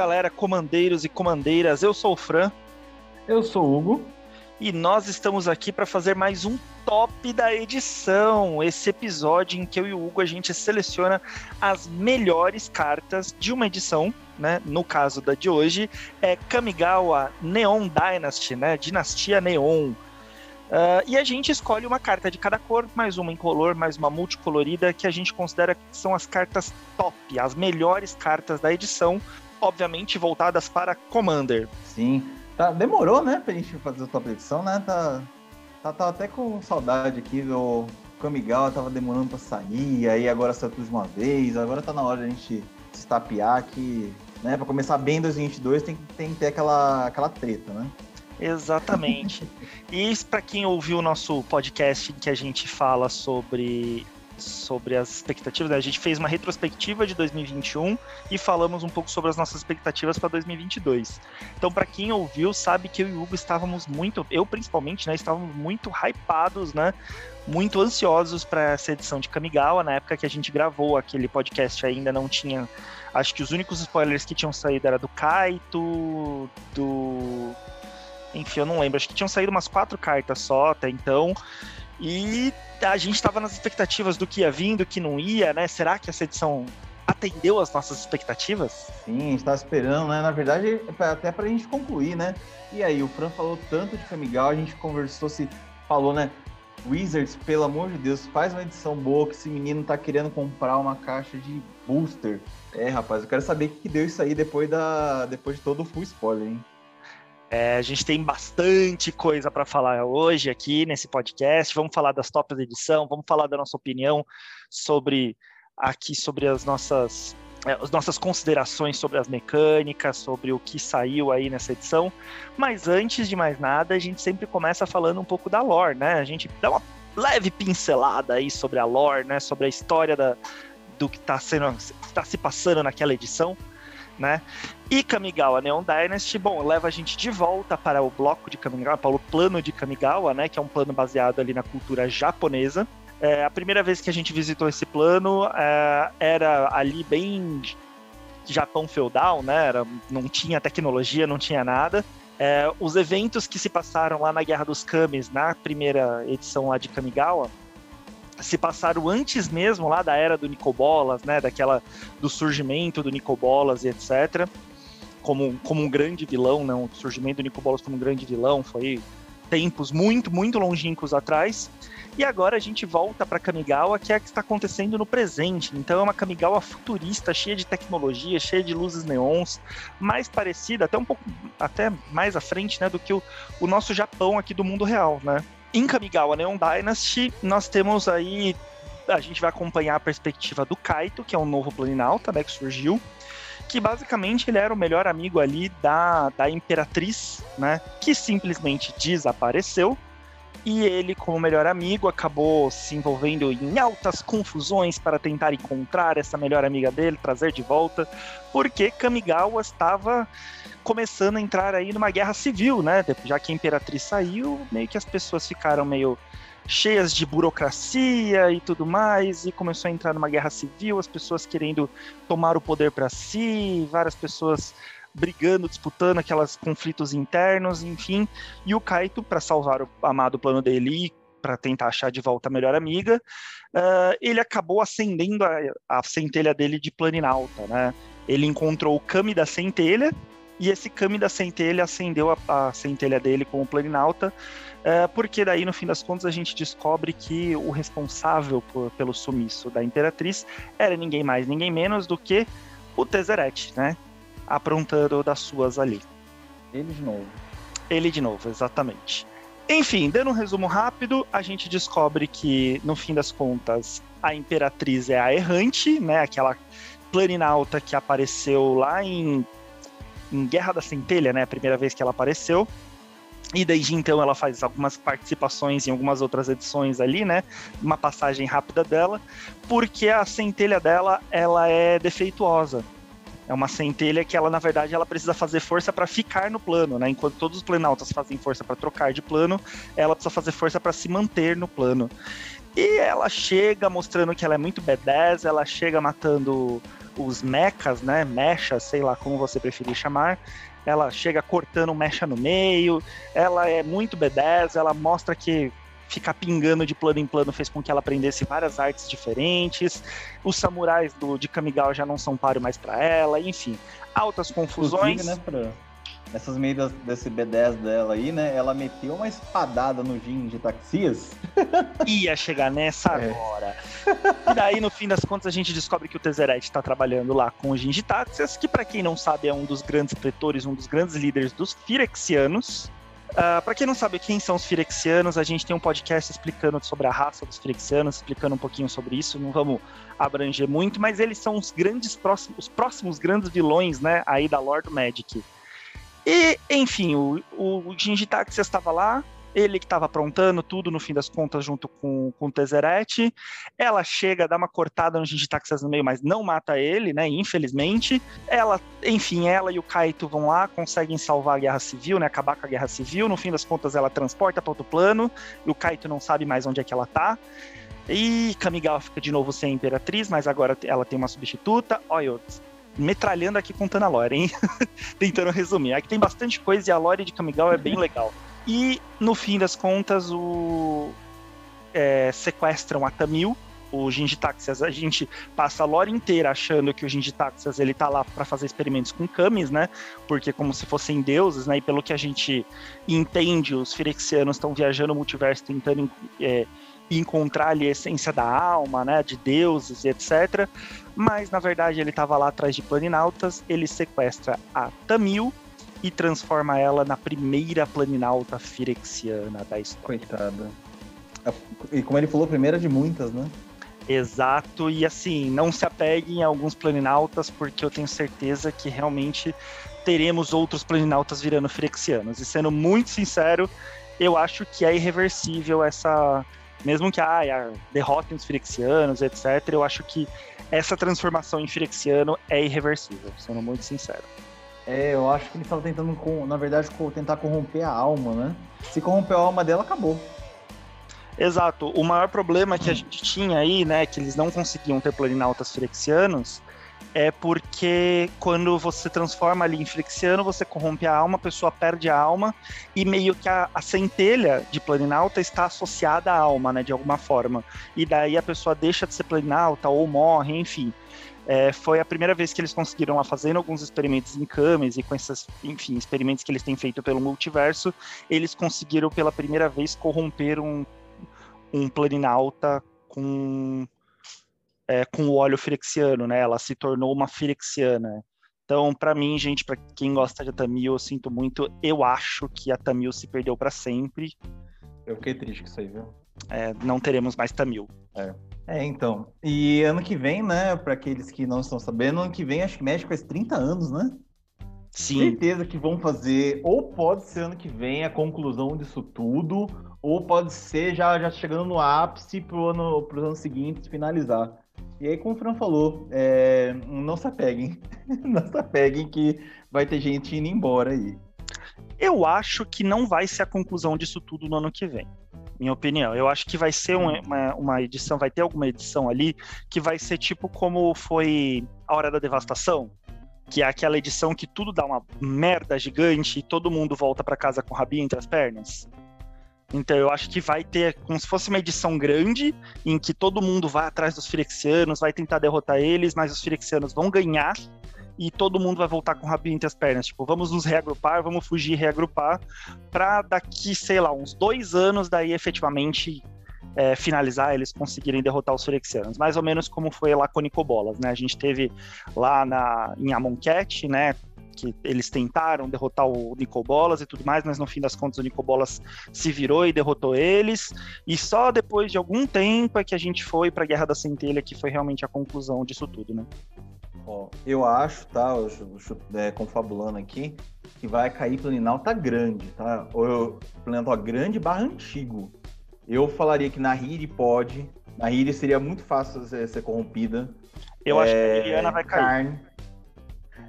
galera, comandeiros e comandeiras. Eu sou o Fran. Eu sou o Hugo. E nós estamos aqui para fazer mais um top da edição. Esse episódio em que eu e o Hugo a gente seleciona as melhores cartas de uma edição, né? No caso da de hoje é Kamigawa Neon Dynasty, né? Dinastia Neon. Uh, e a gente escolhe uma carta de cada cor, mais uma incolor, mais uma multicolorida, que a gente considera que são as cartas top, as melhores cartas da edição, obviamente voltadas para Commander. Sim, tá, demorou, né, pra gente fazer a top edição, né? Tá, tá, tá até com saudade aqui do Kamigawa, tava demorando pra sair, aí agora saiu tudo de uma vez, agora tá na hora de a gente se tapear que, né, pra começar bem 2022 tem, tem que ter aquela, aquela treta, né? Exatamente. e para quem ouviu o nosso podcast em que a gente fala sobre sobre as expectativas, né? a gente fez uma retrospectiva de 2021 e falamos um pouco sobre as nossas expectativas para 2022. Então, para quem ouviu, sabe que eu e o Hugo estávamos muito, eu principalmente, né, estávamos muito hypados, né, muito ansiosos para essa edição de Kamigawa. Na época que a gente gravou aquele podcast, ainda não tinha. Acho que os únicos spoilers que tinham saído era do Kaito, do enfim, eu não lembro. Acho que tinham saído umas quatro cartas só até então. E a gente estava nas expectativas do que ia vir, do que não ia, né? Será que essa edição atendeu as nossas expectativas? Sim, estava esperando, né? Na verdade, até para a gente concluir, né? E aí, o Fran falou tanto de Kamigawa, a gente conversou, se falou, né? Wizards, pelo amor de Deus, faz uma edição boa que esse menino tá querendo comprar uma caixa de booster. É, rapaz, eu quero saber o que deu isso aí depois, da, depois de todo o full spoiler, hein? É, a gente tem bastante coisa para falar hoje aqui nesse podcast. Vamos falar das tops da edição, vamos falar da nossa opinião sobre aqui sobre as nossas é, as nossas considerações sobre as mecânicas, sobre o que saiu aí nessa edição. Mas antes de mais nada, a gente sempre começa falando um pouco da lore, né? A gente dá uma leve pincelada aí sobre a lore, né? Sobre a história da, do que está sendo está se passando naquela edição né? E Kamigawa Neon Dynasty, bom, leva a gente de volta para o bloco de Kamigawa, para o plano de Kamigawa, né? Que é um plano baseado ali na cultura japonesa. É, a primeira vez que a gente visitou esse plano é, era ali bem Japão feudal, né? Era, não tinha tecnologia, não tinha nada. É, os eventos que se passaram lá na Guerra dos Kamis, na primeira edição lá de Kamigawa, se passaram antes mesmo lá da era do Nicobolas, né, daquela do surgimento do Nicobolas e etc. Como, como um grande vilão, né, o surgimento do Nicobolas como um grande vilão foi tempos muito, muito longínquos atrás. E agora a gente volta para Kamigawa, que é a que está acontecendo no presente. Então é uma Kamigawa futurista, cheia de tecnologia, cheia de luzes neons, mais parecida, até um pouco até mais à frente, né, do que o, o nosso Japão aqui do mundo real, né? Em Kamigawa Neon Dynasty, nós temos aí. A gente vai acompanhar a perspectiva do Kaito, que é um novo Planinauta, né, que surgiu. Que basicamente ele era o melhor amigo ali da, da Imperatriz, né? Que simplesmente desapareceu. E ele, como melhor amigo, acabou se envolvendo em altas confusões para tentar encontrar essa melhor amiga dele, trazer de volta, porque Kamigawa estava começando a entrar aí numa guerra civil, né? Já que a Imperatriz saiu, meio que as pessoas ficaram meio cheias de burocracia e tudo mais, e começou a entrar numa guerra civil, as pessoas querendo tomar o poder para si, várias pessoas brigando, disputando aqueles conflitos internos, enfim. E o Kaito, para salvar o amado plano dele e para tentar achar de volta a melhor amiga, uh, ele acabou acendendo a, a centelha dele de planinalta, né? Ele encontrou o Kami da centelha, e esse Kami da centelha acendeu a, a centelha dele com o planinauta, é, porque daí, no fim das contas, a gente descobre que o responsável por, pelo sumiço da Imperatriz era ninguém mais, ninguém menos do que o Tezzeret, né? Aprontando das suas ali. Ele de novo. Ele de novo, exatamente. Enfim, dando um resumo rápido, a gente descobre que, no fim das contas, a Imperatriz é a errante, né? Aquela planinauta que apareceu lá em em Guerra da Centelha, né? A primeira vez que ela apareceu. E desde então ela faz algumas participações em algumas outras edições ali, né? Uma passagem rápida dela, porque a centelha dela ela é defeituosa. É uma centelha que ela, na verdade, ela precisa fazer força para ficar no plano, né? Enquanto todos os planaltas fazem força para trocar de plano, ela precisa fazer força para se manter no plano. E ela chega mostrando que ela é muito B10, ela chega matando os mechas, né? Mechas, sei lá como você preferir chamar. Ela chega cortando mecha no meio, ela é muito B10, ela mostra que ficar pingando de plano em plano fez com que ela aprendesse várias artes diferentes. Os samurais do, de Kamigawa já não são páreo mais para ela, enfim. Altas confusões. Né, pra, nessas meias desse B10 dela aí, né? Ela meteu uma espadada no Jin de Taxias. Ia chegar nessa é. agora. E daí, no fim das contas, a gente descobre que o Tezzeret está trabalhando lá com o Jin de Taxias, que, para quem não sabe, é um dos grandes pretores, um dos grandes líderes dos Firexianos. Ah, para quem não sabe quem são os Firexianos, a gente tem um podcast explicando sobre a raça dos Firexianos, explicando um pouquinho sobre isso. Não vamos abranger muito, mas eles são os grandes próximos, os próximos grandes vilões, né, aí da Lord Magic. E, enfim, o, o Jinji Taxias estava lá, ele que estava aprontando tudo, no fim das contas, junto com, com o Tezzeret. Ela chega, dá uma cortada no Gingitaxas no meio, mas não mata ele, né? Infelizmente. Ela, enfim, ela e o Kaito vão lá, conseguem salvar a guerra civil, né? Acabar com a guerra civil. No fim das contas, ela transporta para outro plano, e o Kaito não sabe mais onde é que ela tá. E Kamigawa fica de novo sem a Imperatriz, mas agora ela tem uma substituta. Olha, eu metralhando aqui contando a lore, hein? Tentando resumir. Aqui tem bastante coisa e a lore de Kamigawa é bem legal. E no fim das contas, o é, sequestram a Tamil, o Jinji Taxias, a gente passa a lore inteira achando que o Jinji Taxias ele tá lá para fazer experimentos com Kamis, né? Porque como se fossem deuses, né? E pelo que a gente entende, os Firexianos estão viajando no multiverso tentando é, encontrar ali a essência da alma, né? De deuses e etc. Mas na verdade ele estava lá atrás de Planinautas, ele sequestra a Tamil, e transforma ela na primeira planinauta firexiana da história. Coitada. E como ele falou, primeira de muitas, né? Exato, e assim, não se apeguem a alguns planinautas, porque eu tenho certeza que realmente teremos outros planinautas virando firexianos. E sendo muito sincero, eu acho que é irreversível essa. Mesmo que ah, derrotem os firexianos, etc., eu acho que essa transformação em firexiano é irreversível, sendo muito sincero. É, eu acho que ele estava tentando, na verdade, tentar corromper a alma, né? Se corrompeu a alma dela, acabou. Exato. O maior problema que a gente tinha aí, né, que eles não conseguiam ter planinautas firexianos, é porque quando você transforma ali em firexiano, você corrompe a alma, a pessoa perde a alma e meio que a, a centelha de planinauta está associada à alma, né, de alguma forma. E daí a pessoa deixa de ser planinauta ou morre, enfim. É, foi a primeira vez que eles conseguiram lá fazendo alguns experimentos em camas e com esses, enfim, experimentos que eles têm feito pelo multiverso, eles conseguiram pela primeira vez corromper um, um planinauta com é, com o óleo firexiano, né? Ela se tornou uma firexiana. Então, para mim, gente, para quem gosta de Tamil, eu sinto muito. Eu acho que a Tamil se perdeu para sempre. Eu fiquei triste com isso aí, viu? É, não teremos mais Tamil. É. É, então. E ano que vem, né, para aqueles que não estão sabendo, ano que vem acho que México faz 30 anos, né? Sim. Certeza que vão fazer, ou pode ser ano que vem a conclusão disso tudo, ou pode ser já, já chegando no ápice pro ano, pros anos seguintes finalizar. E aí, como o Fran falou, é, não se apeguem. não se apeguem que vai ter gente indo embora aí. Eu acho que não vai ser a conclusão disso tudo no ano que vem minha opinião. Eu acho que vai ser uma, uma, edição, vai ter alguma edição ali que vai ser tipo como foi A Hora da Devastação, que é aquela edição que tudo dá uma merda gigante e todo mundo volta para casa com o rabinho entre as pernas. Então eu acho que vai ter como se fosse uma edição grande em que todo mundo vai atrás dos Firexianos, vai tentar derrotar eles, mas os Firexianos vão ganhar e todo mundo vai voltar com o rabinho entre as pernas. Tipo, vamos nos reagrupar, vamos fugir e reagrupar, para daqui, sei lá, uns dois anos, daí efetivamente é, finalizar, eles conseguirem derrotar os Phyrexianos. Mais ou menos como foi lá com Nicobolas, né? A gente teve lá na, em Amonkhet, né? Que eles tentaram derrotar o Nicobolas e tudo mais, mas no fim das contas o Nicobolas se virou e derrotou eles. E só depois de algum tempo é que a gente foi para a Guerra da Centelha, que foi realmente a conclusão disso tudo, né? Ó, eu acho, tá? Eu, eu, é, confabulando aqui, que vai cair Planinalta tá grande, tá? Ou eu, grande barra antigo. Eu falaria que na Hiri pode. Na Hiri seria muito fácil ser, ser corrompida. Eu é, acho que a Liliana vai cair. Carne.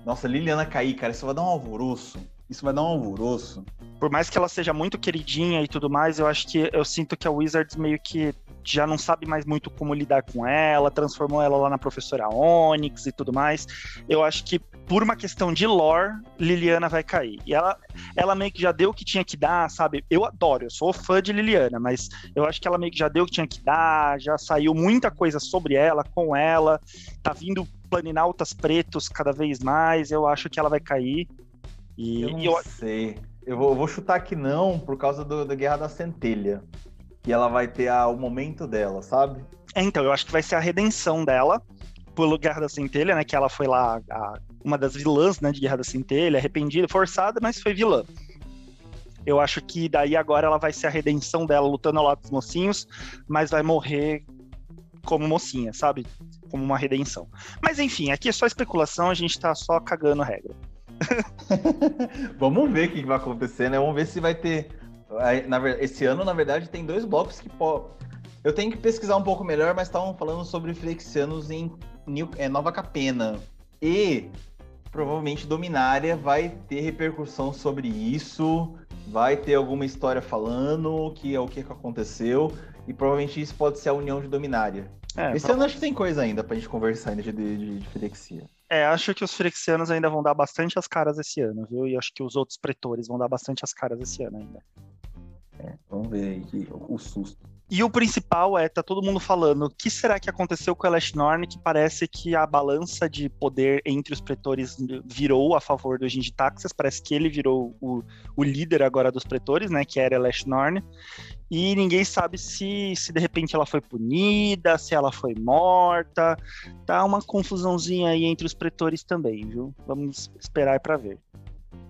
Nossa, Liliana cair, cara, isso vai dar um alvoroço. isso vai dar um alvoroço. Por mais que ela seja muito queridinha e tudo mais, eu acho que eu sinto que a Wizards meio que já não sabe mais muito como lidar com ela, transformou ela lá na professora Onyx e tudo mais. Eu acho que por uma questão de lore, Liliana vai cair. E ela, ela meio que já deu o que tinha que dar, sabe? Eu adoro, eu sou fã de Liliana, mas eu acho que ela meio que já deu o que tinha que dar, já saiu muita coisa sobre ela, com ela, tá vindo planinautas pretos cada vez mais, eu acho que ela vai cair. E, eu não eu... sei. Eu vou, eu vou, chutar que não, por causa do, da Guerra da Centelha. Que ela vai ter a, o momento dela, sabe? É, então, eu acho que vai ser a redenção dela pelo Guerra da Centelha, né? Que ela foi lá a, uma das vilãs né, de Guerra da Centelha, arrependida, forçada, mas foi vilã. Eu acho que daí agora ela vai ser a redenção dela lutando ao lado dos mocinhos, mas vai morrer como mocinha, sabe? Como uma redenção. Mas enfim, aqui é só especulação, a gente tá só cagando regra. Vamos ver o que vai acontecer, né? Vamos ver se vai ter. Esse ano, na verdade, tem dois blocos que. Eu tenho que pesquisar um pouco melhor, mas estavam falando sobre Flexianos em é, Nova Capena. E provavelmente Dominária vai ter repercussão sobre isso, vai ter alguma história falando que é o que aconteceu, e provavelmente isso pode ser a união de Dominária. É, Esse ano acho que tem coisa ainda pra gente conversar ainda de, de, de Felixia. É, acho que os Ferexianos ainda vão dar bastante as caras esse ano, viu? E acho que os outros pretores vão dar bastante as caras esse ano ainda. É, vamos ver aí o susto. E o principal é, tá todo mundo falando, o que será que aconteceu com o Elashnorn, que parece que a balança de poder entre os pretores virou a favor do Jinji Taxas, parece que ele virou o, o líder agora dos pretores, né, que era Elashnorn, e ninguém sabe se, se de repente ela foi punida, se ela foi morta, tá uma confusãozinha aí entre os pretores também, viu? Vamos esperar para ver.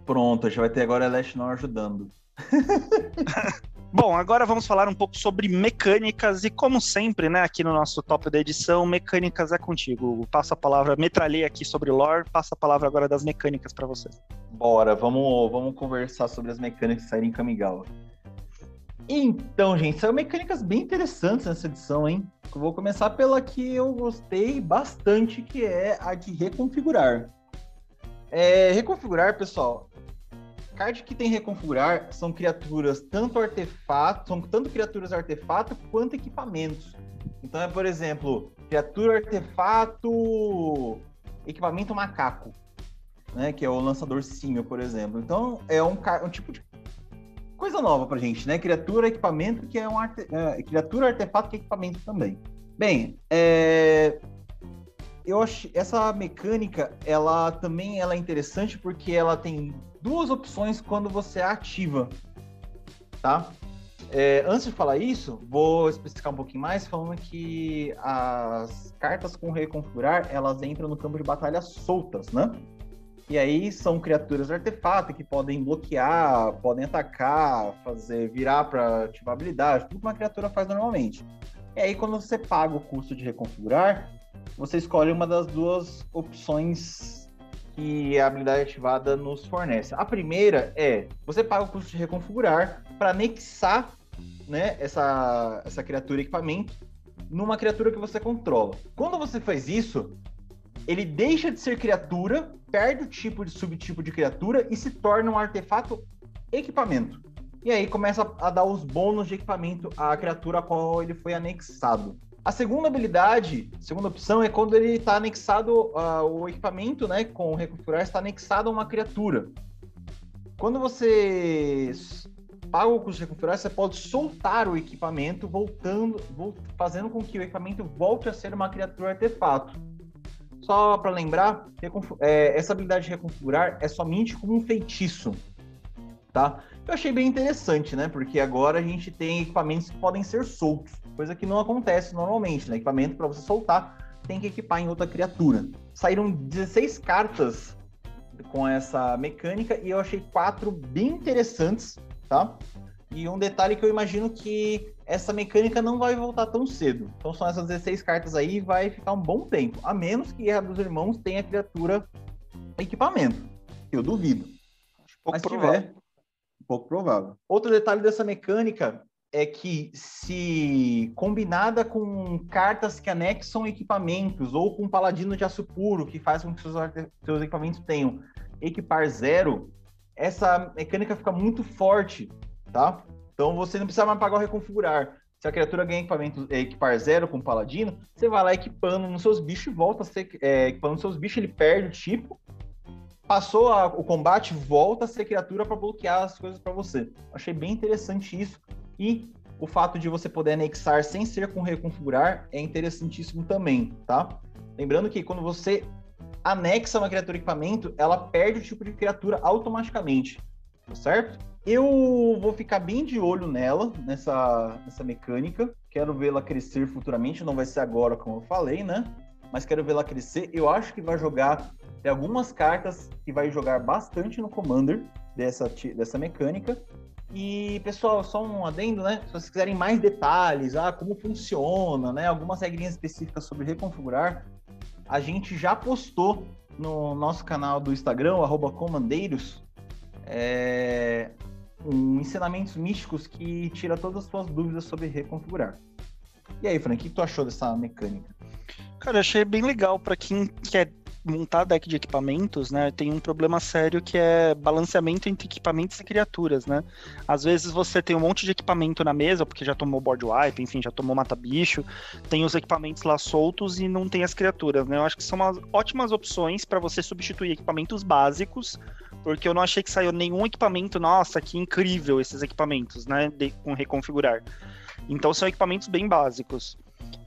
Pronto, já vai ter agora Elashnorn ajudando. Bom, agora vamos falar um pouco sobre mecânicas e como sempre, né, aqui no nosso top da edição, mecânicas é contigo. Passo a palavra, metralhei aqui sobre lore, passo a palavra agora das mecânicas para você. Bora, vamos, vamos conversar sobre as mecânicas saíram em Kamigawa. Então, gente, são mecânicas bem interessantes nessa edição, hein? Eu vou começar pela que eu gostei bastante, que é a de reconfigurar. É, reconfigurar, pessoal, card que tem reconfigurar são criaturas tanto artefato, são tanto criaturas artefato quanto equipamentos. Então é, por exemplo, criatura artefato equipamento macaco, né, que é o lançador símio, por exemplo. Então é um, um tipo de coisa nova pra gente, né? Criatura equipamento que é um arte, é, criatura artefato que é equipamento também. Bem, é, eu acho essa mecânica, ela também ela é interessante porque ela tem duas opções quando você ativa, tá? É, antes de falar isso, vou especificar um pouquinho mais, falando que as cartas com reconfigurar, elas entram no campo de batalha soltas, né? E aí são criaturas artefato que podem bloquear, podem atacar, fazer virar para ativar habilidade, tudo que uma criatura faz normalmente. E aí quando você paga o custo de reconfigurar, você escolhe uma das duas opções que a habilidade ativada nos fornece. A primeira é você paga o custo de reconfigurar para anexar né, essa, essa criatura equipamento numa criatura que você controla. Quando você faz isso, ele deixa de ser criatura, perde o tipo de subtipo de criatura e se torna um artefato equipamento. E aí começa a dar os bônus de equipamento à criatura a qual ele foi anexado. A segunda habilidade, segunda opção, é quando ele está anexado, uh, o equipamento, né, com o reconfigurar, está anexado a uma criatura. Quando você paga o custo de reconfigurar, você pode soltar o equipamento, voltando, fazendo com que o equipamento volte a ser uma criatura artefato. Só para lembrar, é, essa habilidade de reconfigurar é somente como um feitiço, tá? Eu achei bem interessante, né? Porque agora a gente tem equipamentos que podem ser soltos coisa que não acontece normalmente, né? Equipamento para você soltar tem que equipar em outra criatura. Saíram 16 cartas com essa mecânica e eu achei quatro bem interessantes, tá? E um detalhe que eu imagino que essa mecânica não vai voltar tão cedo. Então são essas 16 cartas aí e vai ficar um bom tempo. A menos que Guerra dos Irmãos tenha criatura equipamento. Eu duvido. Pouco Mas provável. tiver, pouco provável. Outro detalhe dessa mecânica é que se combinada com cartas que anexam equipamentos ou com paladino de aço puro, que faz com que seus, seus equipamentos tenham equipar zero, essa mecânica fica muito forte, tá? Então você não precisa mais pagar o reconfigurar. Se a criatura ganha equipamento, é, equipar zero com paladino, você vai lá equipando nos seus bichos e volta a ser. É, equipando nos seus bichos, ele perde o tipo. Passou a, o combate, volta a ser criatura para bloquear as coisas para você. Achei bem interessante isso. E o fato de você poder anexar sem ser com reconfigurar é interessantíssimo também, tá? Lembrando que quando você anexa uma criatura equipamento, ela perde o tipo de criatura automaticamente, tá certo? Eu vou ficar bem de olho nela, nessa, nessa mecânica. Quero vê-la crescer futuramente, não vai ser agora, como eu falei, né? Mas quero vê-la crescer. Eu acho que vai jogar. Tem algumas cartas que vai jogar bastante no Commander dessa, dessa mecânica. E, pessoal, só um adendo, né? Se vocês quiserem mais detalhes, ah, como funciona, né? Algumas regrinhas específicas sobre reconfigurar, a gente já postou no nosso canal do Instagram, arroba comandeiros, é, um ensinamentos místicos que tira todas as suas dúvidas sobre reconfigurar. E aí, Frank, o que tu achou dessa mecânica? Cara, eu achei bem legal para quem quer montar deck de equipamentos, né, tem um problema sério que é balanceamento entre equipamentos e criaturas, né? Às vezes você tem um monte de equipamento na mesa, porque já tomou board wipe, enfim, já tomou mata-bicho, tem os equipamentos lá soltos e não tem as criaturas, né? Eu acho que são ótimas opções para você substituir equipamentos básicos, porque eu não achei que saiu nenhum equipamento, nossa, que incrível esses equipamentos, né, de, com reconfigurar. Então são equipamentos bem básicos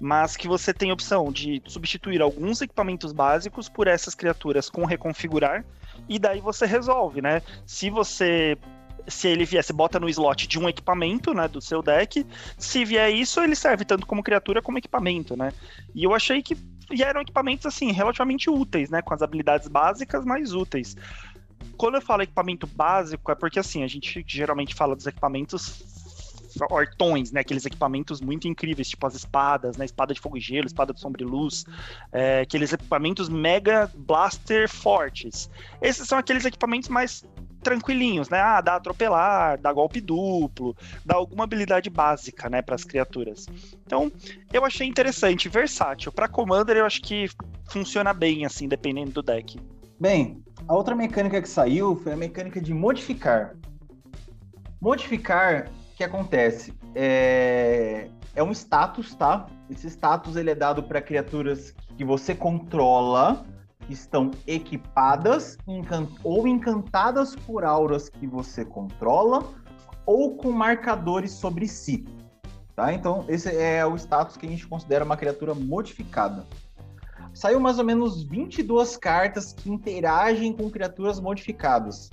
mas que você tem opção de substituir alguns equipamentos básicos por essas criaturas com reconfigurar, e daí você resolve, né? Se você se ele vier, bota no slot de um equipamento, né, do seu deck. Se vier isso, ele serve tanto como criatura como equipamento, né? E eu achei que eram equipamentos assim relativamente úteis, né, com as habilidades básicas mais úteis. Quando eu falo equipamento básico é porque assim, a gente geralmente fala dos equipamentos hortões, né? Aqueles equipamentos muito incríveis, tipo as espadas, né? Espada de fogo e gelo, espada de sombra e luz, é, aqueles equipamentos mega blaster fortes. Esses são aqueles equipamentos mais tranquilinhos, né? Ah, dá atropelar, dá golpe duplo, dá alguma habilidade básica, né, para as criaturas. Então, eu achei interessante, versátil. Para Commander, eu acho que funciona bem, assim, dependendo do deck. Bem, a outra mecânica que saiu foi a mecânica de modificar. Modificar que acontece? É, é um status, tá? Esse status ele é dado para criaturas que você controla, que estão equipadas encant ou encantadas por auras que você controla, ou com marcadores sobre si. Tá? Então, esse é o status que a gente considera uma criatura modificada. Saiu mais ou menos 22 cartas que interagem com criaturas modificadas.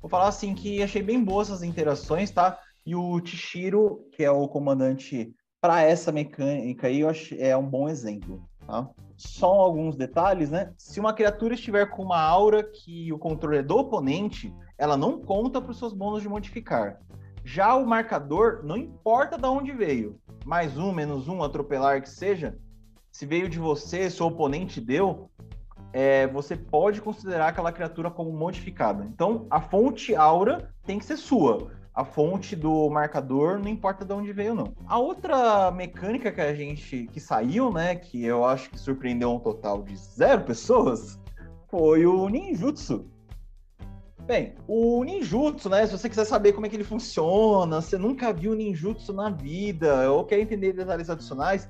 Vou falar assim que achei bem boas essas interações, tá? E o Tishiro, que é o comandante para essa mecânica aí, eu acho, é um bom exemplo. Tá? Só alguns detalhes, né? Se uma criatura estiver com uma aura que o controle é do oponente, ela não conta para os seus bônus de modificar. Já o marcador, não importa de onde veio, mais um, menos um, atropelar que seja, se veio de você, seu oponente deu, é, você pode considerar aquela criatura como modificada. Então, a fonte aura tem que ser sua a fonte do marcador, não importa de onde veio, não. A outra mecânica que a gente que saiu, né, que eu acho que surpreendeu um total de zero pessoas, foi o ninjutsu. Bem, o ninjutsu, né? Se você quiser saber como é que ele funciona, você nunca viu ninjutsu na vida, ou quer entender detalhes adicionais,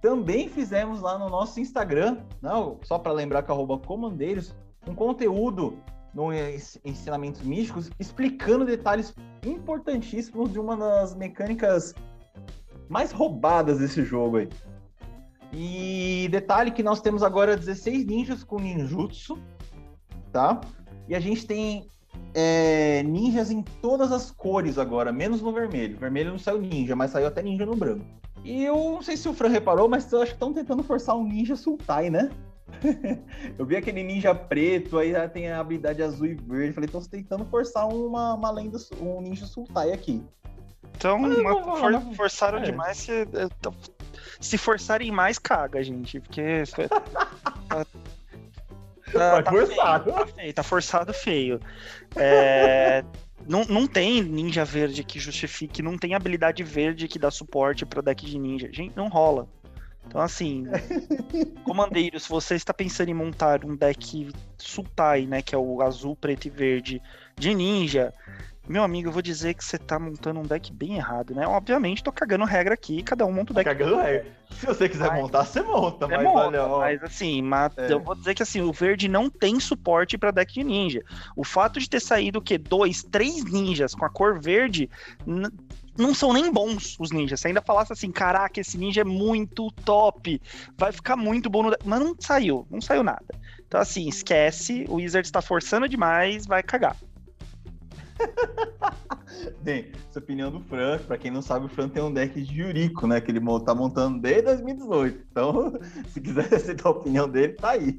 também fizemos lá no nosso Instagram, não, só para lembrar que é arroba comandeiros, um conteúdo no ensinamentos místicos, explicando detalhes importantíssimos de uma das mecânicas mais roubadas desse jogo aí. E detalhe que nós temos agora 16 ninjas com ninjutsu, tá? E a gente tem é, ninjas em todas as cores agora, menos no vermelho. Vermelho não saiu ninja, mas saiu até ninja no branco. E eu não sei se o Fran reparou, mas eu acho que estão tentando forçar um ninja sultai, né? eu vi aquele ninja preto, aí já tem a habilidade azul e verde. Falei, estão tentando forçar uma, uma lenda, um ninja sultai aqui. Então, uma, for, forçaram é. demais. Se, é, se forçarem mais, caga, gente. Porque. tá, tá, tá, forçado. Feio, tá, feio, tá forçado feio. É, não, não tem ninja verde que justifique, não tem habilidade verde que dá suporte pro deck de ninja. Gente, não rola. Então, assim, comandeiro, se você está pensando em montar um deck Sultai, né, que é o azul, preto e verde de ninja, meu amigo, eu vou dizer que você tá montando um deck bem errado, né? Obviamente, tô cagando regra aqui, cada um monta o deck. Cagando regra. Se você quiser mas, montar, você monta, mas monta, olha, ó. Mas assim, mas é. eu vou dizer que assim, o verde não tem suporte para deck de ninja. O fato de ter saído o quê? Dois, três ninjas com a cor verde não são nem bons os ninjas. Você ainda falasse assim, caraca, esse ninja é muito top, vai ficar muito bom no deck. Mas não saiu, não saiu nada. Então, assim, esquece, o Wizard está forçando demais, vai cagar. Bem, essa opinião do Fran, para quem não sabe, o Fran tem um deck de Yuriko, né? Que ele tá montando desde 2018. Então, se quiser aceitar a opinião dele, tá aí.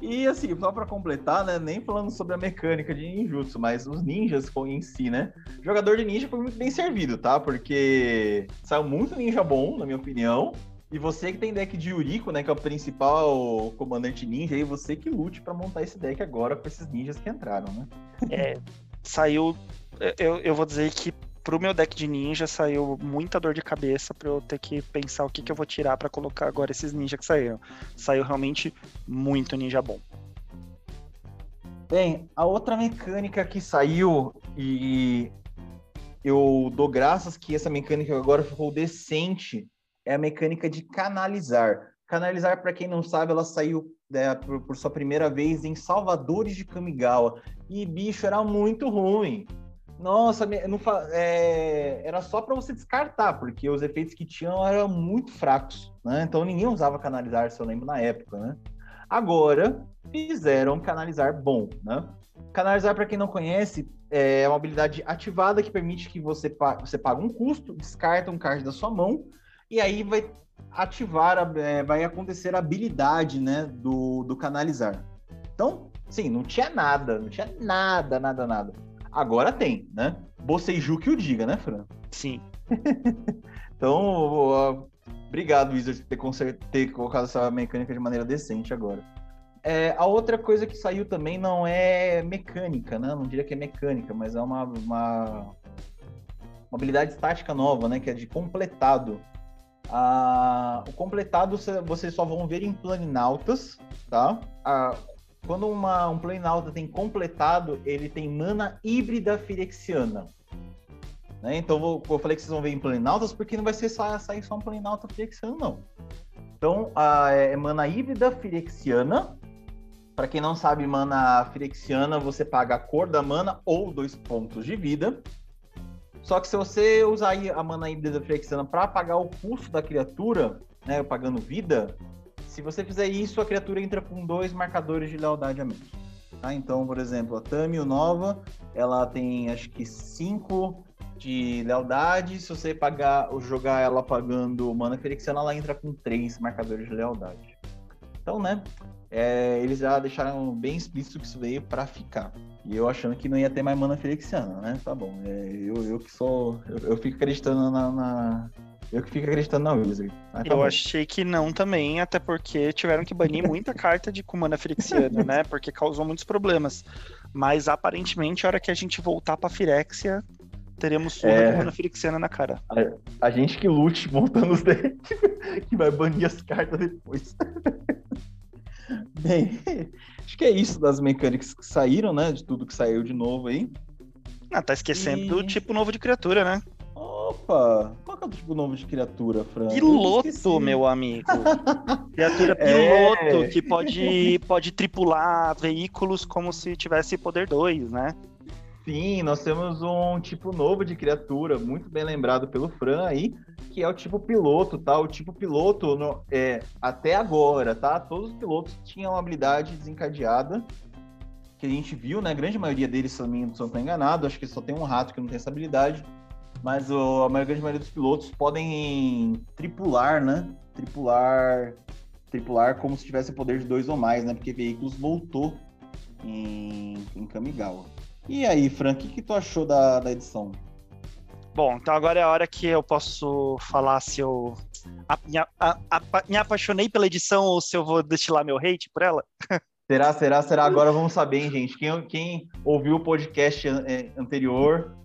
E assim, só para completar, né? Nem falando sobre a mecânica de ninjutsu, mas os ninjas em si, né? O jogador de ninja foi muito bem servido, tá? Porque saiu muito ninja bom, na minha opinião. E você que tem deck de Yuriko, né, que é o principal comandante ninja, aí você que lute para montar esse deck agora com esses ninjas que entraram, né? É, saiu. Eu, eu vou dizer que pro meu deck de ninja saiu muita dor de cabeça para eu ter que pensar o que, que eu vou tirar para colocar agora esses ninjas que saíram. Saiu realmente muito ninja bom. Bem, a outra mecânica que saiu e eu dou graças que essa mecânica agora ficou decente é a mecânica de canalizar. Canalizar, para quem não sabe, ela saiu né, por, por, sua primeira vez em Salvadores de Kamigawa. E, bicho, era muito ruim. Nossa, não, é, era só para você descartar, porque os efeitos que tinham eram muito fracos. Né? Então ninguém usava canalizar, se eu lembro, na época. Né? Agora, fizeram canalizar bom. Né? Canalizar, para quem não conhece, é uma habilidade ativada que permite que você, você pague um custo, descarta um card da sua mão e aí vai ativar, a, é, vai acontecer a habilidade, né, do, do canalizar. Então, sim, não tinha nada, não tinha nada, nada, nada. Agora tem, né? Boceiju que o diga, né, Fran? Sim. então, obrigado, Wizard, por ter, ter colocado essa mecânica de maneira decente agora. É, a outra coisa que saiu também não é mecânica, né? Não diria que é mecânica, mas é uma, uma, uma habilidade estática nova, né? Que é de completado. Ah, o completado vocês só vão ver em planinautas, tá? Ah, quando uma, um planinauta tem completado, ele tem mana híbrida firexiana. Né? Então vou, eu falei que vocês vão ver em planinautas porque não vai ser só, sair só um planinauta firexiano, não. Então, ah, é mana híbrida firexiana. Para quem não sabe, mana firexiana, você paga a cor da mana ou dois pontos de vida. Só que se você usar a mana híbrida flexiana para pagar o custo da criatura, né, pagando vida, se você fizer isso, a criatura entra com dois marcadores de lealdade a menos. Tá? Então, por exemplo, a Tamio nova, ela tem acho que cinco de lealdade. Se você pagar ou jogar ela pagando mana flexiana, ela entra com três marcadores de lealdade. Então, né? É, eles já deixaram bem explícito que isso veio para ficar. E eu achando que não ia ter mais mana felixiana, né? Tá bom. É, eu, eu que sou. Eu, eu fico acreditando na, na, Eu que fico acreditando na Wizard. Tá eu bom. achei que não também, até porque tiveram que banir muita carta de com mana felixiana, né? Porque causou muitos problemas. Mas aparentemente, a hora que a gente voltar pra Firexia, teremos surra é... com mana felixiana na cara. A, a, gente que lute montando os decks, que vai banir as cartas depois. Bem, acho que é isso das mecânicas que saíram, né? De tudo que saiu de novo aí. Ah, tá esquecendo e... do tipo novo de criatura, né? Opa! Qual que é o tipo novo de criatura, Fran? Piloto, meu amigo. criatura piloto é... que pode, pode tripular veículos como se tivesse poder 2, né? Sim, nós temos um tipo novo de criatura, muito bem lembrado pelo Fran aí, que é o tipo piloto, tá? O tipo piloto, no, é, até agora, tá? Todos os pilotos tinham uma habilidade desencadeada, que a gente viu, né? A grande maioria deles, se eu não estou enganado, acho que só tem um rato que não tem essa habilidade, mas o, a grande maioria dos pilotos podem tripular, né? Tripular, tripular como se tivesse poder de dois ou mais, né? Porque veículos voltou em, em Kamigawa. E aí, Frank, o que, tu achou da, da edição? Bom, então agora é a hora que eu posso falar se eu a, a, a, me apaixonei pela edição ou se eu vou destilar meu hate por ela. Será, será, será? Agora vamos saber, hein, gente. Quem, quem ouviu o podcast é, anterior,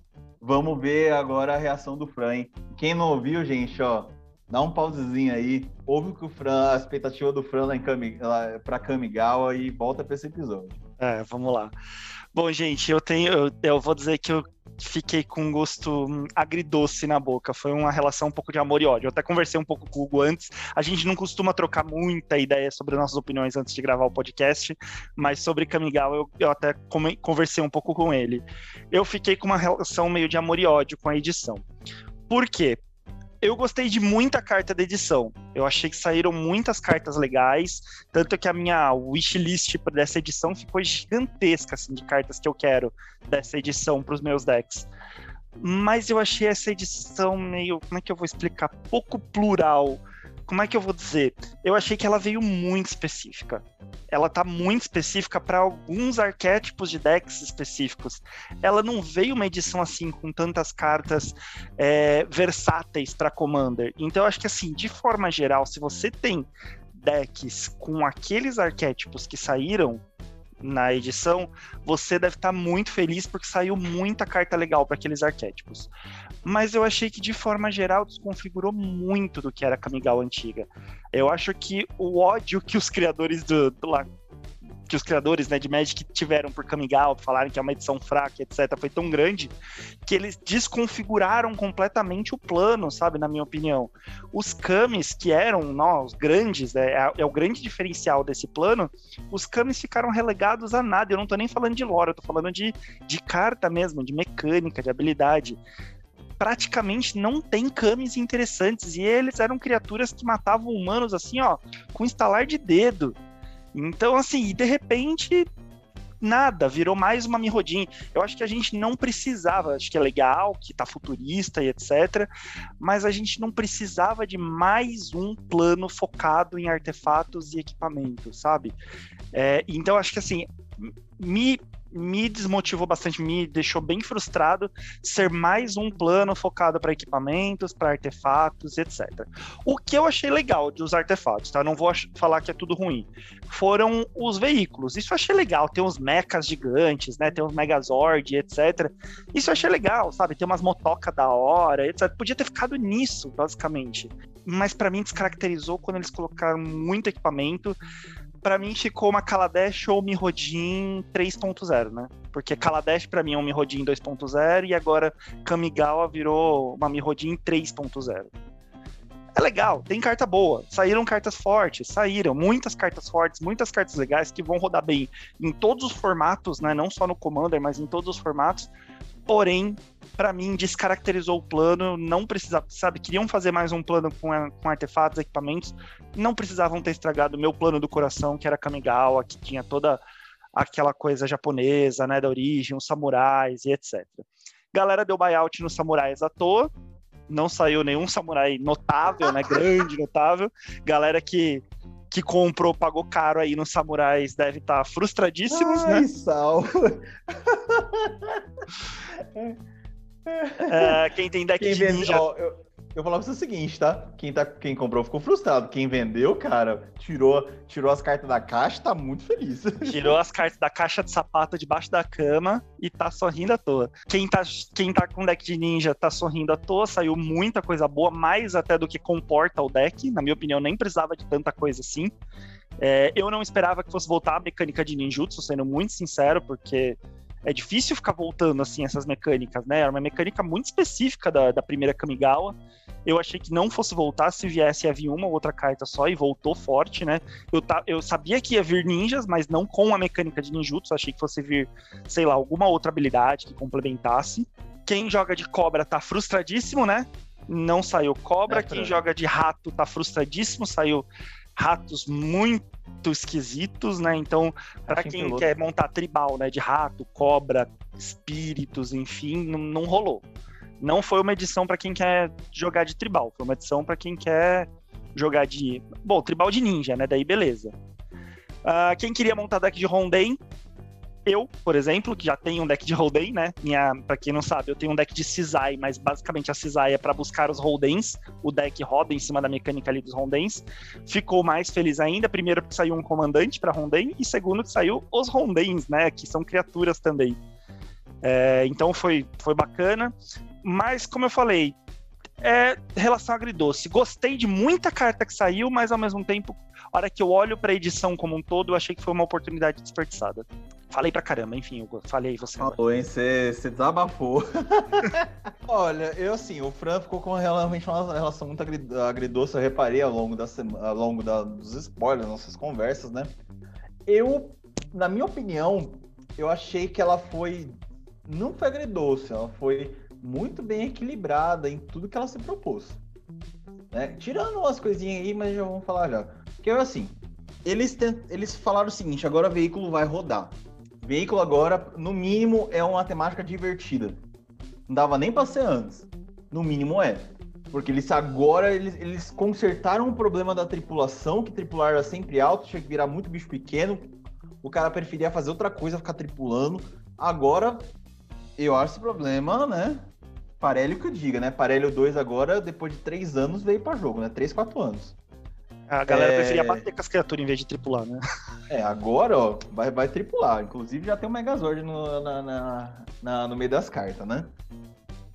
vamos ver agora a reação do Fran. Hein? Quem não ouviu, gente, ó, dá um pausezinho aí, ouve o que o Fran, a expectativa do Fran lá, Kami, lá pra Kamigawa e volta para esse episódio. É, vamos lá. Bom, gente, eu tenho, eu, eu vou dizer que eu fiquei com um gosto hum, agridoce na boca. Foi uma relação um pouco de amor e ódio. Eu até conversei um pouco com o Hugo antes. A gente não costuma trocar muita ideia sobre nossas opiniões antes de gravar o podcast, mas sobre Kamigawa eu, eu até conversei um pouco com ele. Eu fiquei com uma relação meio de amor e ódio com a edição. Por quê? Eu gostei de muita carta da edição. Eu achei que saíram muitas cartas legais, tanto que a minha wishlist dessa edição ficou gigantesca assim, de cartas que eu quero dessa edição para os meus decks. Mas eu achei essa edição meio, como é que eu vou explicar, pouco plural como é que eu vou dizer? Eu achei que ela veio muito específica. Ela tá muito específica para alguns arquétipos de decks específicos. Ela não veio uma edição assim com tantas cartas é, versáteis para Commander. Então eu acho que assim, de forma geral, se você tem decks com aqueles arquétipos que saíram na edição, você deve estar tá muito feliz porque saiu muita carta legal para aqueles arquétipos. Mas eu achei que de forma geral desconfigurou muito do que era a Kamigawa antiga. Eu acho que o ódio que os criadores do, do lá, que os criadores né, de Magic tiveram por Kamigawa, falarem que é uma edição fraca, etc., foi tão grande que eles desconfiguraram completamente o plano, sabe, na minha opinião. Os Kamis, que eram não, os grandes, né, é, é, o grande diferencial desse plano, os Kamis ficaram relegados a nada. Eu não tô nem falando de lore, eu tô falando de, de carta mesmo, de mecânica, de habilidade praticamente não tem camis interessantes. E eles eram criaturas que matavam humanos assim, ó, com instalar de dedo. Então, assim, de repente, nada, virou mais uma Mirrodin. Eu acho que a gente não precisava, acho que é legal, que tá futurista e etc, mas a gente não precisava de mais um plano focado em artefatos e equipamentos, sabe? É, então, acho que assim, me me desmotivou bastante, me deixou bem frustrado ser mais um plano focado para equipamentos, para artefatos, etc. O que eu achei legal dos artefatos, tá? Não vou falar que é tudo ruim. Foram os veículos. Isso eu achei legal. Tem uns mechas gigantes, né? Tem uns Megazord, etc. Isso eu achei legal, sabe? Tem umas motocas da hora, etc. Podia ter ficado nisso, basicamente. Mas para mim descaracterizou quando eles colocaram muito equipamento para mim ficou uma Kaladesh ou Mirrodin 3.0, né? Porque Kaladesh para mim é um Mirrodin 2.0 e agora Kamigawa virou uma Mirrodin 3.0. É legal, tem carta boa, saíram cartas fortes, saíram muitas cartas fortes, muitas cartas legais que vão rodar bem em todos os formatos, né? Não só no Commander, mas em todos os formatos. Porém, para mim, descaracterizou o plano, não precisava, sabe, queriam fazer mais um plano com, com artefatos, equipamentos, não precisavam ter estragado o meu plano do coração, que era Kamigawa, que tinha toda aquela coisa japonesa, né, da origem, os samurais e etc. Galera deu buyout nos samurais à toa, não saiu nenhum samurai notável, né, grande, notável. Galera que que comprou, pagou caro aí nos samurais deve estar tá frustradíssimos, Ai, né? Sal. É, quem tem deck quem de ninja... Ó, eu, eu pra você o seguinte, tá? Quem, tá? quem comprou ficou frustrado. Quem vendeu, cara, tirou, tirou as cartas da caixa, tá muito feliz. Tirou as cartas da caixa de sapato debaixo da cama e tá sorrindo à toa. Quem tá, quem tá com deck de ninja tá sorrindo à toa, saiu muita coisa boa, mais até do que comporta o deck. Na minha opinião, nem precisava de tanta coisa assim. É, eu não esperava que fosse voltar a mecânica de ninjutsu, sendo muito sincero, porque é difícil ficar voltando assim essas mecânicas, né? Era uma mecânica muito específica da, da primeira Kamigawa. Eu achei que não fosse voltar se viesse a vir uma ou outra carta só e voltou forte, né? Eu, ta, eu sabia que ia vir ninjas, mas não com a mecânica de ninjutsu. Achei que fosse vir, sei lá, alguma outra habilidade que complementasse. Quem joga de cobra tá frustradíssimo, né? Não saiu cobra. É, Quem joga de rato tá frustradíssimo. Saiu ratos muito esquisitos, né? Então, para quem piloto. quer montar tribal, né, de rato, cobra, espíritos, enfim, não, não rolou. Não foi uma edição para quem quer jogar de tribal, foi uma edição para quem quer jogar de, bom, tribal de ninja, né? Daí beleza. Uh, quem queria montar deck de Rondain eu, por exemplo, que já tenho um deck de Holden, né? Minha, pra quem não sabe, eu tenho um deck de Cisai, mas basicamente a Cisai é para buscar os Holdens. O deck roda em cima da mecânica ali dos Rondens. Ficou mais feliz ainda, primeiro que saiu um comandante para Ronden, e segundo que saiu os Rondens, né? Que são criaturas também. É, então foi, foi bacana. Mas, como eu falei, é relação agridoce. Gostei de muita carta que saiu, mas ao mesmo tempo, a hora que eu olho para a edição como um todo, eu achei que foi uma oportunidade desperdiçada. Falei pra caramba, enfim, eu falei você. Falou, hein? Você desabafou. Olha, eu assim, o Fran ficou com realmente uma relação muito agridoce, eu reparei ao longo, da semana, ao longo da, dos spoilers, nossas conversas, né? Eu, na minha opinião, eu achei que ela foi. Não foi agridoce, ela foi muito bem equilibrada em tudo que ela se propôs. Né? Tirando umas coisinhas aí, mas já vamos falar já. Porque assim, eles, tent... eles falaram o seguinte: agora o veículo vai rodar. Veículo agora, no mínimo, é uma temática divertida. Não dava nem para ser antes. No mínimo é. Porque eles agora eles, eles consertaram o problema da tripulação, que tripular era sempre alto, tinha que virar muito bicho pequeno. O cara preferia fazer outra coisa, ficar tripulando. Agora, eu acho esse problema, né? Parelho que eu diga, né? Parelho 2 agora, depois de três anos, veio para jogo, né? Três, quatro anos. A galera é... preferia bater com as criaturas em vez de tripular, né? É, agora, ó, vai, vai tripular. Inclusive já tem um Megazord no, na, na, na, no meio das cartas, né?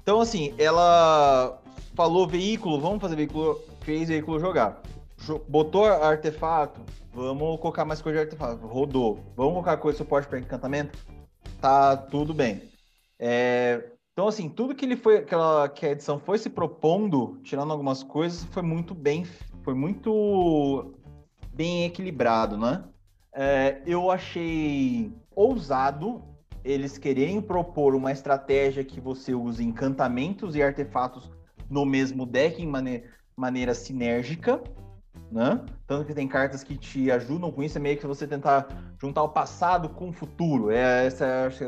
Então, assim, ela falou veículo, vamos fazer veículo, fez veículo jogar. Botou artefato, vamos colocar mais coisa de artefato. Rodou. Vamos colocar coisa de suporte para encantamento? Tá tudo bem. É, então, assim, tudo que ele foi, que, ela, que a edição foi se propondo, tirando algumas coisas, foi muito bem foi muito bem equilibrado, né? É, eu achei ousado eles quererem propor uma estratégia que você use encantamentos e artefatos no mesmo deck em mane maneira sinérgica, né? Tanto que tem cartas que te ajudam com isso, é meio que você tentar juntar o passado com o futuro. É essa,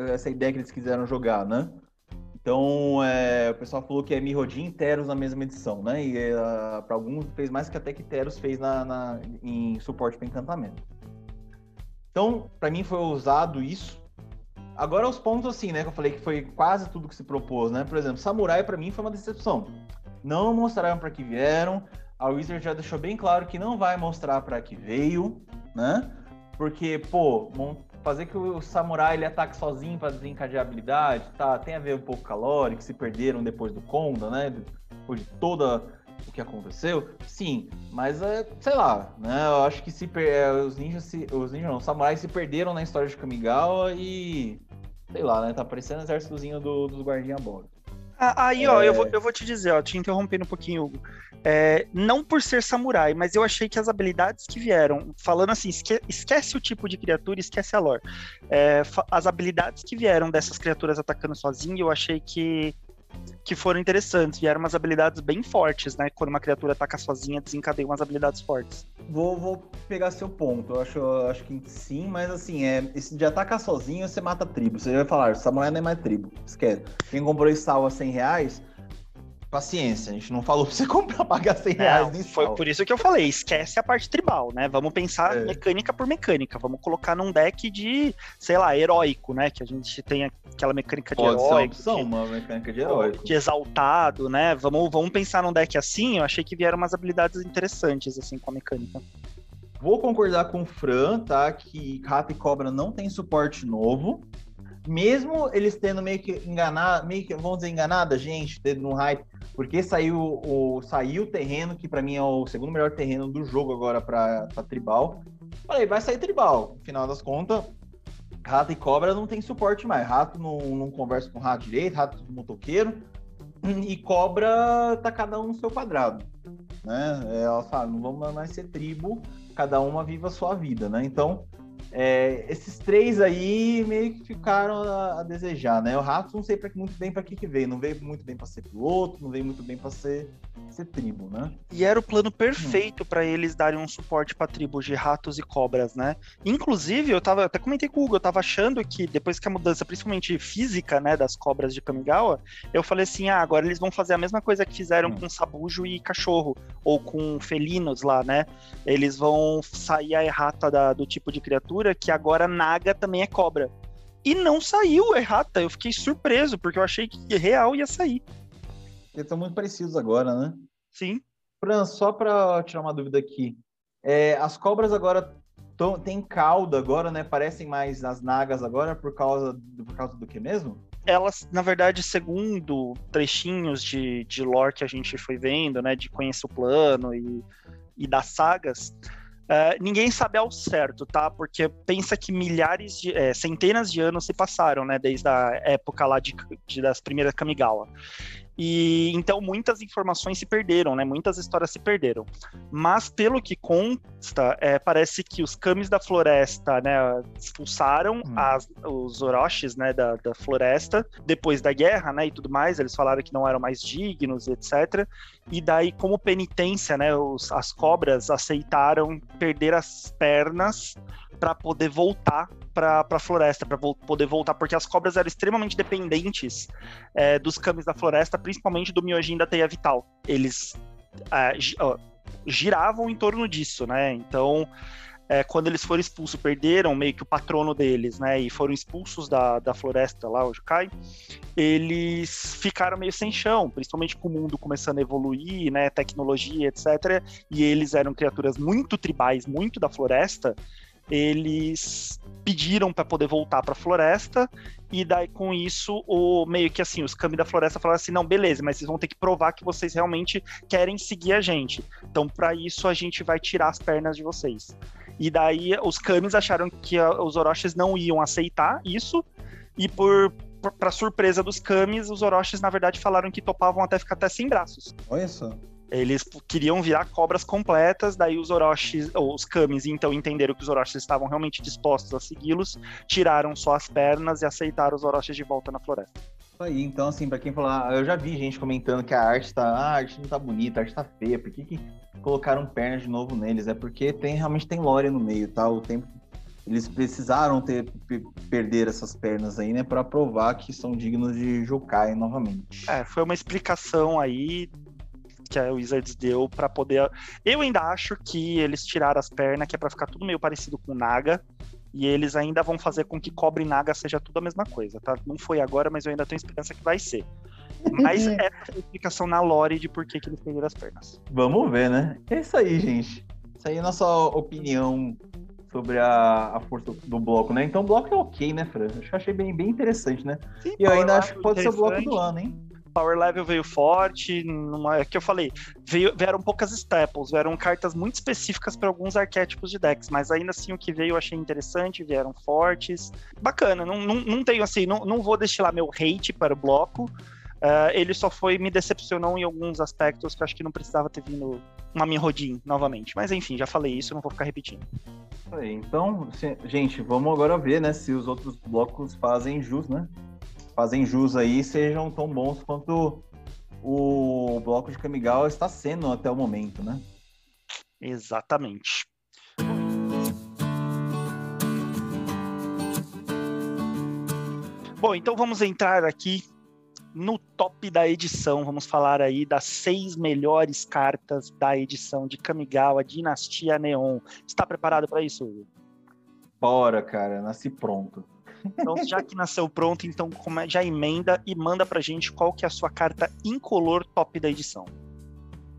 essa ideia que eles quiseram jogar, né? Então, é, o pessoal falou que é Mirrodin e Teros na mesma edição, né? E uh, é, para alguns fez mais que até que Teros fez na, na em suporte para encantamento. Então, para mim foi ousado isso. Agora os pontos assim, né, que eu falei que foi quase tudo que se propôs, né? Por exemplo, Samurai para mim foi uma decepção. Não mostraram para que vieram. A Wizard já deixou bem claro que não vai mostrar para que veio, né? Porque, pô, fazer que o samurai ele ataque sozinho para desencadear habilidade, tá? Tem a ver um pouco com a lore, que se perderam depois do Konda, né? Depois de toda o que aconteceu. Sim, mas é, sei lá, né? Eu acho que se per... É, os ninjas, se... os ninjas não, os samurais se perderam na história de Kamigawa e sei lá, né? Tá parecendo o exércitozinho do, dos guardinhas a ah, aí, ó, eu, vou, é. eu vou te dizer, ó, te interrompendo um pouquinho, Hugo. É, não por ser samurai, mas eu achei que as habilidades que vieram, falando assim, esque, esquece o tipo de criatura, esquece a lore. É, as habilidades que vieram dessas criaturas atacando sozinho, eu achei que que foram interessantes. Vieram umas habilidades bem fortes, né? Quando uma criatura ataca sozinha, desencadeia umas habilidades fortes. Vou, vou pegar seu ponto. Eu acho, eu acho que sim, mas assim, é, esse de atacar sozinho, você mata a tribo. Você vai falar, Samurai não é mais tribo. Esquece. Quem comprou esse sal a 100 reais, paciência, a gente não falou pra você comprar, pagar 100 reais não, Foi por isso que eu falei, esquece a parte tribal, né? Vamos pensar é. mecânica por mecânica, vamos colocar num deck de, sei lá, heróico, né? Que a gente tem aquela mecânica de Pode heróico. Ser opção, uma mecânica de heróico. De exaltado, né? Vamos, vamos pensar num deck assim, eu achei que vieram umas habilidades interessantes, assim, com a mecânica. Vou concordar com o Fran, tá? Que Rato e Cobra não tem suporte novo mesmo eles tendo meio que enganado, meio que, vamos dizer, enganado a gente, tendo um hype, porque saiu o, saiu o terreno, que para mim é o segundo melhor terreno do jogo agora para Tribal. Falei, vai sair Tribal. No final das contas, rato e cobra não tem suporte mais. Rato não, não conversa com rato direito, rato motoqueiro. E cobra tá cada um no seu quadrado. Né? Ela fala, não vamos mais ser tribo, cada uma viva a sua vida, né? Então, é, esses três aí meio que ficaram a, a desejar, né? O Rato não sei pra, muito bem para que, que veio. Não veio muito bem para ser piloto, não veio muito bem para ser, ser tribo, né? E era o plano perfeito hum. para eles darem um suporte para tribos de ratos e cobras, né? Inclusive, eu tava, até comentei com o Hugo, eu tava achando que depois que a mudança, principalmente física, né, das cobras de Kamigawa, eu falei assim: ah, agora eles vão fazer a mesma coisa que fizeram hum. com sabujo e cachorro, ou com felinos lá, né? Eles vão sair a errata da, do tipo de criatura que agora Naga também é cobra. E não saiu errata. Eu fiquei surpreso, porque eu achei que real ia sair. Eles estão muito parecidos agora, né? Sim. Fran, só para tirar uma dúvida aqui. É, as cobras agora tão, têm cauda agora, né? Parecem mais as nagas agora por causa do, por causa do que mesmo? elas, na verdade, segundo trechinhos de, de lore que a gente foi vendo, né, de conhecer o plano e, e das sagas, Uh, ninguém sabe ao certo, tá? Porque pensa que milhares de, é, centenas de anos se passaram, né? Desde a época lá de, de das primeiras Kamigawa. E então muitas informações se perderam, né? Muitas histórias se perderam. Mas pelo que consta, é, parece que os Kamis da floresta, né, expulsaram hum. as, os Orochis, né, da, da, floresta depois da guerra, né, e tudo mais. Eles falaram que não eram mais dignos, etc. E daí, como penitência, né, os, as cobras aceitaram perder as pernas para poder voltar para a floresta, para vo poder voltar, porque as cobras eram extremamente dependentes é, dos camis da floresta, principalmente do miojin da teia vital. Eles é, giravam em torno disso, né? Então, é, quando eles foram expulsos, perderam meio que o patrono deles, né? E foram expulsos da, da floresta lá, o Jukai, eles ficaram meio sem chão, principalmente com o mundo começando a evoluir, né? Tecnologia, etc. E eles eram criaturas muito tribais, muito da floresta eles pediram para poder voltar para a floresta e daí com isso o meio que assim os Kami da floresta falaram assim não beleza mas vocês vão ter que provar que vocês realmente querem seguir a gente. Então para isso a gente vai tirar as pernas de vocês. E daí os Kamis acharam que os Orochis não iam aceitar isso e por para surpresa dos Kamis os Orochis na verdade falaram que topavam até ficar até sem braços. Olha só eles queriam virar cobras completas, daí os Orochis, ou os Kamis, então entenderam que os Orochis estavam realmente dispostos a segui-los, tiraram só as pernas e aceitaram os Orochis de volta na floresta. Aí, então, assim, pra quem falar, eu já vi gente comentando que a arte tá, ah, a arte não tá bonita, a arte tá feia, por que, que colocaram pernas de novo neles? É porque tem realmente tem lore no meio, tá? O tempo eles precisaram ter perder essas pernas aí, né, para provar que são dignos de Jokai novamente. É, foi uma explicação aí que a Wizards deu para poder. Eu ainda acho que eles tiraram as pernas, que é para ficar tudo meio parecido com Naga. E eles ainda vão fazer com que Cobre e Naga seja tudo a mesma coisa, tá? Não foi agora, mas eu ainda tenho esperança que vai ser. Mas essa é a explicação na lore de por que, que eles perderam as pernas. Vamos ver, né? É isso aí, gente. Isso aí é a nossa opinião sobre a, a força do bloco, né? Então o bloco é ok, né, Fran? Acho que achei bem, bem interessante, né? Sim, e eu ainda acho que pode ser o bloco do ano, hein? Power level veio forte, numa, é que eu falei, veio, vieram poucas staples, vieram cartas muito específicas para alguns arquétipos de decks, mas ainda assim o que veio eu achei interessante, vieram fortes. Bacana, não, não, não tenho assim, não, não vou destilar meu hate para o bloco. Uh, ele só foi, me decepcionou em alguns aspectos que eu acho que não precisava ter vindo uma minha rodinha novamente. Mas enfim, já falei isso, não vou ficar repetindo. Então, gente, vamos agora ver, né, se os outros blocos fazem jus, né? Fazem jus aí sejam tão bons quanto o bloco de Kamigawa está sendo até o momento, né? Exatamente. Bom, então vamos entrar aqui no top da edição. Vamos falar aí das seis melhores cartas da edição de Kamigawa Dinastia Neon. Está preparado para isso? Bora, cara, nasci pronto. Então, já que nasceu pronto, então já emenda e manda pra gente qual que é a sua carta incolor top da edição.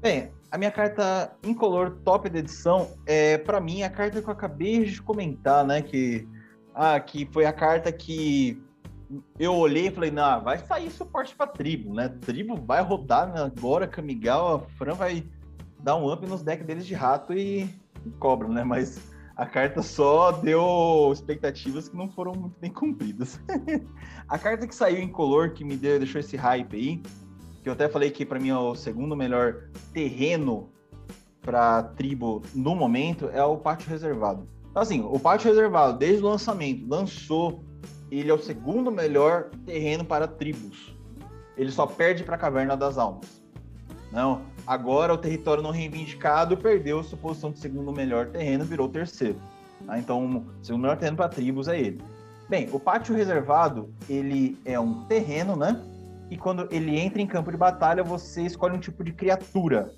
Bem, a minha carta incolor top da edição é, para mim, a carta que eu acabei de comentar, né? Que, ah, que foi a carta que eu olhei e falei, não, vai sair suporte pra tribo, né? Tribo vai rodar né? agora, Kamigal, a Fran vai dar um up nos decks deles de rato e, e cobra, né? Mas a carta só deu expectativas que não foram muito bem cumpridas. a carta que saiu em color, que me deu, deixou esse hype aí, que eu até falei que para mim é o segundo melhor terreno para tribo no momento, é o Pátio Reservado. Então, assim, o Pátio Reservado, desde o lançamento, lançou, ele é o segundo melhor terreno para tribos. Ele só perde para a Caverna das Almas. Não, agora o território não reivindicado perdeu sua posição de segundo melhor terreno, virou terceiro. Tá? Então, o segundo melhor terreno para tribos é ele. Bem, o pátio reservado, ele é um terreno, né? E quando ele entra em campo de batalha, você escolhe um tipo de criatura.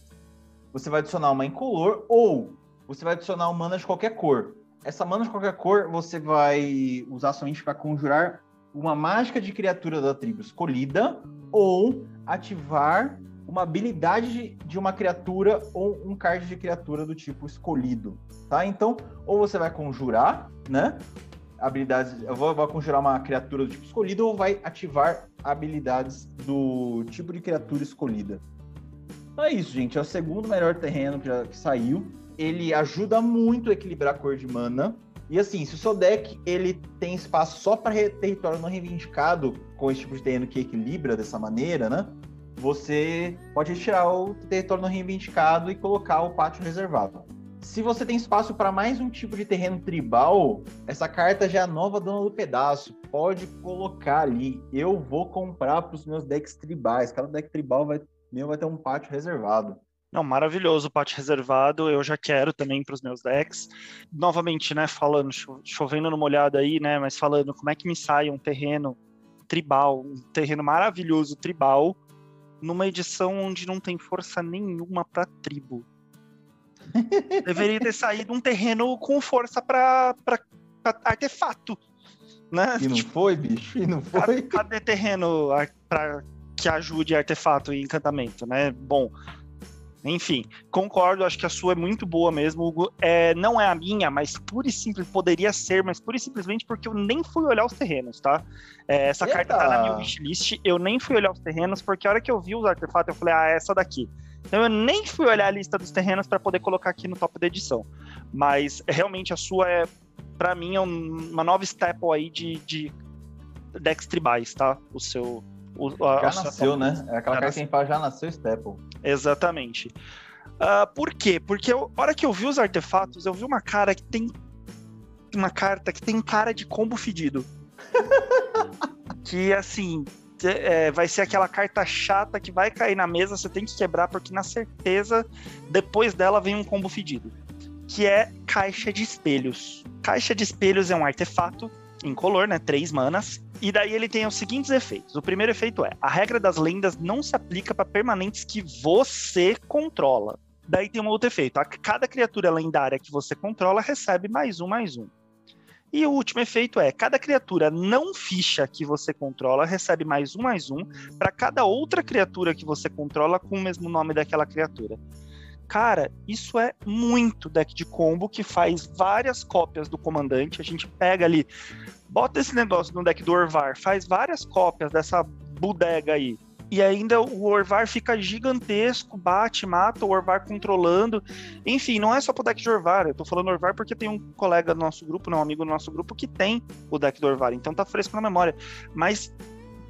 Você vai adicionar uma incolor ou você vai adicionar uma mana de qualquer cor. Essa mana de qualquer cor você vai usar somente para conjurar uma mágica de criatura da tribo escolhida ou ativar uma habilidade de, uma criatura ou um card de criatura do tipo escolhido, tá? Então, ou você vai conjurar, né? habilidades. Eu vou, vou conjurar uma criatura do tipo escolhido ou vai ativar habilidades do tipo de criatura escolhida. Então é isso, gente. É o segundo melhor terreno que, já, que saiu. Ele ajuda muito a equilibrar a cor de mana. E assim, se o seu deck ele tem espaço só para território não reivindicado com esse tipo de terreno que equilibra dessa maneira, né? Você pode retirar o território não reivindicado e colocar o pátio reservado. Se você tem espaço para mais um tipo de terreno tribal, essa carta já é a nova dona do pedaço. Pode colocar ali. Eu vou comprar para os meus decks tribais. Cada deck tribal vai, meu vai ter um pátio reservado. Não, maravilhoso o pátio reservado, eu já quero também para os meus decks. Novamente, né, falando, chovendo numa olhada aí, né, mas falando como é que me sai um terreno tribal, um terreno maravilhoso tribal, numa edição onde não tem força nenhuma para tribo. Deveria ter saído um terreno com força para artefato. Né? E não tipo, foi, bicho? E não foi? Cadê terreno para que ajude artefato e encantamento, né? Bom, enfim, concordo, acho que a sua é muito boa mesmo, Hugo. É, não é a minha, mas pura e simples, poderia ser, mas pura e simplesmente porque eu nem fui olhar os terrenos, tá? É, essa Eita. carta tá na minha wishlist, eu nem fui olhar os terrenos, porque a hora que eu vi os artefatos, eu falei, ah, essa daqui. Então eu nem fui olhar a lista dos terrenos para poder colocar aqui no top da edição. Mas realmente a sua é, para mim, é uma nova staple aí de, de decks tribais, tá? O seu, o, a, já nasceu, né? É aquela carta que já nasceu Staple. Exatamente. Uh, por quê? Porque eu, a hora que eu vi os artefatos, eu vi uma cara que tem. Uma carta que tem cara de combo fedido. que assim. É, vai ser aquela carta chata que vai cair na mesa, você tem que quebrar, porque na certeza, depois dela vem um combo fedido. Que é Caixa de Espelhos. Caixa de Espelhos é um artefato incolor, né? Três manas. E daí ele tem os seguintes efeitos. O primeiro efeito é: a regra das lendas não se aplica para permanentes que você controla. Daí tem um outro efeito: a cada criatura lendária que você controla recebe mais um, mais um. E o último efeito é: cada criatura não ficha que você controla recebe mais um, mais um para cada outra criatura que você controla com o mesmo nome daquela criatura. Cara, isso é muito deck de combo que faz várias cópias do comandante. A gente pega ali, bota esse negócio no deck do Orvar, faz várias cópias dessa bodega aí. E ainda o Orvar fica gigantesco, bate, mata o Orvar controlando. Enfim, não é só pro deck de Orvar. Eu tô falando Orvar porque tem um colega do nosso grupo, não, um amigo do nosso grupo, que tem o deck do Orvar. Então tá fresco na memória. Mas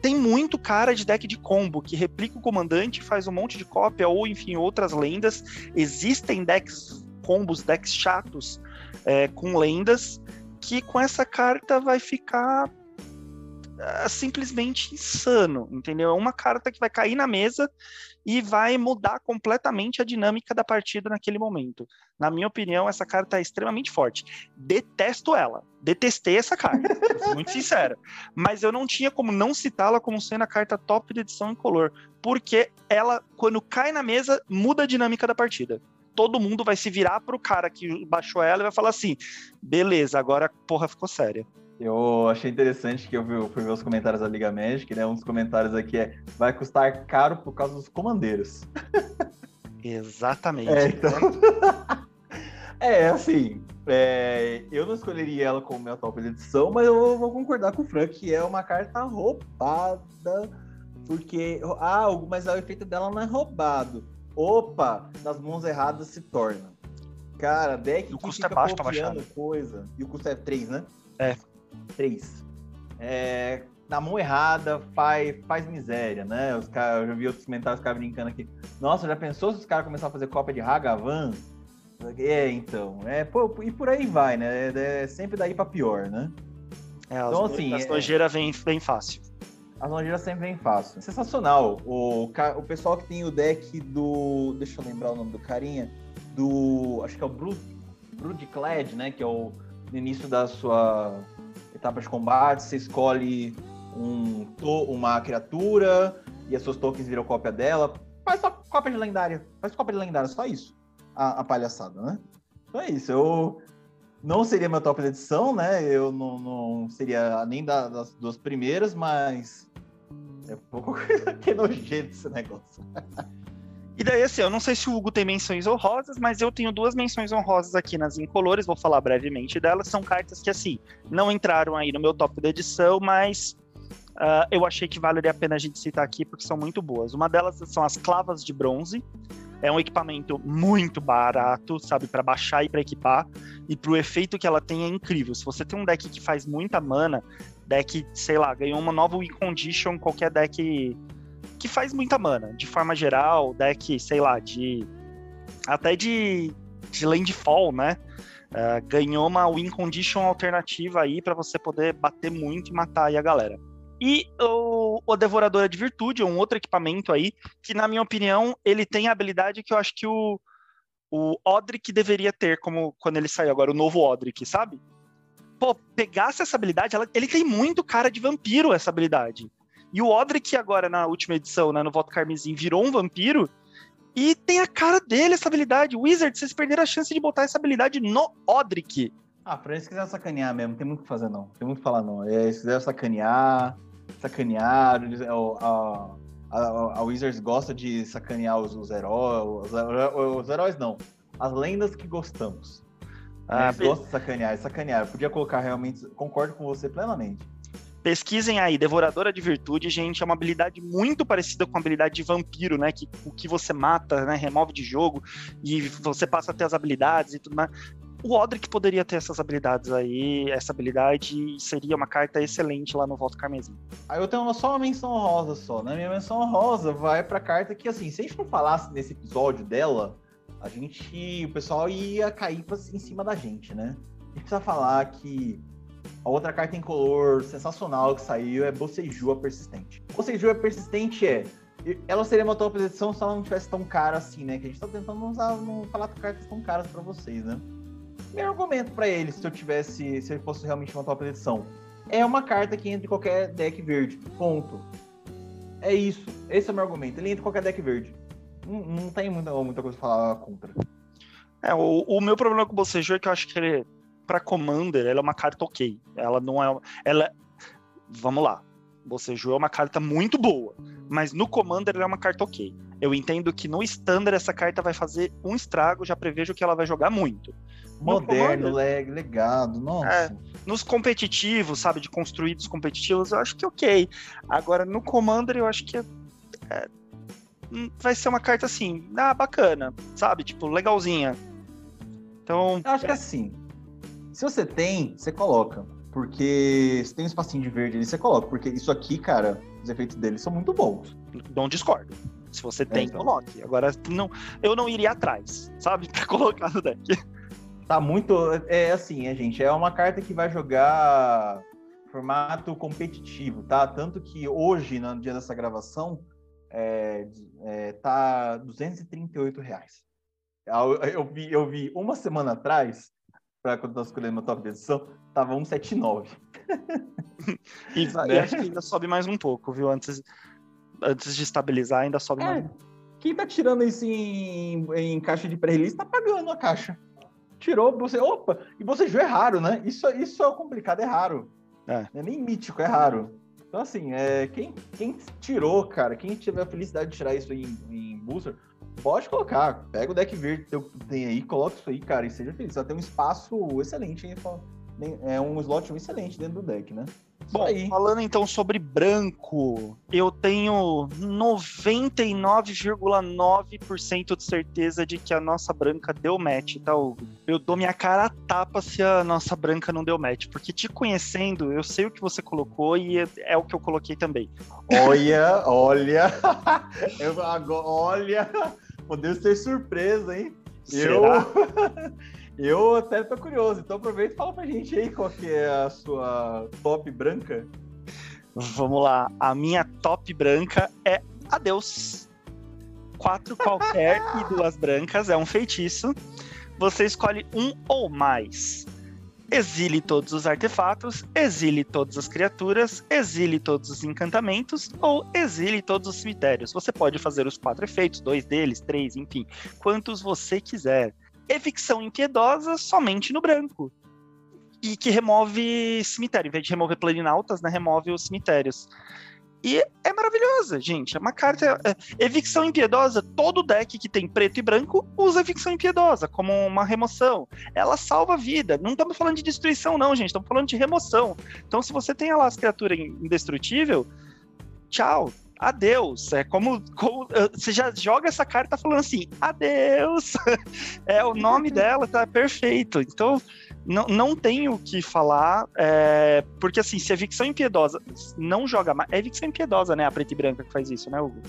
tem muito cara de deck de combo que replica o comandante, faz um monte de cópia ou enfim outras lendas. Existem decks combos, decks chatos é, com lendas que com essa carta vai ficar uh, simplesmente insano, entendeu? É uma carta que vai cair na mesa e vai mudar completamente a dinâmica da partida naquele momento. Na minha opinião, essa carta é extremamente forte. Detesto ela. Detestei essa carta, muito sincero. Mas eu não tinha como não citá-la como sendo a carta top de edição em color, porque ela, quando cai na mesa, muda a dinâmica da partida todo mundo vai se virar pro cara que baixou ela e vai falar assim: beleza, agora a porra ficou séria. Eu achei interessante que eu vi, fui ver os comentários da Liga Magic, né? Um dos comentários aqui é: vai custar caro por causa dos comandeiros. Exatamente. É, então... é assim, é, eu não escolheria ela como minha top de edição, mas eu vou concordar com o Frank que é uma carta roubada, porque. Ah, mas o efeito dela não é roubado. Opa, nas mãos erradas se torna. Cara, deck o que custo é baixo pra baixar. coisa. E o custo é 3, né? É. 3. É, na mão errada faz, faz miséria, né? Os cara, eu já vi outros comentários, os caras brincando aqui. Nossa, já pensou se os caras começarem a fazer cópia de Hagavan? É, então. É, pô, e por aí vai, né? É, é sempre daí pra pior, né? É, então, as, assim, as nojeiras é, vem, vem fácil. As nojeiras sempre vem fácil. Sensacional. O, o pessoal que tem o deck do. Deixa eu lembrar o nome do carinha. Do. Acho que é o Brood, Broodclad, né? Que é o no início da sua etapa de combate, você escolhe um, uma criatura e as suas tokens viram cópia dela. Faz só cópia de lendária. Faz cópia de lendária, só isso. A, a palhaçada, né? Então é isso. Eu não seria meu top de edição, né? Eu não, não seria nem da, das duas primeiras, mas é pouco que nojento esse negócio. E daí, assim, eu não sei se o Hugo tem menções honrosas, mas eu tenho duas menções honrosas aqui nas incolores, vou falar brevemente delas. São cartas que, assim, não entraram aí no meu top da edição, mas uh, eu achei que valeria a pena a gente citar aqui porque são muito boas. Uma delas são as clavas de bronze. É um equipamento muito barato, sabe, para baixar e para equipar. E pro efeito que ela tem é incrível. Se você tem um deck que faz muita mana, deck, sei lá, ganhou uma nova win condition, qualquer deck que faz muita mana, de forma geral, deck, sei lá, de. Até de, de landfall, né? Uh, ganhou uma win condition alternativa aí para você poder bater muito e matar aí a galera. E o, o Devoradora de Virtude, um outro equipamento aí, que na minha opinião, ele tem a habilidade que eu acho que o, o Odric deveria ter, como quando ele saiu agora, o novo Odric, sabe? Pô, pegasse essa habilidade, ela, ele tem muito cara de vampiro, essa habilidade. E o Odric, agora na última edição, né, no Voto Carmesim, virou um vampiro. E tem a cara dele essa habilidade. Wizard, vocês perderam a chance de botar essa habilidade no Odric. Ah, pra eles quiser sacanear mesmo, tem muito o que fazer, não. Tem muito o que falar, não. É, se quiser sacanear, sacanear. A, a, a, Wizards gosta de sacanear os, os heróis. Os, os, heróis não. As lendas que gostamos. Ah, Eles gostam de sacanear, sacanear. Eu podia colocar realmente. Concordo com você plenamente. Pesquisem aí, Devoradora de Virtude, gente, é uma habilidade muito parecida com a habilidade de vampiro, né? Que o que você mata, né? Remove de jogo e você passa a ter as habilidades e tudo mais. O Odric poderia ter essas habilidades aí, essa habilidade seria uma carta excelente lá no Voto Carmesim. Aí eu tenho só uma menção rosa só, né? Minha menção rosa vai pra carta que, assim, se a gente não falasse nesse episódio dela, a gente, o pessoal ia cair em cima da gente, né? Gente precisa falar que a outra carta em color sensacional que saiu é Boceju a Persistente. Boceju a Persistente é. Ela seria uma top edição se ela não tivesse tão cara assim, né? Que a gente tá tentando usar, não falar cartas tão caras para vocês, né? Meu argumento para ele, se eu tivesse. Se ele fosse realmente uma top edição. É uma carta que entra em qualquer deck verde. Ponto. É isso. Esse é o meu argumento. Ele entra em qualquer deck verde. Não, não tem muita, muita coisa pra falar contra. É, o, o meu problema com o Boceju é que eu acho que ele para Commander, ela é uma carta ok. Ela não é. Ela. Vamos lá. Boceju é uma carta muito boa, mas no Commander ela é uma carta ok. Eu entendo que no Standard essa carta vai fazer um estrago, já prevejo que ela vai jogar muito. Moderno, leg, legado, nossa. É, nos competitivos, sabe, de construídos competitivos, eu acho que ok. Agora, no Commander, eu acho que é, é, vai ser uma carta assim, ah, bacana, sabe, tipo, legalzinha. Então. Eu acho que é assim, se você tem, você coloca. Porque se tem um espacinho de verde ali, você coloca. Porque isso aqui, cara, os efeitos dele são muito bons. Não discordo. Se você tem, é, então. coloque. Agora, não, eu não iria atrás, sabe? Pra colocar no deck. Tá muito. É assim, é, gente. É uma carta que vai jogar formato competitivo, tá? Tanto que hoje, no dia dessa gravação, é, é, tá 238 reais. Eu, eu, vi, eu vi uma semana atrás para quando nós escolhendo uma top de edição, tava 179. e, né? e acho que ainda sobe mais um pouco, viu? Antes, antes de estabilizar, ainda sobe é, mais um Quem tá tirando isso em, em caixa de pré-release tá pagando a caixa. Tirou, você. Opa! E você é raro, né? Isso, isso é complicado, é raro. É. é nem mítico, é raro. Então, assim, é, quem, quem tirou, cara, quem tiver a felicidade de tirar isso em, em booster, Pode colocar. Pega o deck verde que tem aí, coloca isso aí, cara, e seja feliz. Vai ter um espaço excelente aí. É um slot excelente dentro do deck, né? Bom, aí. falando então sobre branco, eu tenho 99,9% de certeza de que a nossa branca deu match, tá, Hugo? Eu dou minha cara a tapa se a nossa branca não deu match, porque te conhecendo, eu sei o que você colocou e é, é o que eu coloquei também. Olha, olha, eu, agora, olha, podemos ter surpresa, hein? Será? Eu. Eu até tô curioso, então aproveita e fala pra gente aí qual que é a sua top branca. Vamos lá, a minha top branca é Adeus. Quatro qualquer e duas brancas, é um feitiço. Você escolhe um ou mais. Exile todos os artefatos, exile todas as criaturas, exile todos os encantamentos ou exile todos os cemitérios. Você pode fazer os quatro efeitos, dois deles, três, enfim, quantos você quiser evicção impiedosa somente no branco. E que remove cemitério. Em vez de remover planinautas, né, remove os cemitérios. E é maravilhosa, gente. É uma carta. É, evicção impiedosa, todo deck que tem preto e branco usa evicção impiedosa como uma remoção. Ela salva a vida. Não estamos falando de destruição, não, gente. Estamos falando de remoção. Então, se você tem lá as criaturas indestrutível, tchau. Adeus. É como, como. Você já joga essa carta falando assim, adeus. é o nome dela, tá perfeito. Então não, não tenho o que falar, é, porque assim, se a evicção impiedosa não joga mais. É evicção impiedosa, né? A preta e branca que faz isso, né, Hugo?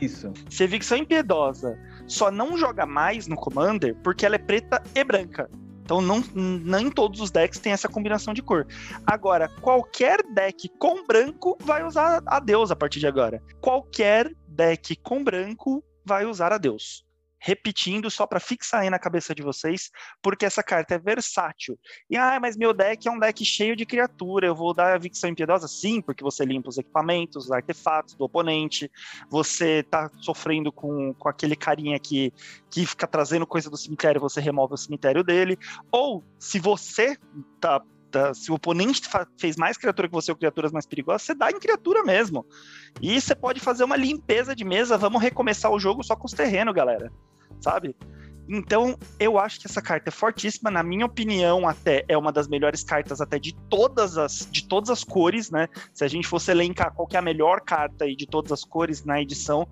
Isso. Se a evicção impiedosa só não joga mais no Commander porque ela é preta e branca. Então não, nem todos os decks têm essa combinação de cor. Agora, qualquer deck com branco vai usar a Deus a partir de agora. Qualquer deck com branco vai usar a Deus repetindo só para fixar aí na cabeça de vocês, porque essa carta é versátil. E ah, mas meu deck é um deck cheio de criatura, eu vou dar a Vicção Impiedosa? Sim, porque você limpa os equipamentos, os artefatos do oponente, você tá sofrendo com, com aquele carinha que, que fica trazendo coisa do cemitério, você remove o cemitério dele. Ou se você tá se o oponente fez mais criatura que você ou criaturas mais perigosas, você dá em criatura mesmo. E você pode fazer uma limpeza de mesa, vamos recomeçar o jogo só com os terrenos, galera sabe? Então, eu acho que essa carta é fortíssima, na minha opinião, até é uma das melhores cartas até de todas as de todas as cores, né? Se a gente fosse elencar qual é a melhor carta aí de todas as cores na edição,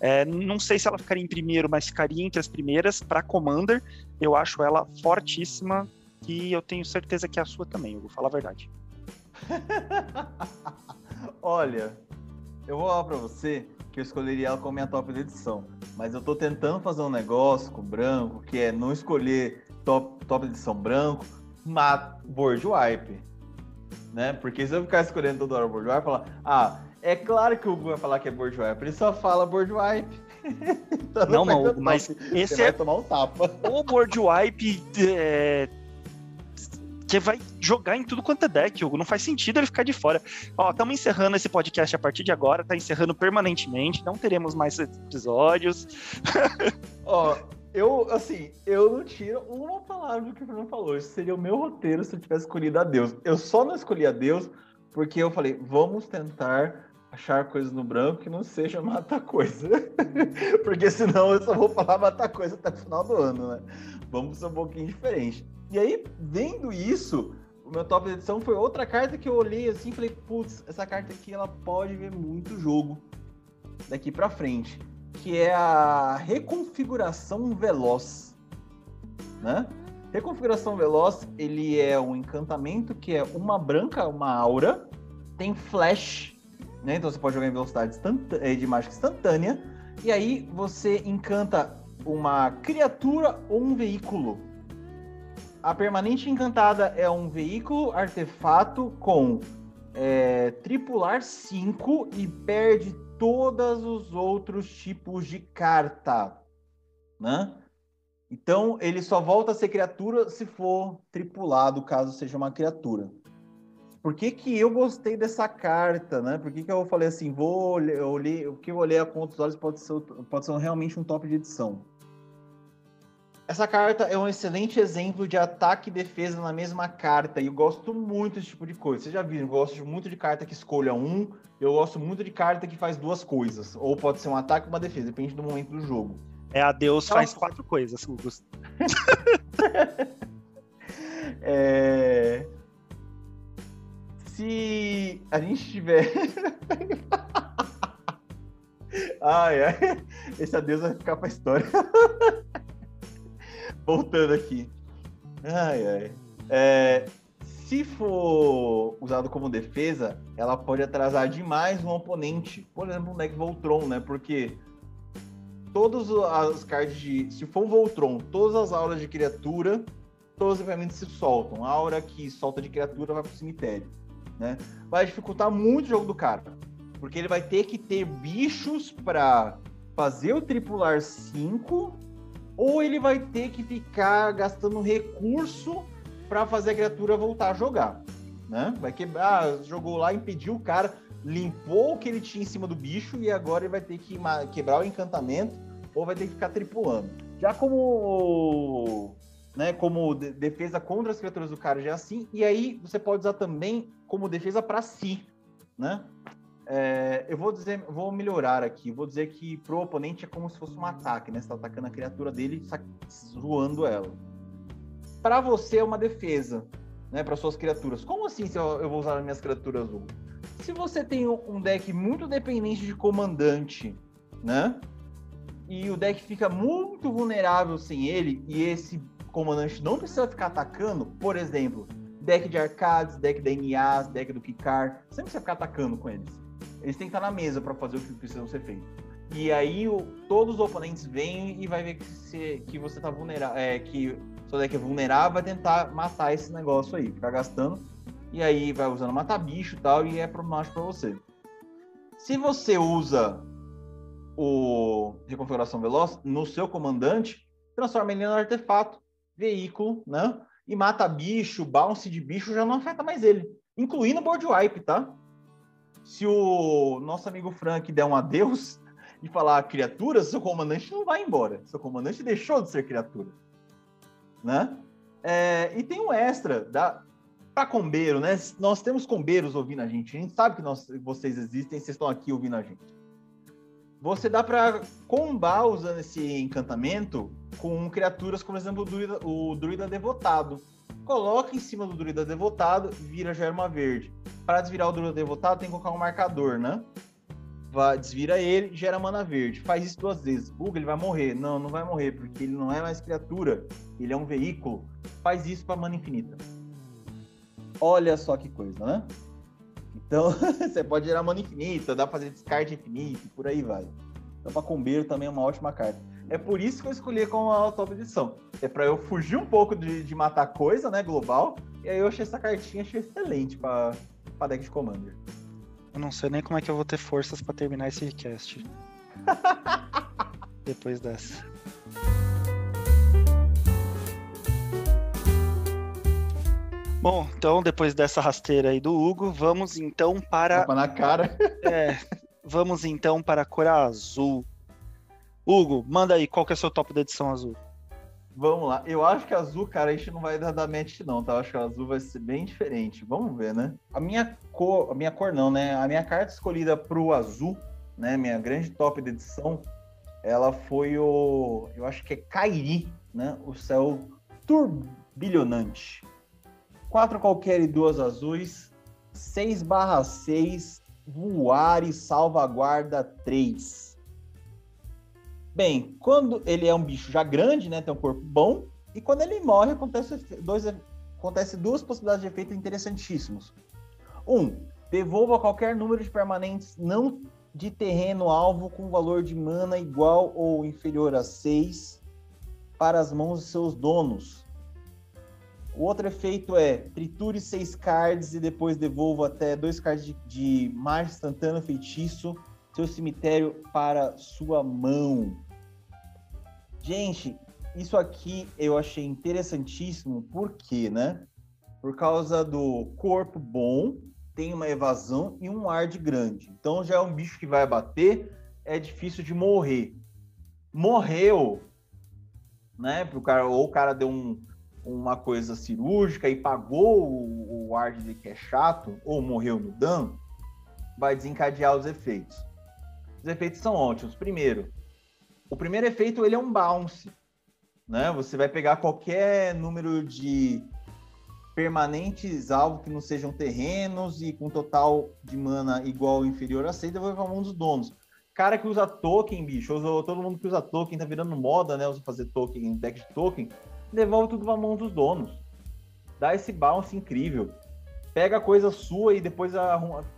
é, não sei se ela ficaria em primeiro, mas ficaria entre as primeiras para Commander. Eu acho ela fortíssima e eu tenho certeza que é a sua também, eu vou falar a verdade. Olha, eu vou falar para você que eu escolheria ela como minha top de edição. Mas eu tô tentando fazer um negócio com branco, que é não escolher top, top edição branco, mas board wipe. Né? Porque se eu ficar escolhendo toda hora board wipe, falar, ah, é claro que o Hugo vai falar que é board wipe, ele só fala board wipe. então não, não, mas esse é tomar um tapa. O board wipe é que vai jogar em tudo quanto é deck, Hugo. Não faz sentido ele ficar de fora. Ó, estamos encerrando esse podcast a partir de agora, tá encerrando permanentemente, não teremos mais episódios. Ó, eu, assim, eu não tiro uma palavra do que o Fernando falou. Esse seria o meu roteiro se eu tivesse escolhido a Deus. Eu só não escolhi a Deus porque eu falei, vamos tentar achar coisas no branco que não seja matar coisa. porque senão eu só vou falar matar coisa até o final do ano, né? Vamos ser um pouquinho diferente. E aí, vendo isso, o meu top de edição foi outra carta que eu olhei assim e falei, putz, essa carta aqui ela pode ver muito jogo daqui para frente, que é a reconfiguração veloz, né? Reconfiguração veloz, ele é um encantamento que é uma branca, uma aura, tem flash, né? Então você pode jogar em velocidade eh, de mágica instantânea, e aí você encanta uma criatura ou um veículo a Permanente Encantada é um veículo artefato com é, tripular 5 e perde todos os outros tipos de carta, né? Então ele só volta a ser criatura se for tripulado, caso seja uma criatura. Por que, que eu gostei dessa carta, né? Por que, que eu falei assim, vou olhar, o que eu olhei a conta dos olhos pode ser, pode ser realmente um top de edição? Essa carta é um excelente exemplo de ataque e defesa na mesma carta. E eu gosto muito desse tipo de coisa. Vocês já viram, eu gosto muito de carta que escolha um. Eu gosto muito de carta que faz duas coisas. Ou pode ser um ataque ou uma defesa, depende do momento do jogo. É, a Deus então, faz quatro coisas, Augusto. é... Se a gente tiver. ai, ai. Esse adeus vai ficar pra história. Voltando aqui. Ai, ai. É, se for usado como defesa, ela pode atrasar demais um oponente. Por exemplo, um deck Voltron, né? Porque todas as cards de. Se for um Voltron, todas as auras de criatura, todos os equipamentos se soltam. A aura que solta de criatura vai pro cemitério. Né? Vai dificultar muito o jogo do cara. Porque ele vai ter que ter bichos para fazer o tripular 5 ou ele vai ter que ficar gastando recurso para fazer a criatura voltar a jogar, né? Vai quebrar, ah, jogou lá, impediu o cara, limpou o que ele tinha em cima do bicho e agora ele vai ter que quebrar o encantamento ou vai ter que ficar tripulando. Já como né, como defesa contra as criaturas do cara já é assim, e aí você pode usar também como defesa para si, né? É, eu vou dizer, vou melhorar aqui. Vou dizer que pro oponente é como se fosse um ataque, né? Você tá atacando a criatura dele, zoando ela. Para você é uma defesa, né? Para suas criaturas. Como assim se eu, eu vou usar as minhas criaturas azul? Se você tem um deck muito dependente de comandante, né? E o deck fica muito vulnerável sem ele, e esse comandante não precisa ficar atacando, por exemplo, deck de arcades, deck da NAs, deck do Kikar, sempre precisa ficar atacando com eles. Eles têm que estar na mesa para fazer o que precisa ser feito. E aí o, todos os oponentes vêm e vai ver que, se, que você tá vulnerável, é, que seu deck é vulnerável, vai tentar matar esse negócio aí, ficar gastando. E aí vai usando matar bicho e tal, e é problemático para você. Se você usa o de configuração veloz no seu comandante, transforma ele no artefato, veículo, né? E mata bicho, bounce de bicho já não afeta mais ele, incluindo board wipe, tá? Se o nosso amigo Frank der um adeus e falar criatura, seu comandante não vai embora. Seu comandante deixou de ser criatura, né? É, e tem um extra da para combeiro, né? Nós temos combeiros ouvindo a gente. A gente sabe que nós, vocês existem, vocês estão aqui ouvindo a gente. Você dá para combar usando esse encantamento com criaturas, como exemplo, o druida, o druida devotado. Coloca em cima do druida devotado, vira já uma verde. Para desvirar o druida devotado, tem que colocar um marcador, né? Desvira ele, gera mana verde. Faz isso duas vezes. Bug, ele vai morrer. Não, não vai morrer, porque ele não é mais criatura. Ele é um veículo. Faz isso para mana infinita. Olha só que coisa, né? Então, você pode gerar mana infinita, dá pra fazer descarte infinito, por aí vai. Então, pra combeiro também é uma ótima carta. É por isso que eu escolhi como a top edição. É para eu fugir um pouco de, de, matar coisa, né, global. E aí eu achei essa cartinha achei excelente para deck de Commander. Eu não sei nem como é que eu vou ter forças para terminar esse cast. Depois dessa. Bom, então depois dessa rasteira aí do Hugo, vamos então para. Tapa na cara. É, vamos então para a cor azul. Hugo, manda aí, qual que é o seu top da edição azul? Vamos lá. Eu acho que azul, cara, a gente não vai dar da match, não, tá? Eu acho que azul vai ser bem diferente. Vamos ver, né? A minha cor, a minha cor não, né? A minha carta escolhida pro azul, né? Minha grande top da edição, ela foi o. Eu acho que é Kairi, né? O céu turbilhonante. Quatro qualquer e duas azuis. 6 barra 6. Voar e salvaguarda 3 Bem, quando ele é um bicho já grande, né, tem um corpo bom, e quando ele morre, acontece, dois, acontece duas possibilidades de efeito interessantíssimos. Um, devolva qualquer número de permanentes não de terreno alvo com valor de mana igual ou inferior a 6 para as mãos de seus donos. O outro efeito é triture 6 cards e depois devolva até 2 cards de, de magia instantâneo feitiço seu cemitério para sua mão. Gente, isso aqui eu achei interessantíssimo, por quê, né? Por causa do corpo bom, tem uma evasão e um ar de grande. Então já é um bicho que vai bater, é difícil de morrer. Morreu, né? Pro cara, ou o cara deu um, uma coisa cirúrgica e pagou o, o ar de que é chato, ou morreu no dano, vai desencadear os efeitos. Os efeitos são ótimos. Primeiro, o primeiro efeito ele é um bounce, né? Você vai pegar qualquer número de permanentes alvo que não sejam terrenos e com total de mana igual ou inferior a 6, devolver para mão dos donos. Cara que usa token, bicho, todo mundo que usa token, tá virando moda, né? Usa fazer token, deck de token, devolve tudo para mão dos donos. Dá esse bounce incrível. Pega a coisa sua e depois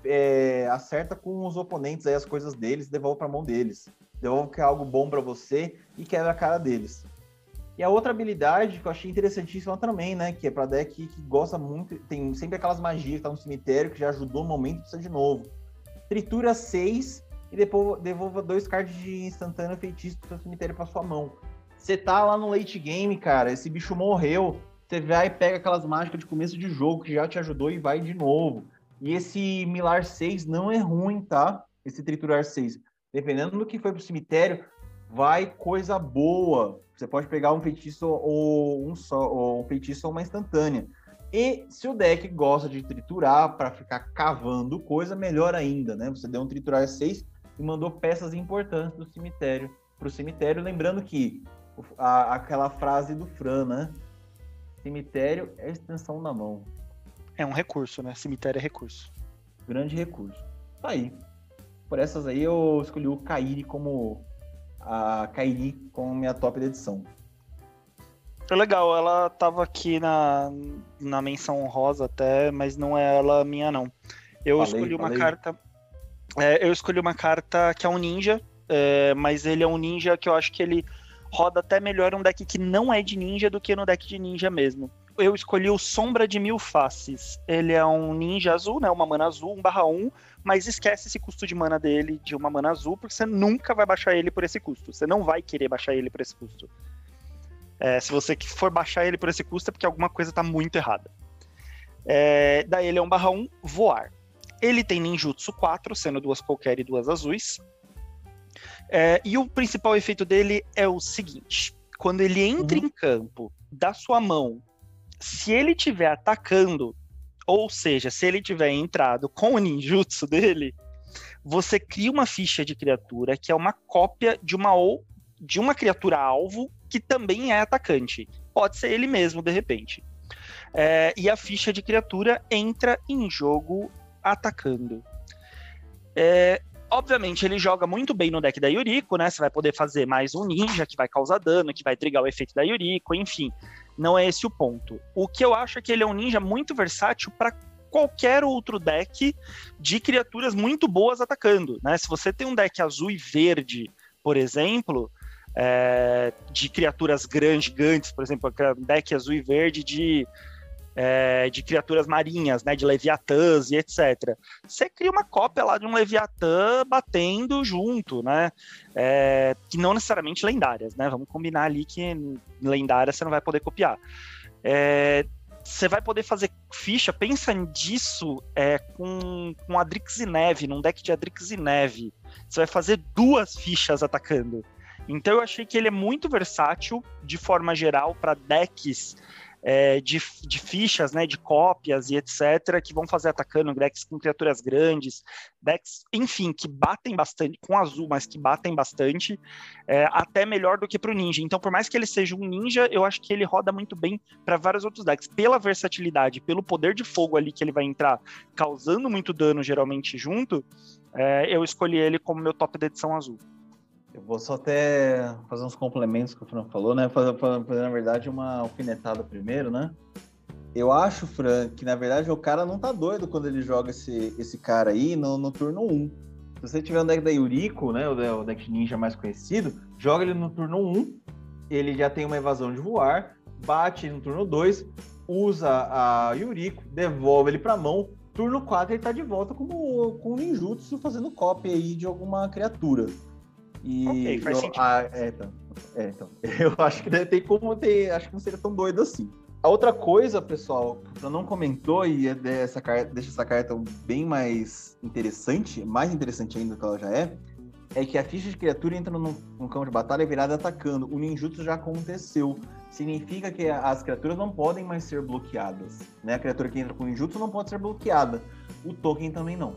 é, acerta com os oponentes aí as coisas deles, devolve para mão deles devolve que é algo bom para você e quebra a cara deles. E a outra habilidade que eu achei interessantíssima também, né? Que é para deck que gosta muito, tem sempre aquelas magias que tá no cemitério, que já ajudou no momento e precisa de novo. Tritura 6 e depois devolva dois cards de instantâneo feitiço pro seu cemitério para sua mão. Você tá lá no late game, cara, esse bicho morreu. Você vai e pega aquelas mágicas de começo de jogo que já te ajudou e vai de novo. E esse Milar 6 não é ruim, tá? Esse Triturar 6 dependendo do que foi pro cemitério, vai coisa boa. Você pode pegar um feitiço ou um só, ou um feitiço ou uma instantânea. E se o deck gosta de triturar para ficar cavando coisa, melhor ainda, né? Você deu um triturar 6 e mandou peças importantes do cemitério para o cemitério. Lembrando que a, aquela frase do Fran, né? Cemitério é extensão da mão. É um recurso, né? Cemitério é recurso. Grande recurso. Tá aí. Por essas aí eu escolhi o Kairi como a Kairi como minha top da edição. É legal, ela tava aqui na, na menção honrosa até, mas não é ela minha não. Eu falei, escolhi uma falei. carta. É, eu escolhi uma carta que é um ninja, é, mas ele é um ninja que eu acho que ele roda até melhor um deck que não é de ninja do que no deck de ninja mesmo. Eu escolhi o Sombra de Mil Faces. Ele é um ninja azul, né? Uma mana azul, 1 barra 1, mas esquece esse custo de mana dele de uma mana azul, porque você nunca vai baixar ele por esse custo. Você não vai querer baixar ele por esse custo. É, se você for baixar ele por esse custo, é porque alguma coisa está muito errada. É, daí ele é um barra 1, voar. Ele tem ninjutsu 4, sendo duas qualquer e duas azuis. É, e o principal efeito dele é o seguinte: quando ele entra uhum. em campo da sua mão, se ele estiver atacando, ou seja, se ele tiver entrado com o ninjutsu dele, você cria uma ficha de criatura que é uma cópia de uma ou de uma criatura alvo que também é atacante. Pode ser ele mesmo, de repente. É, e a ficha de criatura entra em jogo atacando. É, obviamente, ele joga muito bem no deck da Yuriko, né? Você vai poder fazer mais um ninja que vai causar dano, que vai trigar o efeito da Yuriko, enfim. Não é esse o ponto. O que eu acho é que ele é um ninja muito versátil para qualquer outro deck de criaturas muito boas atacando, né? Se você tem um deck azul e verde, por exemplo, é, de criaturas grandes, gigantes, por exemplo, deck azul e verde de, é, de criaturas marinhas, né, de leviatãs e etc. Você cria uma cópia lá de um leviatã batendo junto, né, é, que não necessariamente lendárias, né, vamos combinar ali que lendárias você não vai poder copiar. É, você vai poder fazer ficha, pensa nisso é, com, com Adrix e Neve, num deck de Adrix e Neve. Você vai fazer duas fichas atacando. Então eu achei que ele é muito versátil de forma geral para decks é, de, de, fichas, né, de cópias e etc, que vão fazer atacando decks com criaturas grandes, decks, enfim, que batem bastante, com azul, mas que batem bastante, é, até melhor do que para o ninja. Então, por mais que ele seja um ninja, eu acho que ele roda muito bem para vários outros decks, pela versatilidade, pelo poder de fogo ali que ele vai entrar, causando muito dano geralmente junto, é, eu escolhi ele como meu top da edição azul. Eu vou só até fazer uns complementos que o Fran falou, né? Fazer, fazer, na verdade, uma alfinetada primeiro, né? Eu acho, Fran, que na verdade o cara não tá doido quando ele joga esse, esse cara aí no, no turno 1. Se você tiver um deck da Yuriko, né? O, deck ninja mais conhecido, joga ele no turno 1, ele já tem uma evasão de voar, bate no turno 2, usa a Yuriko, devolve ele pra mão. Turno 4 ele tá de volta com, com o ninjutsu fazendo cópia aí de alguma criatura. E ok, faz eu, sentido. Ah, é, então, é, então, eu acho que tem como ter, acho que não seria tão doido assim. A outra coisa, pessoal, que eu não comentou e é dessa carta, deixa essa carta bem mais interessante, mais interessante ainda do que ela já é, é que a ficha de criatura entra no, no campo de batalha virada atacando. O ninjutsu já aconteceu. Significa que as criaturas não podem mais ser bloqueadas. Né? A criatura que entra com ninjutsu não pode ser bloqueada. O token também não.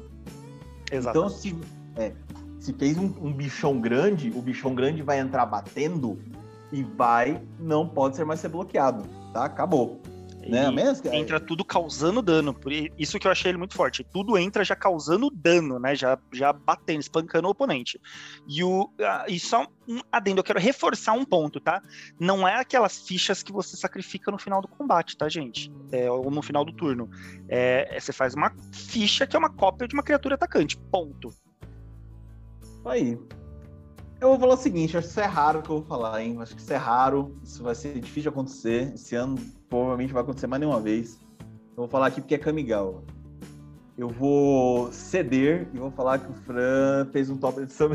Exato. Então, se, é, se fez um, um, bichão grande, o bichão grande vai entrar batendo e vai, não pode ser mais ser bloqueado, tá? Acabou. Né? Entra tudo causando dano. Por isso que eu achei ele muito forte. Tudo entra já causando dano, né? Já, já batendo, espancando o oponente. E, o, e só um adendo, eu quero reforçar um ponto, tá? Não é aquelas fichas que você sacrifica no final do combate, tá, gente? É, ou no final do turno. É, você faz uma ficha que é uma cópia de uma criatura atacante. Ponto. Aí. Eu vou falar o seguinte, acho que isso é raro que eu vou falar, hein? Acho que isso é raro, isso vai ser difícil de acontecer. Esse ano provavelmente vai acontecer mais nenhuma vez. Eu vou falar aqui porque é Kamigawa. Eu vou ceder e vou falar que o Fran fez um top edição,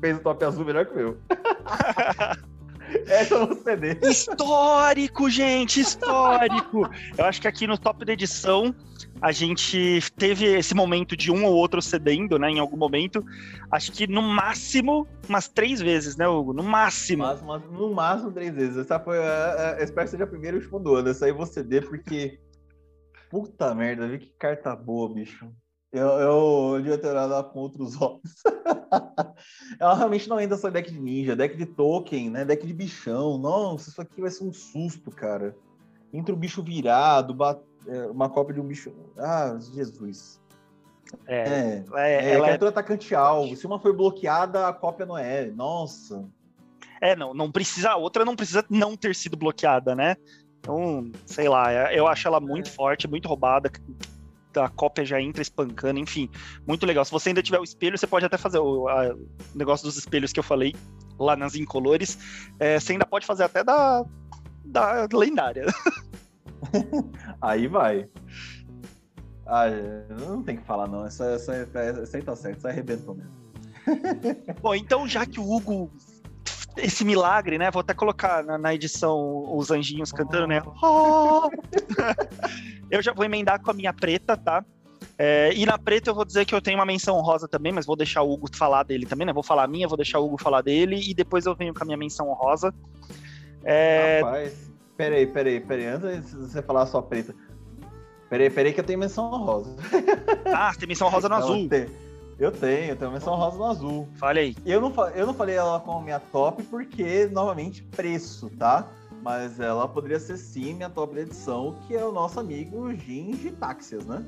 fez um top azul melhor que o meu. Essa eu vou ceder. Histórico, gente, histórico. Eu acho que aqui no top da edição a gente teve esse momento de um ou outro cedendo, né, em algum momento. Acho que no máximo umas três vezes, né, Hugo? No máximo. no máximo três vezes. Essa foi a, a, espero que seja a primeira e última do ano. Essa aí eu vou ceder porque Puta merda, vi que carta boa, bicho. Eu, eu, eu devia ter olhado com outros olhos. Ela realmente não ainda só deck de ninja, deck de token, né? Deck de bichão. Nossa, isso aqui vai ser um susto, cara. Entre o bicho virado, é, uma cópia de um bicho. Ah, Jesus. É, é, é, é ela criatura é... atacante alvo. Se uma foi bloqueada, a cópia não é. Nossa. É, não, não precisa, a outra não precisa não ter sido bloqueada, né? Então, sei lá, é, eu acho ela muito é. forte, muito roubada. A cópia já entra espancando, enfim, muito legal. Se você ainda tiver o espelho, você pode até fazer o, a, o negócio dos espelhos que eu falei lá nas incolores. É, você ainda pode fazer até da, da lendária. aí vai. Ah, não tem que falar, não. Essa, essa, essa aí tá certo, essa arrebentou mesmo. Bom, então já que o Hugo esse milagre, né? Vou até colocar na, na edição os anjinhos cantando, né? Oh! eu já vou emendar com a minha preta, tá? É, e na preta eu vou dizer que eu tenho uma menção rosa também, mas vou deixar o Hugo falar dele também, né? Vou falar a minha, vou deixar o Hugo falar dele e depois eu venho com a minha menção rosa. É... Rapaz, peraí, peraí, peraí. Antes de você falar a sua preta. Peraí, peraí que eu tenho menção rosa. Ah, tem menção rosa no Não, azul. Tem. Eu tenho, eu tenho menção rosa no azul. Fale aí. Eu não, eu não falei ela como minha top porque, novamente, preço, tá? Mas ela poderia ser sim minha top da edição, que é o nosso amigo Gingi Taxias, né?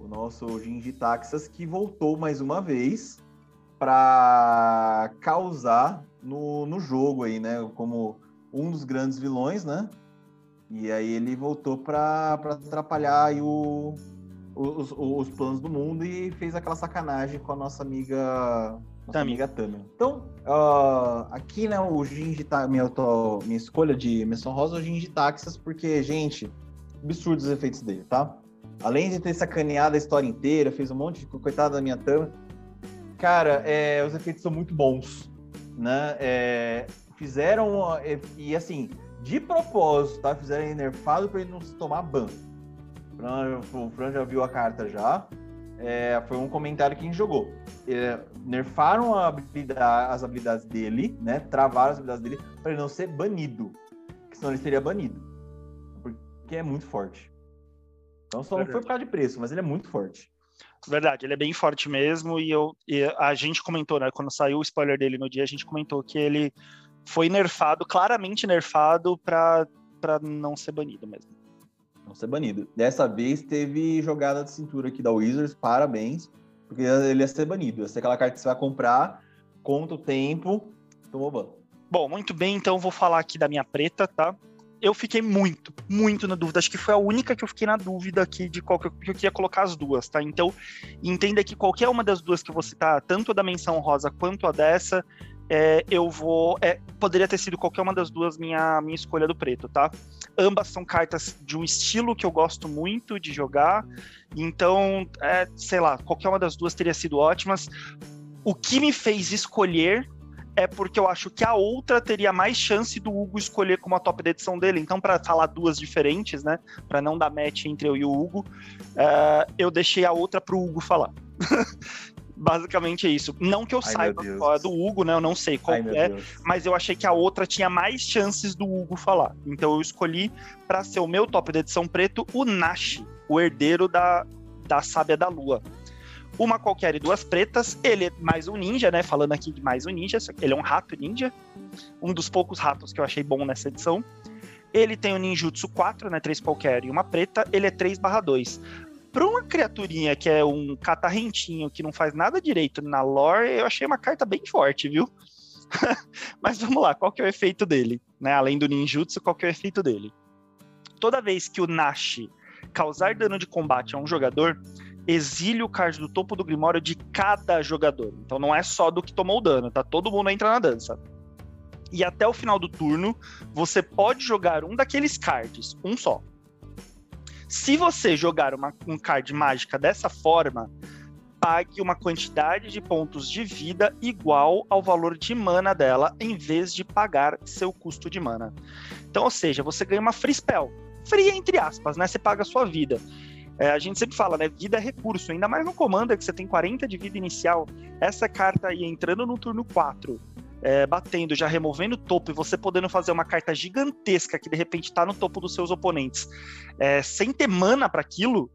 O nosso Gingi Taxias que voltou mais uma vez para causar no, no jogo aí, né? Como um dos grandes vilões, né? E aí ele voltou para atrapalhar o, os, os, planos do mundo e fez aquela sacanagem com a nossa amiga nossa amiga Tami. Então, uh, aqui, né, o Ginji tá, minha, tô, minha escolha de menção rosa é o Ginji Taxas, porque, gente, absurdos os efeitos dele, tá? Além de ter sacaneado a história inteira, fez um monte de coitada da minha Tami, cara, é, os efeitos são muito bons, né? É, fizeram, e assim, de propósito, tá? Fizeram nerfado pra ele não se tomar ban. Fran, o Fran já viu a carta já. É, foi um comentário que a gente jogou. É, nerfaram habilidade, as habilidades dele, né? Travaram as habilidades dele para ele não ser banido. Porque senão ele seria banido. Porque é muito forte. Então só Verdade. não foi por causa de preço, mas ele é muito forte. Verdade, ele é bem forte mesmo. E, eu, e a gente comentou, né? Quando saiu o spoiler dele no dia, a gente comentou que ele foi nerfado, claramente nerfado, para não ser banido mesmo não ser banido. Dessa vez teve jogada de cintura aqui da Wizards, parabéns, porque ele ia ser banido. Ia ser aquela carta que você vai comprar, conta o tempo, tomou ban. Bom, muito bem, então vou falar aqui da minha preta, tá? Eu fiquei muito, muito na dúvida. Acho que foi a única que eu fiquei na dúvida aqui de qual que eu, que eu queria colocar as duas, tá? Então, entenda que qualquer uma das duas que eu vou citar, tanto a da menção rosa quanto a dessa, é, eu vou. É, poderia ter sido qualquer uma das duas minha, minha escolha do preto, tá? Ambas são cartas de um estilo que eu gosto muito de jogar, então, é, sei lá, qualquer uma das duas teria sido ótimas. O que me fez escolher é porque eu acho que a outra teria mais chance do Hugo escolher como a top da edição dele. Então, para falar duas diferentes, né, para não dar match entre eu e o Hugo, uh, eu deixei a outra pro Hugo falar. Basicamente é isso. Não que eu Ai, saiba qual é do Hugo, né? Eu não sei qual Ai, é, mas eu achei que a outra tinha mais chances do Hugo falar. Então eu escolhi para ser o meu top da edição preto o Nash, o herdeiro da, da Sábia da Lua. Uma qualquer e duas pretas. Ele é mais um ninja, né? Falando aqui de mais um ninja. Ele é um rato ninja. Um dos poucos ratos que eu achei bom nessa edição. Ele tem o Ninjutsu 4, né? 3 qualquer e uma preta. Ele é 3 2 para uma criaturinha que é um catarrentinho que não faz nada direito na lore, eu achei uma carta bem forte, viu? Mas vamos lá, qual que é o efeito dele? Né? Além do ninjutsu, qual que é o efeito dele? Toda vez que o Nash causar dano de combate a um jogador, exile o card do topo do Grimório de cada jogador. Então não é só do que tomou o dano, tá? Todo mundo entra na dança. E até o final do turno, você pode jogar um daqueles cards, um só. Se você jogar uma, um card mágica dessa forma, pague uma quantidade de pontos de vida igual ao valor de mana dela, em vez de pagar seu custo de mana. Então, ou seja, você ganha uma free spell. Free entre aspas, né? Você paga a sua vida. É, a gente sempre fala, né? Vida é recurso, ainda mais no comando que você tem 40 de vida inicial. Essa carta aí entrando no turno 4 é, batendo, já removendo o topo, e você podendo fazer uma carta gigantesca que de repente está no topo dos seus oponentes, é, sem ter mana para aquilo,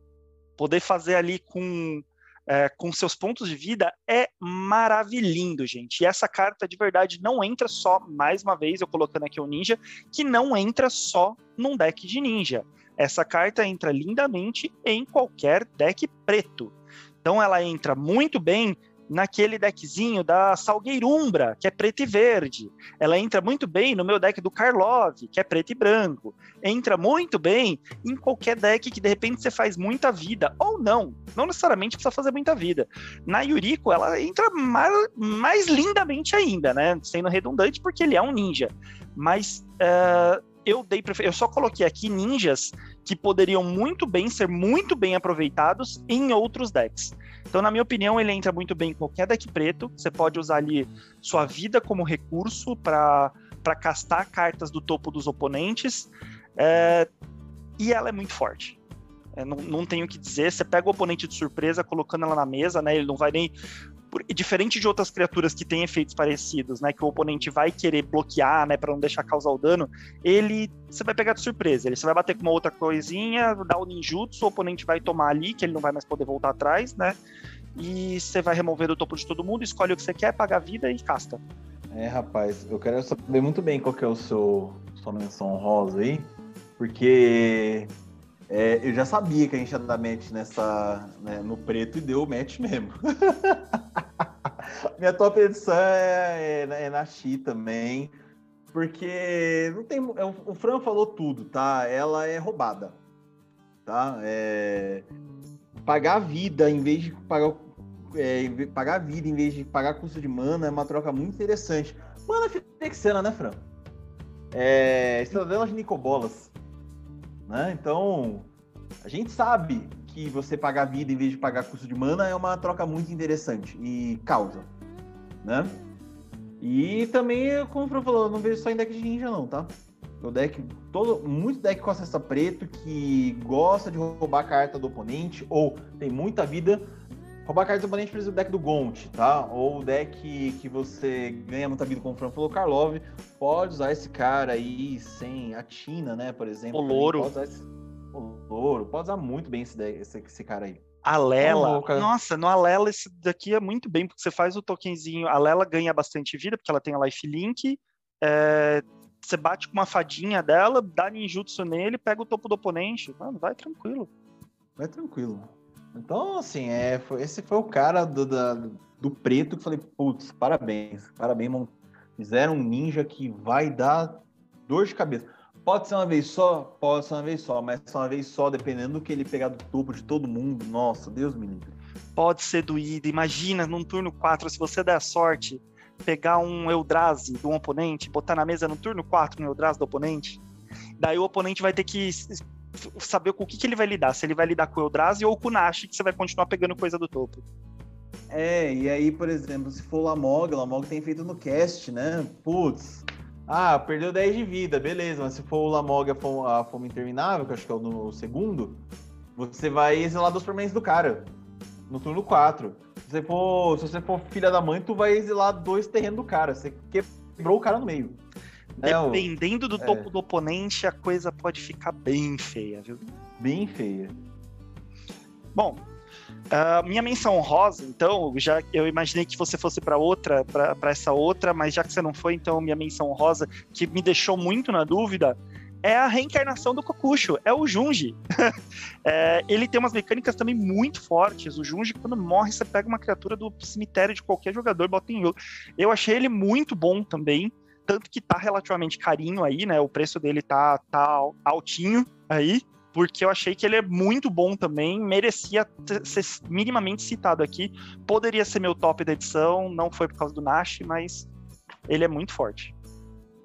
poder fazer ali com é, com seus pontos de vida é maravilhoso, gente. E essa carta de verdade não entra só, mais uma vez, eu colocando aqui o ninja, que não entra só num deck de ninja. Essa carta entra lindamente em qualquer deck preto. Então ela entra muito bem naquele deckzinho da Salgueirumbra, que é preto e verde. Ela entra muito bem no meu deck do Karlov, que é preto e branco. Entra muito bem em qualquer deck que de repente você faz muita vida, ou não. Não necessariamente precisa fazer muita vida. Na Yuriko, ela entra mais, mais lindamente ainda, né? Sendo redundante, porque ele é um ninja. Mas uh, eu dei eu só coloquei aqui ninjas que poderiam muito bem ser muito bem aproveitados em outros decks. Então, na minha opinião, ele entra muito bem em qualquer deck preto. Você pode usar ali sua vida como recurso para castar cartas do topo dos oponentes. É... E ela é muito forte. É, não, não tenho o que dizer. Você pega o oponente de surpresa, colocando ela na mesa, né? Ele não vai nem diferente de outras criaturas que têm efeitos parecidos, né, que o oponente vai querer bloquear, né, para não deixar causar o dano, ele você vai pegar de surpresa. Ele você vai bater com uma outra coisinha, dar o ninjutsu, o oponente vai tomar ali, que ele não vai mais poder voltar atrás, né? E você vai remover do topo de todo mundo, escolhe o que você quer, paga a vida e casta. É, rapaz, eu quero saber muito bem qual que é o seu sua menção rosa aí, porque é, eu já sabia que a gente ia dar match nessa, né, no preto e deu match mesmo. Minha top edição é, é, é na Xi também, porque não tem, é, o Fran falou tudo, tá? Ela é roubada, tá? É, pagar vida em vez de pagar é, pagar vida em vez de pagar custo de mana é uma troca muito interessante. Mana Fixena, né, Fran? É, Estradelas de Nicobolas. Né? Então, a gente sabe que você pagar vida em vez de pagar custo de mana é uma troca muito interessante e causa, né? E também, como o Fran falou, não vejo só em deck de ninja não, tá? O deck, todo, muito deck com acesso preto que gosta de roubar a carta do oponente ou tem muita vida. Roubar a carta do oponente precisa do deck do Gont, tá? Ou o deck que você ganha muita vida, como o Fran falou, Karlov, pode usar esse cara aí sem a Tina, né, por exemplo. O Louro. Pode usar esse, o Louro, pode usar muito bem esse, esse, esse cara aí. A Lela, nossa, no Alela esse daqui é muito bem, porque você faz o tokenzinho, a Lela ganha bastante vida, porque ela tem a lifelink, é, você bate com uma fadinha dela, dá ninjutsu nele, pega o topo do oponente, mano, vai tranquilo. Vai tranquilo. Então, assim, é, foi, esse foi o cara do, da, do preto que falei, putz, parabéns, parabéns, mano. Fizeram um ninja que vai dar dor de cabeça. Pode ser uma vez só? Pode ser uma vez só, mas uma vez só, dependendo do que ele pegar do topo de todo mundo. Nossa, Deus me livre. Pode ser doído. Imagina, num turno 4, se você der sorte, pegar um Eldrazi do oponente, botar na mesa no turno 4 um Eldrazi do oponente. Daí o oponente vai ter que saber com o que, que ele vai lidar. Se ele vai lidar com o Eldrazi ou com o Nash, que você vai continuar pegando coisa do topo. É, e aí, por exemplo, se for o Lamog, o Lamog tem feito no cast, né? Putz, ah, perdeu 10 de vida, beleza. Mas se for o Lamog a fome interminável, que acho que é o no segundo, você vai exilar dos permanentes do cara. No turno 4. Se você for, se você for filha da mãe, tu vai exilar dois terrenos do cara. Você quebrou o cara no meio. É, Dependendo do é. topo do oponente, a coisa pode ficar bem feia, viu? Bem feia. Bom, Uh, minha menção honrosa, então, já eu imaginei que você fosse para outra, para essa outra, mas já que você não foi, então minha menção honrosa, que me deixou muito na dúvida, é a reencarnação do Kokusho, é o Junji. é, ele tem umas mecânicas também muito fortes. O Junji, quando morre, você pega uma criatura do cemitério de qualquer jogador e bota em jogo. Eu achei ele muito bom também, tanto que tá relativamente carinho aí, né? O preço dele tá, tá altinho aí porque eu achei que ele é muito bom também, merecia ser minimamente citado aqui. Poderia ser meu top da edição, não foi por causa do Nash, mas ele é muito forte.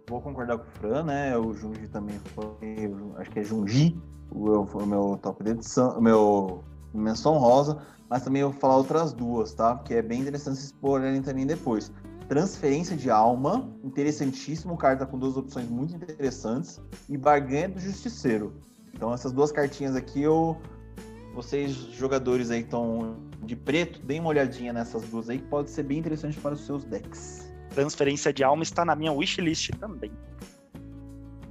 Vou concordar com o Fran, né? O Junji também foi, acho que é Junji, o, o meu top da edição, o meu menção rosa, mas também eu vou falar outras duas, tá? Porque é bem interessante se explorarem também depois. Transferência de alma, interessantíssimo, carta com duas opções muito interessantes, e barganha do justiceiro então essas duas cartinhas aqui, eu, vocês jogadores aí estão de preto, deem uma olhadinha nessas duas aí, que pode ser bem interessante para os seus decks. Transferência de alma está na minha wishlist também.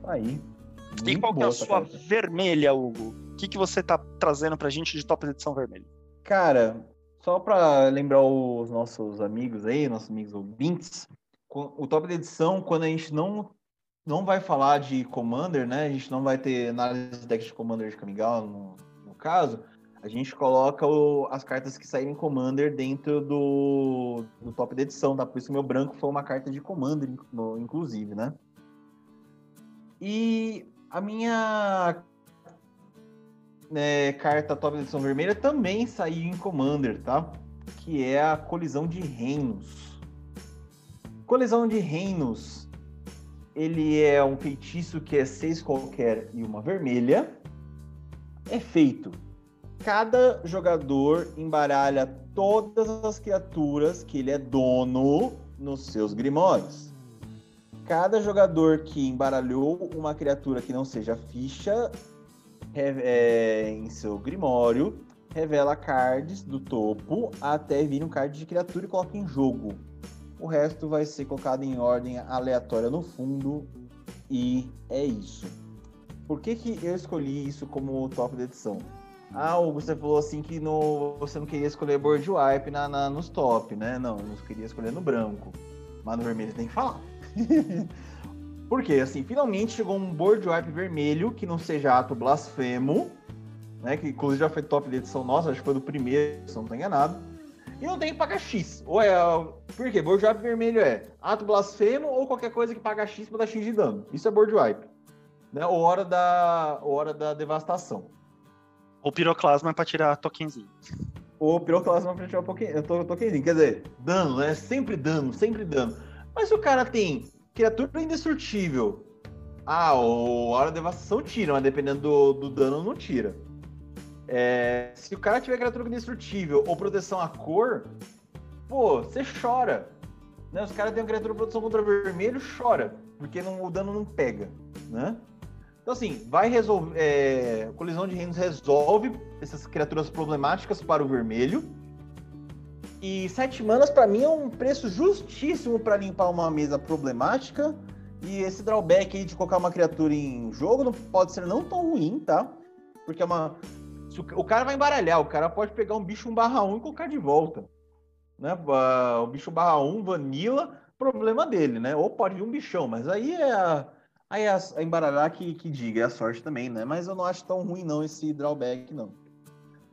Aí. E qual é a sua carta. vermelha, Hugo? O que, que você tá trazendo pra gente de top edição vermelha? Cara, só para lembrar os nossos amigos aí, nossos amigos ouvintes, o top de edição, quando a gente não não vai falar de Commander, né? A gente não vai ter análise de deck de Commander de Kamigawa, no, no caso. A gente coloca o, as cartas que saírem Commander dentro do, do top de edição, tá? Por isso meu branco foi uma carta de Commander, inclusive, né? E a minha né, carta top edição vermelha também saiu em Commander, tá? Que é a Colisão de Reinos. Colisão de Reinos ele é um feitiço que é seis qualquer e uma vermelha. É feito. Cada jogador embaralha todas as criaturas que ele é dono nos seus grimórios. Cada jogador que embaralhou uma criatura que não seja ficha é, em seu grimório revela cards do topo até vir um card de criatura e coloca em jogo. O resto vai ser colocado em ordem aleatória no fundo e é isso. Por que, que eu escolhi isso como top da edição? Ah, você falou assim que no, você não queria escolher board wipe na, na, nos top, né? Não, não queria escolher no branco. Mas no vermelho tem que falar. Porque, assim, finalmente chegou um board wipe vermelho que não seja ato blasfemo, né? Que inclusive já foi top de edição nossa, acho que foi do primeiro, se não estou enganado e não tem que pagar X. Ou é. Por quê? Board wipe vermelho é ato blasfemo ou qualquer coisa que paga X para dar X de dano. Isso é board wipe. Né? Ou hora da, hora da devastação. Ou piroclasma é para tirar tokenzinho. Ou piroclasma é para tirar token, tokenzinho. Quer dizer, dano, né? Sempre dano, sempre dano. Mas se o cara tem criatura indestrutível. Ah, hora da devastação tira, mas dependendo do, do dano não tira. É, se o cara tiver criatura indestrutível ou proteção à cor, pô, você chora. Né? Os caras têm uma criatura proteção contra vermelho, chora, porque não, o dano não pega, né? Então, assim, vai resolver. É, colisão de reinos resolve essas criaturas problemáticas para o vermelho. E sete manas, para mim, é um preço justíssimo para limpar uma mesa problemática. E esse drawback aí de colocar uma criatura em jogo não pode ser não tão ruim, tá? Porque é uma, o cara vai embaralhar, o cara pode pegar um bicho 1 barra 1 e colocar de volta. Né? O bicho barra 1, vanilla, problema dele, né? Ou pode vir um bichão, mas aí é aí é a embaralhar que, que diga, é a sorte também, né? Mas eu não acho tão ruim não esse drawback, não.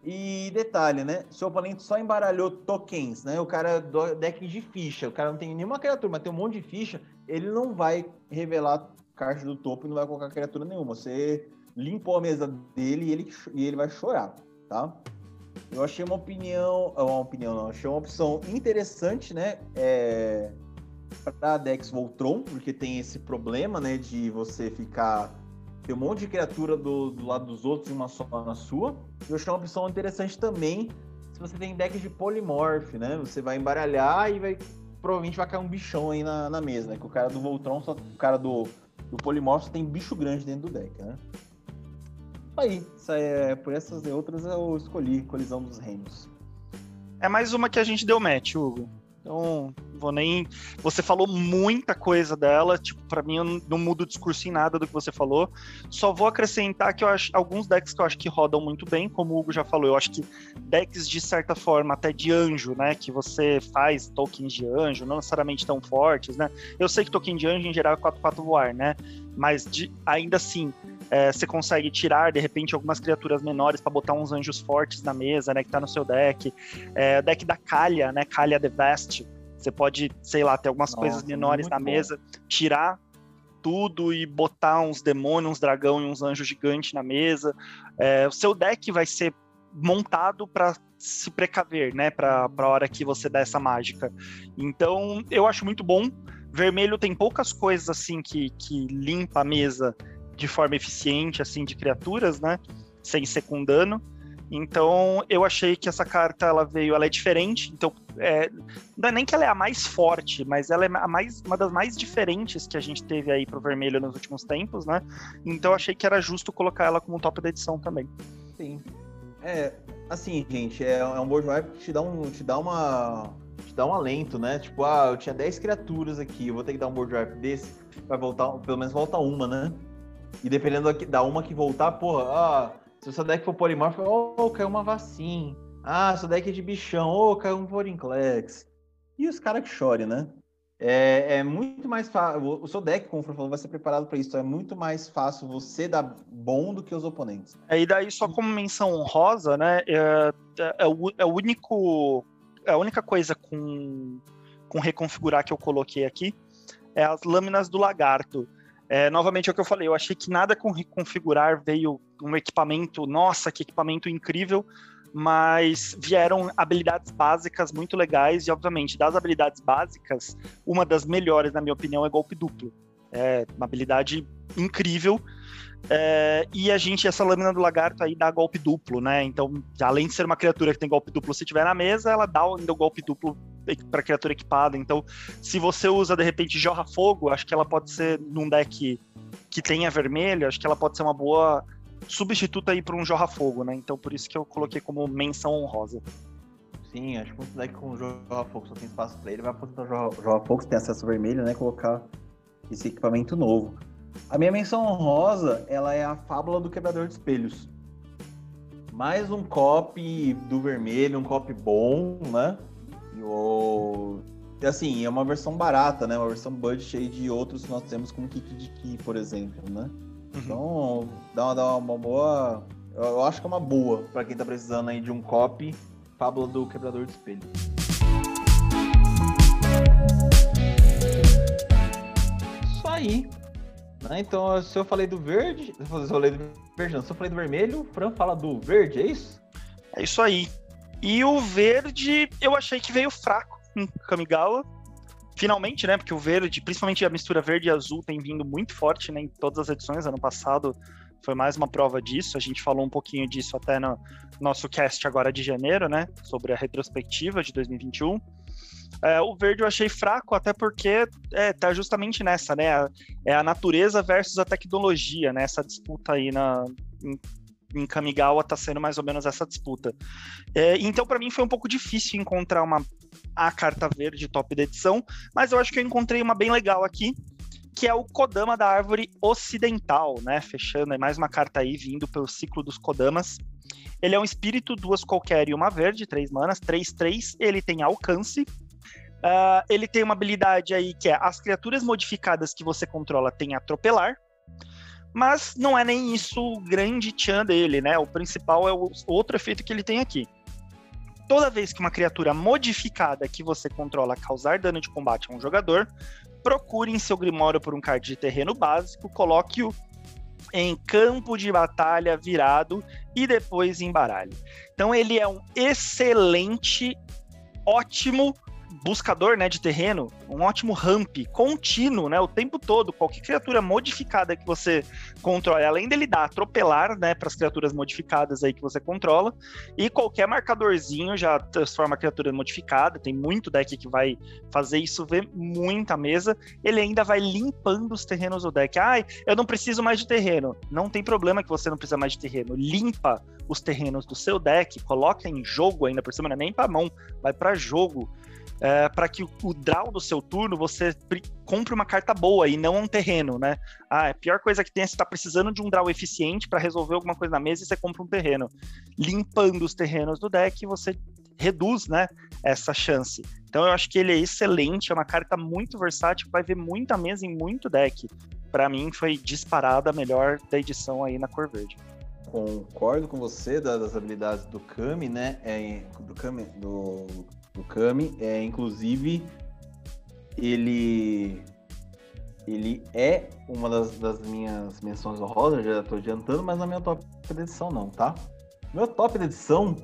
E detalhe, né? Seu oponente só embaralhou tokens, né? O cara do deck de ficha, o cara não tem nenhuma criatura, mas tem um monte de ficha, ele não vai revelar caixa do topo e não vai colocar criatura nenhuma. Você limpou a mesa dele e ele, e ele vai chorar, tá? Eu achei uma opinião, uma opinião não, achei uma opção interessante, né? É, para Dex Voltron, porque tem esse problema, né, de você ficar ter um monte de criatura do, do lado dos outros e uma só na sua. Eu achei uma opção interessante também se você tem decks de Polymorph, né? Você vai embaralhar e vai provavelmente vai cair um bichão aí na, na mesa, né? Que o cara do Voltron, só, o cara do, do Polymorph tem bicho grande dentro do deck, né? Aí, é, por essas e outras eu escolhi Colisão dos Reinos. É mais uma que a gente deu match, Hugo. Então, vou nem. Você falou muita coisa dela, tipo, para mim eu não mudo o discurso em nada do que você falou. Só vou acrescentar que eu acho alguns decks que eu acho que rodam muito bem, como o Hugo já falou. Eu acho que decks de certa forma, até de anjo, né? Que você faz tokens de anjo, não necessariamente tão fortes, né? Eu sei que token de anjo em geral é 4-4 voar, né? Mas de, ainda assim, é, você consegue tirar de repente algumas criaturas menores para botar uns anjos fortes na mesa, né? Que tá no seu deck. É, o deck da Calha, né? Calha The Vast. Você pode, sei lá, ter algumas Nossa, coisas menores na bom. mesa, tirar tudo e botar uns demônios, uns dragão e uns anjos gigantes na mesa. É, o seu deck vai ser montado para se precaver, né? Para a hora que você dá essa mágica. Então, eu acho muito bom. Vermelho tem poucas coisas assim que, que limpa a mesa de forma eficiente, assim, de criaturas, né? Sem secundando. Então, eu achei que essa carta ela veio, ela é diferente. Então, é, não é nem que ela é a mais forte, mas ela é a mais, uma das mais diferentes que a gente teve aí pro vermelho nos últimos tempos, né? Então, achei que era justo colocar ela como top da edição também. Sim. É, assim, gente, é, é um board wipe que te dá, um, te dá uma te dá um alento, né? Tipo, ah, eu tinha 10 criaturas aqui, eu vou ter que dar um board wipe desse, vai voltar, pelo menos volta uma, né? E dependendo da uma que voltar, porra, ah, se o seu deck for polimorfo, oh, caiu uma vacina. Ah, seu deck é de bichão, oh, caiu um Vorinclex. E os caras que chorem, né? É, é, muito mais fácil. O seu deck, como o falou, vai ser preparado para isso. É muito mais fácil você dar bom do que os oponentes. É, e daí, só como menção honrosa, né? É, é, é, o, é o único. É a única coisa com, com reconfigurar que eu coloquei aqui é as lâminas do lagarto. É, novamente é o que eu falei, eu achei que nada com reconfigurar veio um equipamento, nossa, que equipamento incrível, mas vieram habilidades básicas muito legais e, obviamente, das habilidades básicas, uma das melhores, na minha opinião, é golpe duplo. É uma habilidade incrível. É, e a gente, essa lâmina do lagarto aí dá golpe duplo, né? Então, além de ser uma criatura que tem golpe duplo se tiver na mesa, ela dá ainda o golpe duplo para criatura equipada. Então, se você usa de repente Jorra Fogo, acho que ela pode ser num deck que tenha vermelho, acho que ela pode ser uma boa substituta aí para um Jorra Fogo, né? Então por isso que eu coloquei como menção honrosa. Sim, acho que muito deck com Jorra Fogo só tem espaço para ele, vai aposentar o Jorra, Jorra Fogo, tem acesso vermelho, né? Colocar esse equipamento novo. A minha menção honrosa, ela é a Fábula do Quebrador de Espelhos. Mais um copy do vermelho, um copy bom, né? E o... Assim, é uma versão barata, né? Uma versão budget aí de outros que nós temos, como Kiki de Ki, por exemplo, né? Uhum. Então, dá uma, dá uma boa. Eu acho que é uma boa para quem tá precisando aí de um copy Fábula do Quebrador de Espelho. Isso aí. Né? Então, se eu falei do verde, se eu falei do verde, não, se eu falei do vermelho, o Fran fala do verde, é isso? É isso aí. E o verde, eu achei que veio fraco em Kamigawa finalmente, né? Porque o verde, principalmente a mistura verde e azul, tem vindo muito forte né, em todas as edições. Ano passado foi mais uma prova disso. A gente falou um pouquinho disso até no nosso cast agora de janeiro, né? Sobre a retrospectiva de 2021. É, o verde eu achei fraco, até porque é, tá justamente nessa, né? É a natureza versus a tecnologia, né? Essa disputa aí na, em, em Kamigawa tá sendo mais ou menos essa disputa. É, então, para mim, foi um pouco difícil encontrar uma a carta verde top da edição, mas eu acho que eu encontrei uma bem legal aqui, que é o Kodama da árvore ocidental, né? Fechando aí mais uma carta aí vindo pelo ciclo dos Kodamas. Ele é um espírito, duas qualquer e uma verde, três manas, três, três. Ele tem alcance. Uh, ele tem uma habilidade aí que é as criaturas modificadas que você controla têm atropelar. Mas não é nem isso o grande tchan dele, né? O principal é o outro efeito que ele tem aqui toda vez que uma criatura modificada que você controla causar dano de combate a um jogador, procure em seu grimório por um card de terreno básico, coloque-o em campo de batalha virado e depois embaralhe. Então ele é um excelente, ótimo buscador né, de terreno, um ótimo ramp contínuo, né, o tempo todo. Qualquer criatura modificada que você controle, além dele dar atropelar, né, para as criaturas modificadas aí que você controla, e qualquer marcadorzinho já transforma a criatura modificada. Tem muito deck que vai fazer isso, ver muita mesa. Ele ainda vai limpando os terrenos do deck. Ai, eu não preciso mais de terreno. Não tem problema que você não precisa mais de terreno. Limpa os terrenos do seu deck, coloca em jogo ainda por cima, não é nem para mão, vai para jogo é, para que o, draw do seu turno você compre uma carta boa e não um terreno, né? Ah, a pior coisa que tem é você tá precisando de um draw eficiente para resolver alguma coisa na mesa e você compra um terreno. Limpando os terrenos do deck, você reduz, né, essa chance. Então eu acho que ele é excelente, é uma carta muito versátil, vai ver muita mesa em muito deck. Para mim foi disparada a melhor da edição aí na cor verde concordo com você das habilidades do Kami, né? É, do Kami, do do Kami. É, inclusive, ele ele é uma das, das minhas menções honrosas, já estou adiantando, mas não é meu top de edição não, tá? Meu top de edição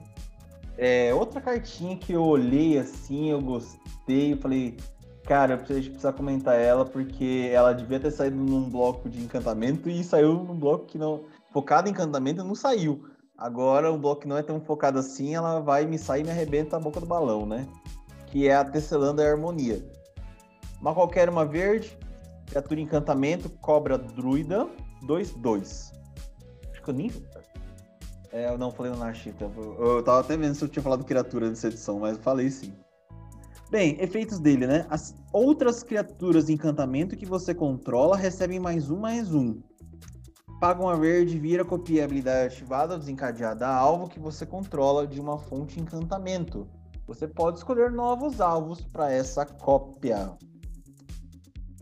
é outra cartinha que eu olhei assim, eu gostei, eu falei, cara, eu preciso precisar comentar ela porque ela devia ter saído num bloco de encantamento e saiu num bloco que não focado em encantamento não saiu. Agora, o bloco não é tão focado assim, ela vai me sair e me arrebenta a boca do balão, né? Que é a Tesselanda e a Harmonia. Uma qualquer, uma verde, criatura encantamento, cobra druida, 2-2. Acho que eu nem. É, eu não falei no Narchita. Eu, eu tava até vendo se eu tinha falado criatura nessa edição, mas eu falei sim. Bem, efeitos dele, né? As outras criaturas de encantamento que você controla recebem mais um, mais um. Paga uma verde, vira, copia a habilidade ativada ou desencadeada a alvo que você controla de uma fonte encantamento. Você pode escolher novos alvos para essa cópia.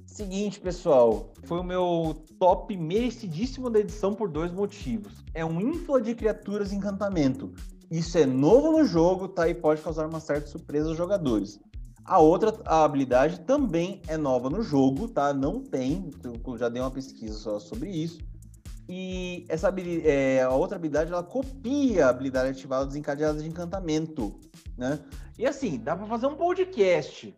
Seguinte, pessoal, foi o meu top merecidíssimo da edição por dois motivos. É um infla de criaturas encantamento. Isso é novo no jogo, tá? E pode causar uma certa surpresa aos jogadores. A outra a habilidade também é nova no jogo, tá? Não tem, eu já dei uma pesquisa só sobre isso. E essa é, a outra habilidade ela copia a habilidade ativada desencadeada de encantamento, né? E assim, dá para fazer um podcast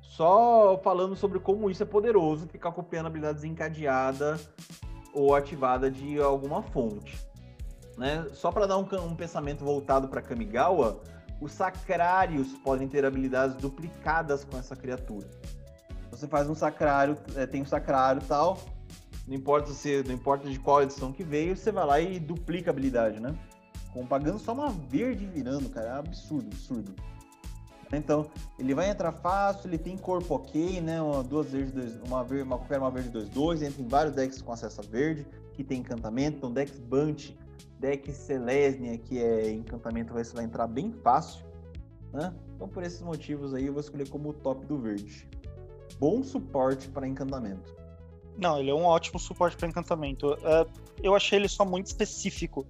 só falando sobre como isso é poderoso, ficar copiando a habilidade desencadeada ou ativada de alguma fonte. Né? Só para dar um, um pensamento voltado para Kamigawa, os sacrários podem ter habilidades duplicadas com essa criatura. Você faz um sacrário, é, tem um sacrário tal, não importa se, não importa de qual edição que veio, você vai lá e duplica a habilidade, né? Com pagando só uma verde virando, cara, é absurdo, absurdo. Então, ele vai entrar fácil, ele tem corpo ok, né? Uma, duas verdes, dois, uma uma qualquer uma verde 2 2, entra em vários decks com acesso a verde, que tem encantamento, então decks Bunch deck Selesnia, que é encantamento, você vai entrar bem fácil. Né? Então, por esses motivos aí, eu vou escolher como o top do verde. Bom suporte para encantamento. Não, ele é um ótimo suporte para encantamento. Uh, eu achei ele só muito específico.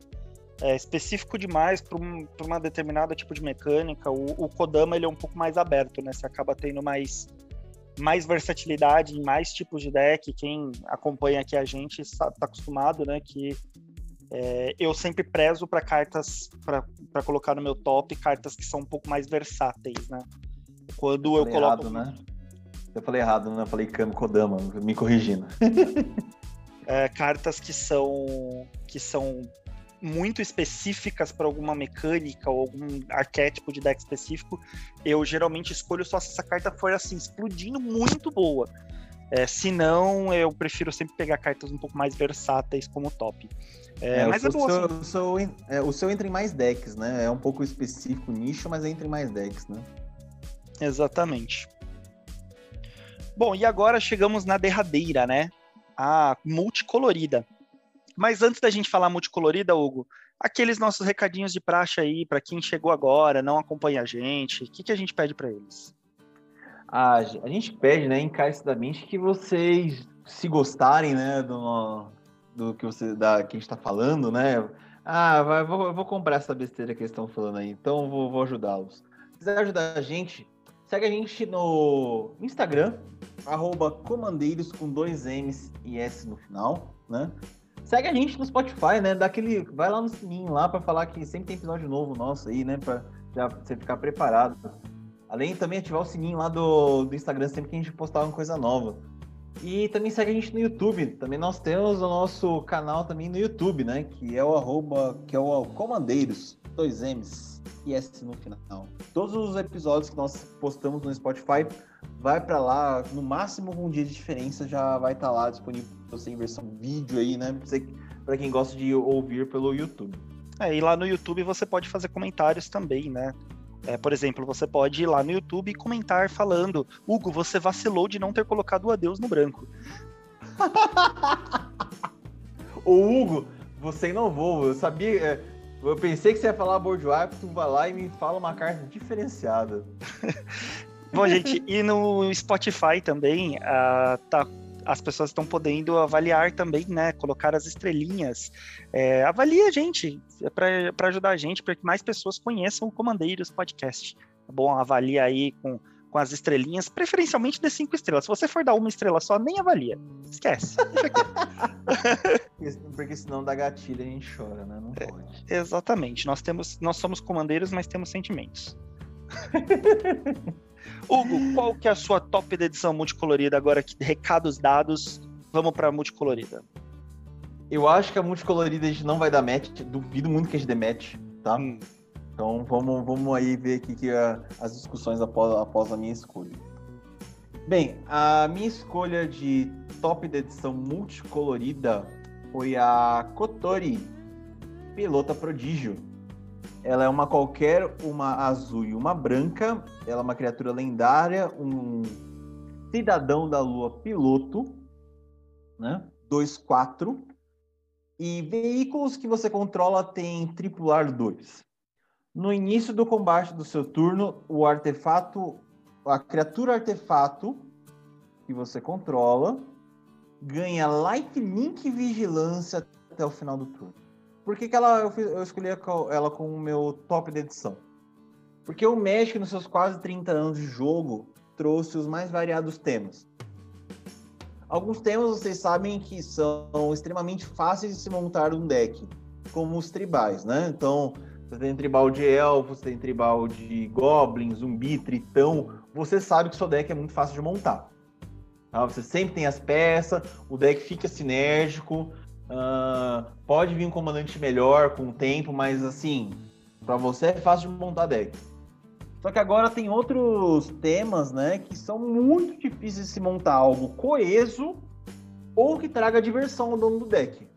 É específico demais para um, uma determinada tipo de mecânica. O, o, Kodama ele é um pouco mais aberto, né? Você acaba tendo mais, mais versatilidade em mais tipos de deck. Quem acompanha aqui a gente está acostumado, né? Que é, eu sempre prezo para cartas, para colocar no meu top, cartas que são um pouco mais versáteis, né? Quando eu, eu coloco. Né? Eu falei errado, né? Eu falei Kami Kodama, me corrigindo. é, cartas que são que são muito específicas para alguma mecânica ou algum arquétipo de deck específico, eu geralmente escolho só se essa carta for assim, explodindo muito boa. É, se não, eu prefiro sempre pegar cartas um pouco mais versáteis como top. É, é, mas é bom, seu, assim. o, seu, é, o seu entra em mais decks, né? É um pouco específico nicho, mas entra em mais decks, né? Exatamente. Bom, e agora chegamos na derradeira, né? A multicolorida. Mas antes da gente falar multicolorida, Hugo, aqueles nossos recadinhos de praxe aí, para quem chegou agora, não acompanha a gente, o que, que a gente pede para eles? A gente pede, né, encarecidamente, que vocês, se gostarem, né, do, do que você da que a gente está falando, né? Ah, vai, vou, vou comprar essa besteira que eles estão falando aí, então vou, vou ajudá-los. Se quiser ajudar a gente, segue a gente no Instagram, arroba comandeiros com dois M's e S no final, né? Segue a gente no Spotify, né? Dá aquele, vai lá no sininho lá para falar que sempre tem episódio novo nosso aí, né? Para já você ficar preparado. Além também ativar o sininho lá do, do Instagram sempre que a gente postar uma coisa nova. E também segue a gente no YouTube. Também nós temos o nosso canal também no YouTube, né? Que é o arroba, que é o Comandeiros, dois M's e S no final. Todos os episódios que nós postamos no Spotify vai para lá, no máximo um dia de diferença já vai estar tá lá disponível para você em versão vídeo aí, né? Para quem gosta de ouvir pelo YouTube. É, e lá no YouTube você pode fazer comentários também, né? É, por exemplo, você pode ir lá no YouTube e comentar falando: Hugo, você vacilou de não ter colocado o adeus no branco. Ô, Hugo, você inovou. Eu sabia. É, eu pensei que você ia falar Bourgeois, tu vai lá e me fala uma carta diferenciada. Bom, gente, e no Spotify também uh, tá as pessoas estão podendo avaliar também, né? Colocar as estrelinhas. É, avalie a gente, é para ajudar a gente, para que mais pessoas conheçam o Comandeiros Podcast. Tá bom? Avalie aí com, com as estrelinhas, preferencialmente de cinco estrelas. Se você for dar uma estrela só, nem avalia. Esquece. Porque senão dá gatilho e a gente chora, né? Não é, pode. É, exatamente. Nós, temos, nós somos comandeiros, mas temos sentimentos. Hugo, qual que é a sua top da edição multicolorida agora? Que recados dados, vamos para multicolorida. Eu acho que a multicolorida a gente não vai dar match, duvido muito que a gente dê match, tá? Hum. Então vamos, vamos aí ver aqui que a, as discussões após, após a minha escolha. Bem, a minha escolha de top da edição multicolorida foi a Kotori, pilota prodígio. Ela é uma qualquer, uma azul e uma branca. Ela é uma criatura lendária, um cidadão da lua piloto, né? 2-4. E veículos que você controla tem tripular 2. No início do combate do seu turno, o artefato, a criatura artefato que você controla ganha lifelink vigilância até o final do turno. Por que, que ela, eu, fiz, eu escolhi ela como meu top da edição? Porque o Magic, nos seus quase 30 anos de jogo, trouxe os mais variados temas. Alguns temas vocês sabem que são extremamente fáceis de se montar um deck, como os tribais, né? Então, você tem tribal de elfos, você tem tribal de goblins, zumbi, tritão. Você sabe que seu deck é muito fácil de montar. Tá? Você sempre tem as peças, o deck fica sinérgico, Uh, pode vir um comandante melhor com o tempo, mas assim, para você é fácil de montar deck. Só que agora tem outros temas, né, que são muito difíceis de se montar algo coeso ou que traga diversão ao dono do deck.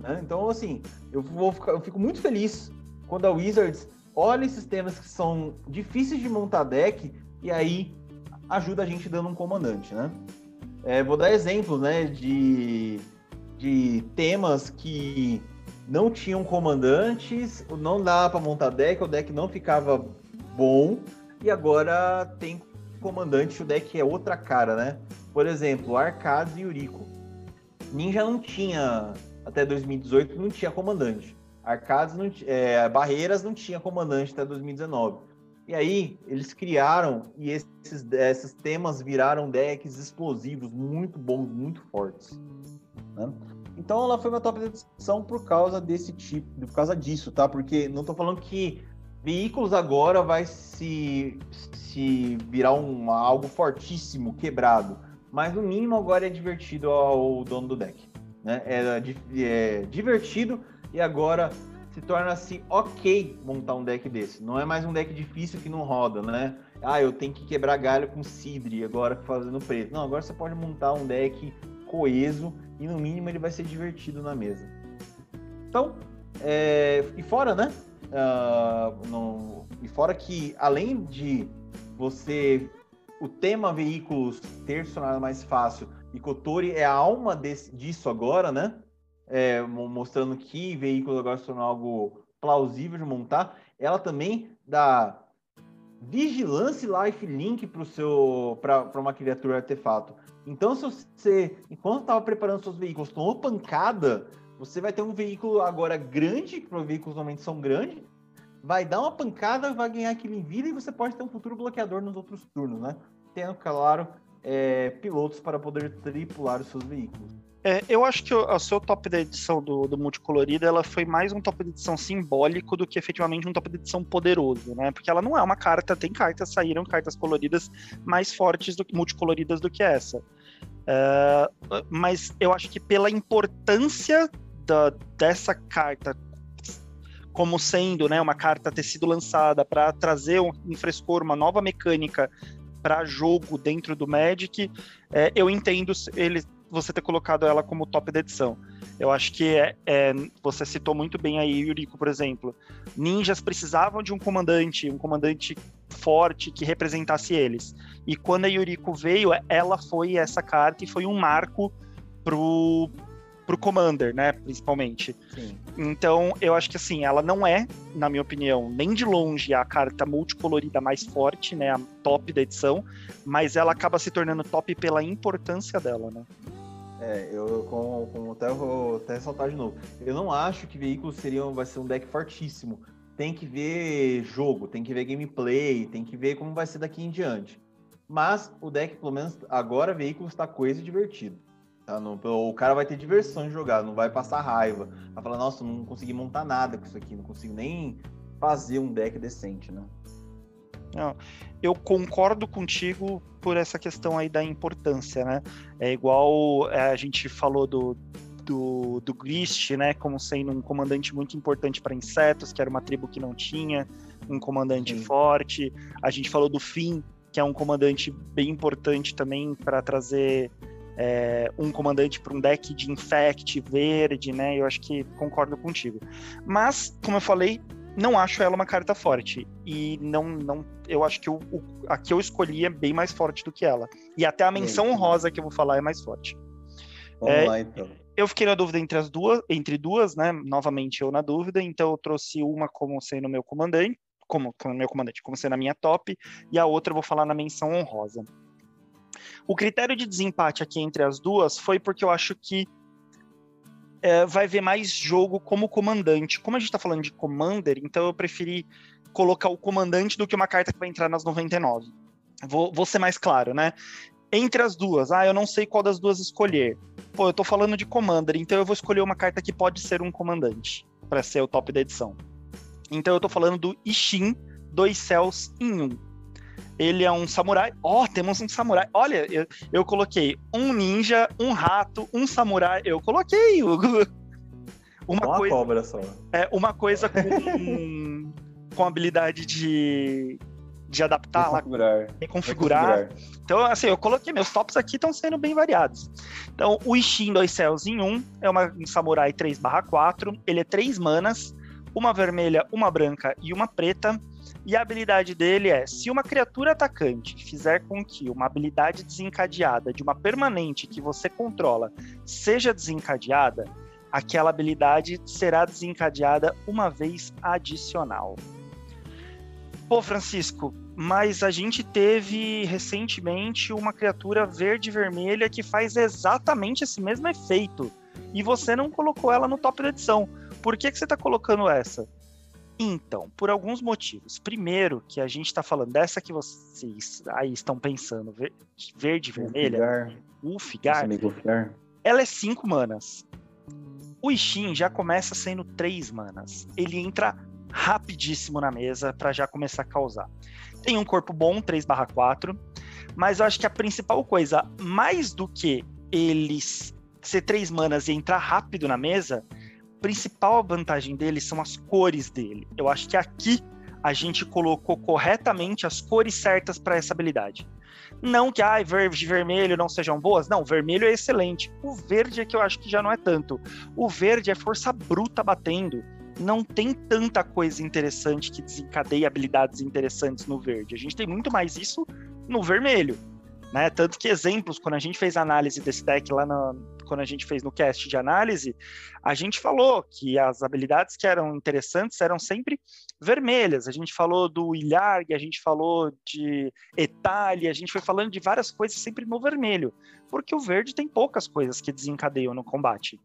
Né? Então, assim, eu, vou ficar, eu fico muito feliz quando a Wizards olha esses temas que são difíceis de montar deck e aí ajuda a gente dando um comandante, né? É, vou dar exemplos, né, de de temas que não tinham comandantes, não dava para montar deck, o deck não ficava bom, e agora tem comandante, o deck é outra cara, né? Por exemplo, Arcades e Yuriko. Ninja não tinha, até 2018, não tinha comandante. Arcades não é, Barreiras não tinha comandante até 2019. E aí, eles criaram e esses, esses temas viraram decks explosivos, muito bons, muito fortes. Né? Então ela foi uma top de edição por causa desse tipo, por causa disso, tá? Porque não estou falando que veículos agora vai se, se virar um, algo fortíssimo, quebrado. Mas no mínimo agora é divertido ao dono do deck. Né? É, é divertido e agora se torna-se ok montar um deck desse. Não é mais um deck difícil que não roda, né? Ah, eu tenho que quebrar galho com Sidri agora fazendo preto. Não, agora você pode montar um deck coeso e no mínimo ele vai ser divertido na mesa. Então, é, e fora, né? Uh, no, e fora que além de você o tema veículos ter se tornado mais fácil e Kotori é a alma desse, disso agora, né? É, mostrando que veículos agora se tornam algo plausível de montar. Ela também dá vigilância e lifelink para uma criatura artefato. Então, se você, enquanto estava preparando seus veículos, tomou pancada, você vai ter um veículo agora grande, que os veículos normalmente são grandes, vai dar uma pancada, vai ganhar aquilo em vida e você pode ter um futuro bloqueador nos outros turnos, né? Tendo, claro, é, pilotos para poder tripular os seus veículos. É, eu acho que o, seu top da edição do, do multicolorido ela foi mais um top de edição simbólico do que efetivamente um top de edição poderoso, né? Porque ela não é uma carta, tem cartas, saíram cartas coloridas mais fortes, do, multicoloridas do que essa. É, mas eu acho que pela importância da, dessa carta como sendo né, uma carta ter sido lançada para trazer um, um frescor, uma nova mecânica para jogo dentro do Magic, é, eu entendo ele você ter colocado ela como top da edição. Eu acho que é, é, você citou muito bem aí, Yuriko, por exemplo. Ninjas precisavam de um comandante, um comandante forte que representasse eles. E quando a Yuriko veio, ela foi essa carta e foi um marco pro, pro Commander, né, principalmente. Sim. Então, eu acho que assim, ela não é, na minha opinião, nem de longe a carta multicolorida mais forte, né, a top da edição, mas ela acaba se tornando top pela importância dela, né. É, eu com, com até vou até ressaltar de novo. Eu não acho que veículos seriam vai ser um deck fortíssimo. Tem que ver jogo, tem que ver gameplay, tem que ver como vai ser daqui em diante. Mas o deck, pelo menos agora, veículo está coisa e divertido. Tá? No, o cara vai ter diversão de jogar, não vai passar raiva. Vai falar, nossa, não consegui montar nada com isso aqui, não consigo nem fazer um deck decente, né? Não, eu concordo contigo por essa questão aí da importância, né? É igual é, a gente falou do, do, do Grist, né, como sendo um comandante muito importante para insetos, que era uma tribo que não tinha um comandante Sim. forte. A gente falou do Finn, que é um comandante bem importante também para trazer é, um comandante para um deck de Infect verde, né? Eu acho que concordo contigo. Mas, como eu falei, não acho ela uma carta forte. E não, não eu acho que o, o, a que eu escolhi é bem mais forte do que ela. E até a menção honrosa que eu vou falar é mais forte. Vamos é, lá, então. Eu fiquei na dúvida entre as duas, entre duas, né? Novamente eu na dúvida, então eu trouxe uma como sendo meu comandante, como, como meu comandante, como sendo a minha top, e a outra eu vou falar na menção honrosa. O critério de desempate aqui entre as duas foi porque eu acho que é, vai ver mais jogo como comandante. Como a gente está falando de commander, então eu preferi colocar o comandante do que uma carta que vai entrar nas 99. Vou, vou ser mais claro, né? Entre as duas, ah, eu não sei qual das duas escolher. Pô, eu tô falando de commander, então eu vou escolher uma carta que pode ser um comandante para ser o top da edição. Então eu tô falando do Ishin, dois céus em um. Ele é um samurai. Ó, oh, temos um samurai. Olha, eu, eu coloquei um ninja, um rato, um samurai. Eu coloquei, Hugo. Uma, uma coisa, cobra só. É, uma coisa com, com habilidade de, de adaptar reconfigurar. lá, reconfigurar. reconfigurar. Então, assim, eu coloquei, meus tops aqui estão sendo bem variados. Então, o Ishin Dois Céus em 1 um, é uma, um samurai 3/4, ele é 3 manas, uma vermelha, uma branca e uma preta. E a habilidade dele é: se uma criatura atacante fizer com que uma habilidade desencadeada de uma permanente que você controla seja desencadeada, aquela habilidade será desencadeada uma vez adicional. Pô, Francisco, mas a gente teve recentemente uma criatura verde-vermelha que faz exatamente esse mesmo efeito. E você não colocou ela no top da edição. Por que, que você está colocando essa? Então, por alguns motivos. Primeiro, que a gente está falando dessa que vocês aí estão pensando, verde, vermelha, o Figar, ela é 5 manas. O Ishin já começa sendo 3 manas. Ele entra rapidíssimo na mesa para já começar a causar. Tem um corpo bom, 3/4, mas eu acho que a principal coisa, mais do que eles ser 3 manas e entrar rápido na mesa, principal vantagem dele são as cores dele. Eu acho que aqui a gente colocou corretamente as cores certas para essa habilidade. Não que ah, verde e vermelho não sejam boas, não, vermelho é excelente. O verde é que eu acho que já não é tanto. O verde é força bruta batendo. Não tem tanta coisa interessante que desencadeie habilidades interessantes no verde. A gente tem muito mais isso no vermelho. Né? Tanto que exemplos, quando a gente fez análise desse deck lá no, quando a gente fez no cast de análise, a gente falou que as habilidades que eram interessantes eram sempre vermelhas. A gente falou do Ilharg, a gente falou de Etali, a gente foi falando de várias coisas sempre no vermelho, porque o verde tem poucas coisas que desencadeiam no combate.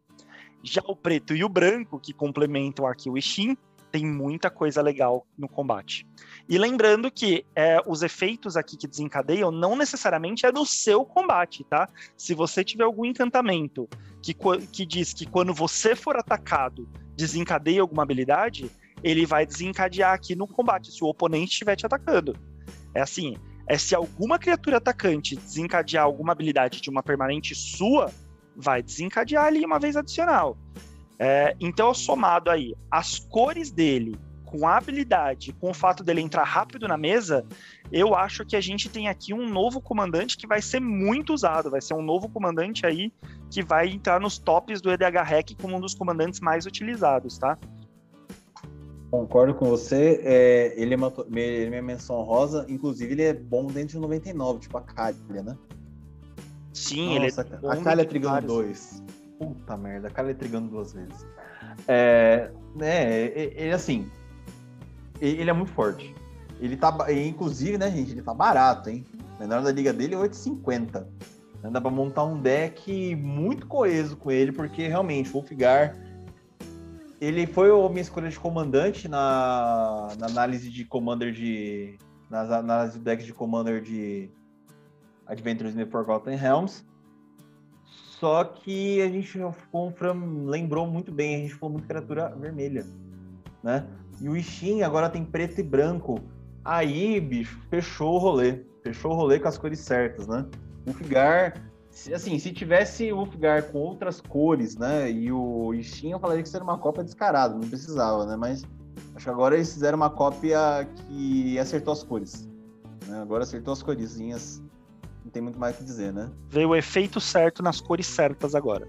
Já o preto e o branco, que complementam aqui o Ishin, tem muita coisa legal no combate. E lembrando que é, os efeitos aqui que desencadeiam não necessariamente é do seu combate, tá? Se você tiver algum encantamento que, que diz que quando você for atacado desencadeia alguma habilidade, ele vai desencadear aqui no combate, se o oponente estiver te atacando. É assim, é se alguma criatura atacante desencadear alguma habilidade de uma permanente sua, vai desencadear ali uma vez adicional. É, então, somado aí as cores dele, com a habilidade, com o fato dele entrar rápido na mesa, eu acho que a gente tem aqui um novo comandante que vai ser muito usado. Vai ser um novo comandante aí que vai entrar nos tops do EDH Hack como um dos comandantes mais utilizados, tá? Concordo com você. É, ele, é uma, ele é minha menção rosa. Inclusive, ele é bom dentro de 99, tipo a Calha, né? Sim, Nossa, ele é bom A Calha Trigano 2. Puta merda, a Calha Trigano duas vezes. É, né, ele assim, ele é muito forte. Ele tá, inclusive, né, gente, ele tá barato, hein? O menor da liga dele é 8,50. Dá pra montar um deck muito coeso com ele, porque realmente Wolfgar ele foi a minha escolha de comandante na, na análise de Commander de. Nas análises do deck de Commander de Adventures in the Forgotten Realms. Só que a gente, o Fran lembrou muito bem, a gente falou muito criatura vermelha, né? E o Ishin agora tem preto e branco. Aí, bicho, fechou o rolê. Fechou o rolê com as cores certas, né? O Figar, assim, se tivesse o Figar com outras cores, né? E o Ishin, eu falaria que seria uma cópia descarada, não precisava, né? Mas acho que agora eles fizeram uma cópia que acertou as cores. Né? Agora acertou as coresinhas. Não tem muito mais o que dizer, né? Veio o efeito certo nas cores certas agora.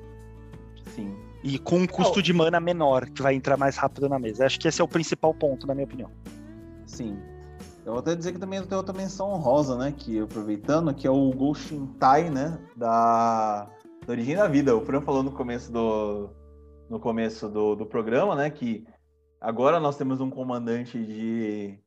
Sim. E com um custo oh. de mana menor, que vai entrar mais rápido na mesa. Acho que esse é o principal ponto, na minha opinião. Sim. Eu vou até dizer que também tem outra menção honrosa, né? Que aproveitando, que é o Goshin Tai, né? Da, da Origem da Vida. O Fran falou no começo do, no começo do, do programa, né? Que agora nós temos um comandante de,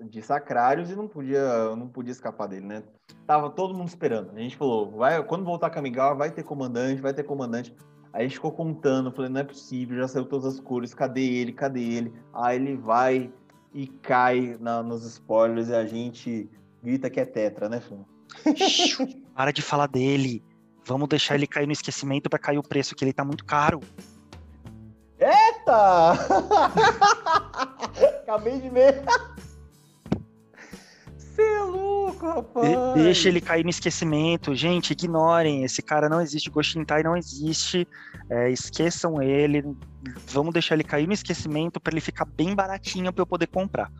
de sacrários e não podia, não podia escapar dele, né? Tava todo mundo esperando. A gente falou, vai, quando voltar a Kamigawa, vai ter comandante, vai ter comandante. Aí a gente ficou contando, falei, não é possível, já saiu todas as cores, cadê ele, cadê ele? Aí ele vai e cai na, nos spoilers e a gente grita que é tetra, né, Fran? Para de falar dele. Vamos deixar ele cair no esquecimento para cair o preço, que ele tá muito caro. Eita! Acabei de ver. Você é louco, rapaz. De deixa ele cair no esquecimento. Gente, ignorem. Esse cara não existe. Goshintai não existe. É, esqueçam ele. Vamos deixar ele cair no esquecimento para ele ficar bem baratinho para eu poder comprar.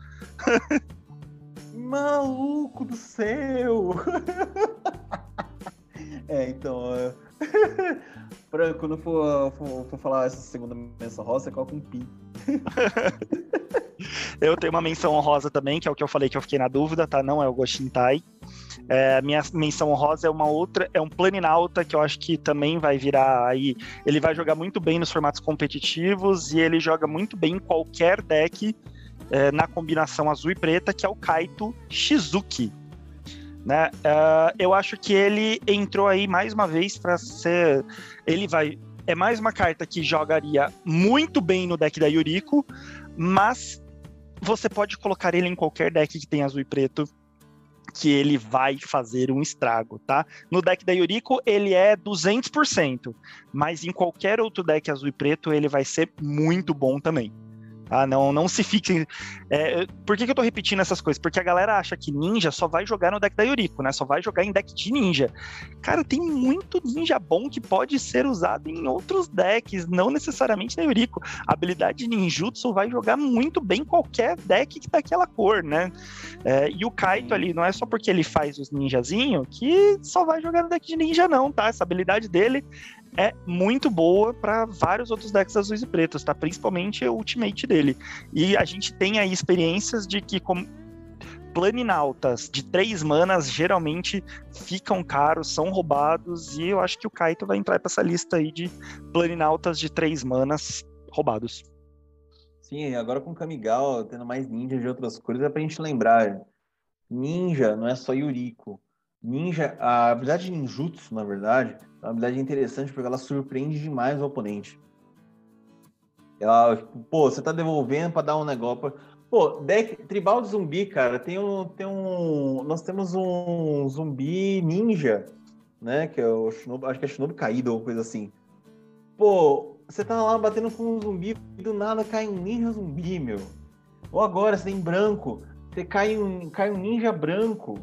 Maluco do céu! é, então. pra, quando for, for, for, falar essa segunda menção rosa, você coloca um pi. eu tenho uma menção honrosa também, que é o que eu falei que eu fiquei na dúvida, tá? Não é o Goshintai. É, minha menção honrosa é uma outra, é um Planinauta que eu acho que também vai virar aí. Ele vai jogar muito bem nos formatos competitivos e ele joga muito bem em qualquer deck é, na combinação azul e preta, que é o Kaito Shizuki. Né? Uh, eu acho que ele entrou aí mais uma vez para ser. Ele vai. É mais uma carta que jogaria muito bem no deck da Yuriko, mas você pode colocar ele em qualquer deck que tem azul e preto que ele vai fazer um estrago, tá? No deck da Yuriko, ele é 200%, mas em qualquer outro deck azul e preto, ele vai ser muito bom também. Ah, não, não se fiquem. É, por que, que eu tô repetindo essas coisas? Porque a galera acha que ninja só vai jogar no deck da Yuriko, né? Só vai jogar em deck de ninja. Cara, tem muito ninja bom que pode ser usado em outros decks, não necessariamente na Yuriko. A habilidade ninjutsu vai jogar muito bem qualquer deck que daquela cor, né? É, e o Kaito ali, não é só porque ele faz os ninjazinhos que só vai jogar no deck de ninja, não, tá? Essa habilidade dele é muito boa para vários outros decks azuis e pretos, tá? Principalmente o Ultimate dele. E a gente tem aí experiências de que como planinautas de três manas geralmente ficam caros, são roubados, e eu acho que o Kaito vai entrar para essa lista aí de planinautas de três manas roubados. Sim, agora com Kamigawa tendo mais ninja de outras coisas, é pra gente lembrar. Ninja não é só Yuriko. Ninja, a habilidade de ninjutsu, na verdade, é uma habilidade interessante porque ela surpreende demais o oponente. Ela, pô, você tá devolvendo para dar um negócio. Pô, deck tribal de zumbi, cara, tem um, tem um, nós temos um zumbi ninja, né, que é o acho que é Shinobu caído ou coisa assim. Pô, você tá lá batendo com um zumbi e do nada cai um ninja zumbi, meu. Ou agora você tem branco, você cai um, cai um ninja branco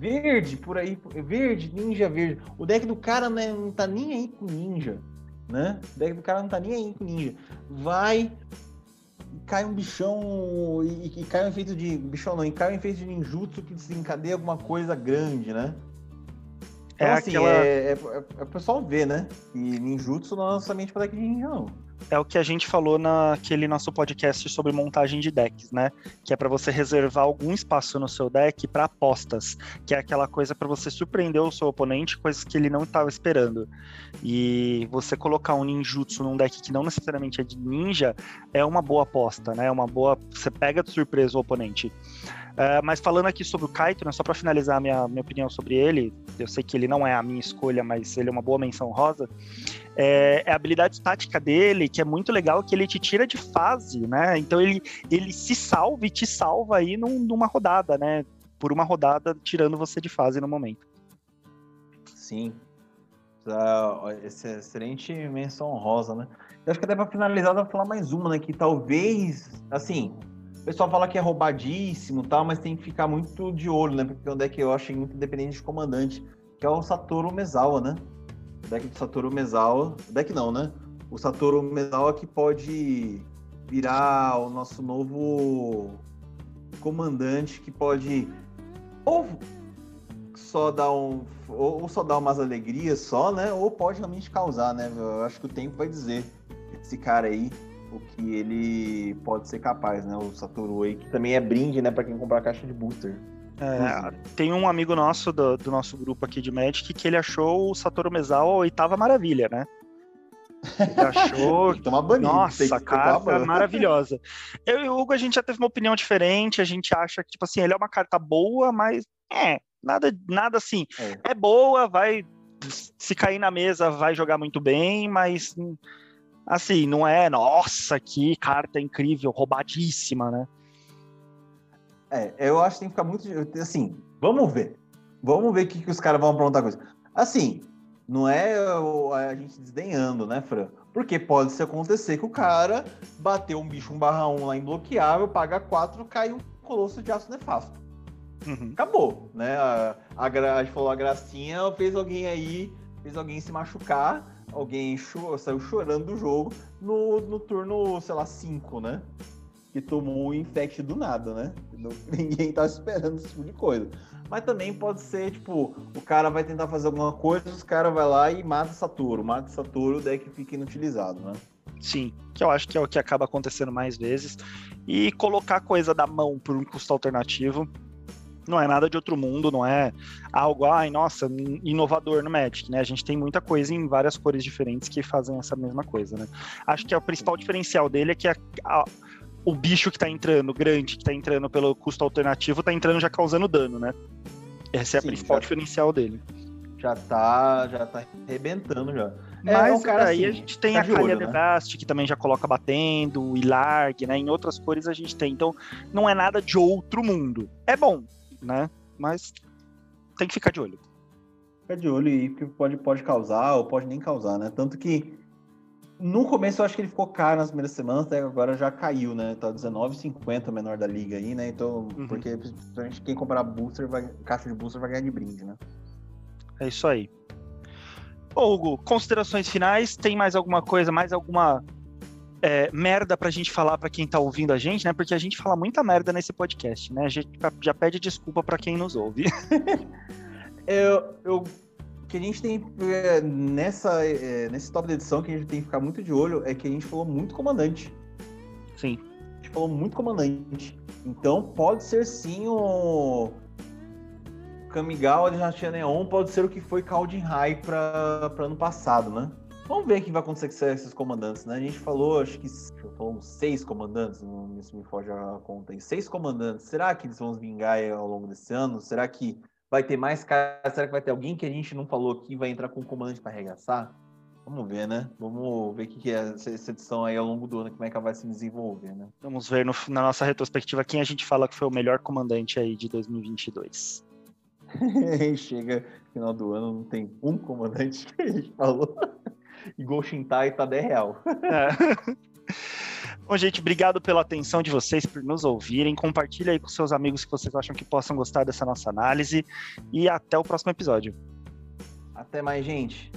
verde por aí, verde, ninja verde. O deck do cara né, não tá nem aí com ninja, né? O deck do cara não tá nem aí com ninja. Vai cai um bichão e, e, cai um efeito de bichão não, e cai um efeito de ninjutsu que desencadeia alguma coisa grande, né? Então, é assim, aquela... é, é, é, é o pessoal ver, né? E ninjutsu não é somente para deck de ninja, não é o que a gente falou naquele nosso podcast sobre montagem de decks, né? Que é para você reservar algum espaço no seu deck para apostas, que é aquela coisa para você surpreender o seu oponente, coisas que ele não estava esperando. E você colocar um ninjutsu num deck que não necessariamente é de ninja é uma boa aposta, né? É uma boa, você pega de surpresa o oponente. Uh, mas falando aqui sobre o Kaito, né, só para finalizar minha, minha opinião sobre ele, eu sei que ele não é a minha escolha, mas ele é uma boa menção rosa é, é, a habilidade tática dele, que é muito legal, que ele te tira de fase, né? Então ele, ele se salva e te salva aí num, numa rodada, né? Por uma rodada, tirando você de fase no momento. Sim. Uh, excelente menção honrosa, né? Eu acho que até para finalizar, eu vou falar mais uma, né? Que talvez, assim, o pessoal fala que é roubadíssimo tal, mas tem que ficar muito de olho, né? Porque é um deck eu acho muito dependente de comandante, que é o Satoru Mezawa, né? deck do Satoru Mezawa. Deck não, né? O Satoru Mezawa que pode virar o nosso novo comandante que pode ou só dar um ou só dar umas alegrias só, né? Ou pode realmente causar, né? Eu acho que o tempo vai dizer. esse cara aí, o que ele pode ser capaz, né? O Satoru aí, que também é brinde, né, para quem comprar a caixa de booster. É, tem um amigo nosso do, do, nosso grupo aqui de Magic que ele achou o Satoru Mezawa a oitava maravilha, né? Ele achou. Nossa, carta maravilhosa. Eu e o Hugo, a gente já teve uma opinião diferente. A gente acha que, tipo assim, ele é uma carta boa, mas é, nada, nada assim. É. é boa, vai. Se cair na mesa, vai jogar muito bem, mas assim, não é, nossa, que carta incrível, roubadíssima, né? É, eu acho que tem que ficar muito. Assim, vamos ver. Vamos ver o que, que os caras vão aprontar coisa. Assim, não é a gente desdenhando, né, Fran? Porque pode se acontecer que o cara bateu um bicho 1 barra 1 lá imbloqueável, paga 4, cai um colosso de aço nefasto. Uhum. Acabou, né? A, a, a, gente falou a gracinha, fez alguém aí, fez alguém se machucar, alguém cho saiu chorando do jogo no, no turno, sei lá, 5, né? Que tomou o infect do nada, né? Ninguém tá esperando esse tipo de coisa. Mas também pode ser, tipo, o cara vai tentar fazer alguma coisa, os caras vai lá e mata Saturo. Mata Saturo, o deck fica inutilizado, né? Sim, que eu acho que é o que acaba acontecendo mais vezes. E colocar coisa da mão por um custo alternativo não é nada de outro mundo, não é algo, ai, nossa, inovador no Magic, né? A gente tem muita coisa em várias cores diferentes que fazem essa mesma coisa, né? Acho que é o principal diferencial dele é que a, a, o bicho que tá entrando, grande, que tá entrando pelo custo alternativo, tá entrando já causando dano, né? Essa é a Sim, principal já, diferencial dele. Já tá, já tá arrebentando já. É, Mas é um cara aí assim, a gente tem tá a Kalia né? Devast, que também já coloca batendo, o Ilarg, né? Em outras cores a gente tem. Então, não é nada de outro mundo. É bom, né? Mas tem que ficar de olho. Fica de olho aí, porque pode, pode causar ou pode nem causar, né? Tanto que no começo eu acho que ele ficou caro nas primeiras semanas, até agora já caiu, né? Tá 19,50 menor da liga aí, né? Então, uhum. porque principalmente quem comprar booster vai, caixa de booster vai ganhar de brinde, né? É isso aí. Ô, Hugo, considerações finais? Tem mais alguma coisa, mais alguma é, merda pra gente falar pra quem tá ouvindo a gente, né? Porque a gente fala muita merda nesse podcast, né? A gente já pede desculpa pra quem nos ouve. eu, eu que a gente tem é, nessa é, nesse top da edição que a gente tem que ficar muito de olho é que a gente falou muito comandante. Sim. A gente falou muito comandante. Então pode ser sim o Kamigawa de Dinastia Neon, pode ser o que foi Kaldin High para ano passado, né? Vamos ver o que vai acontecer com esses comandantes, né? A gente falou, acho que falou seis comandantes, não me foge a conta aí. Seis comandantes. Será que eles vão vingar ao longo desse ano? Será que Vai ter mais caras? Será que vai ter alguém que a gente não falou aqui vai entrar com o comandante para arregaçar? Vamos ver, né? Vamos ver o que, que é essa edição aí ao longo do ano, como é que ela vai se desenvolver, né? Vamos ver no, na nossa retrospectiva quem a gente fala que foi o melhor comandante aí de 2022. Chega no final do ano, não tem um comandante que a gente falou. E Goshintai tá 10 real. É. Bom, gente, obrigado pela atenção de vocês, por nos ouvirem. Compartilhe aí com seus amigos que vocês acham que possam gostar dessa nossa análise. E até o próximo episódio. Até mais, gente.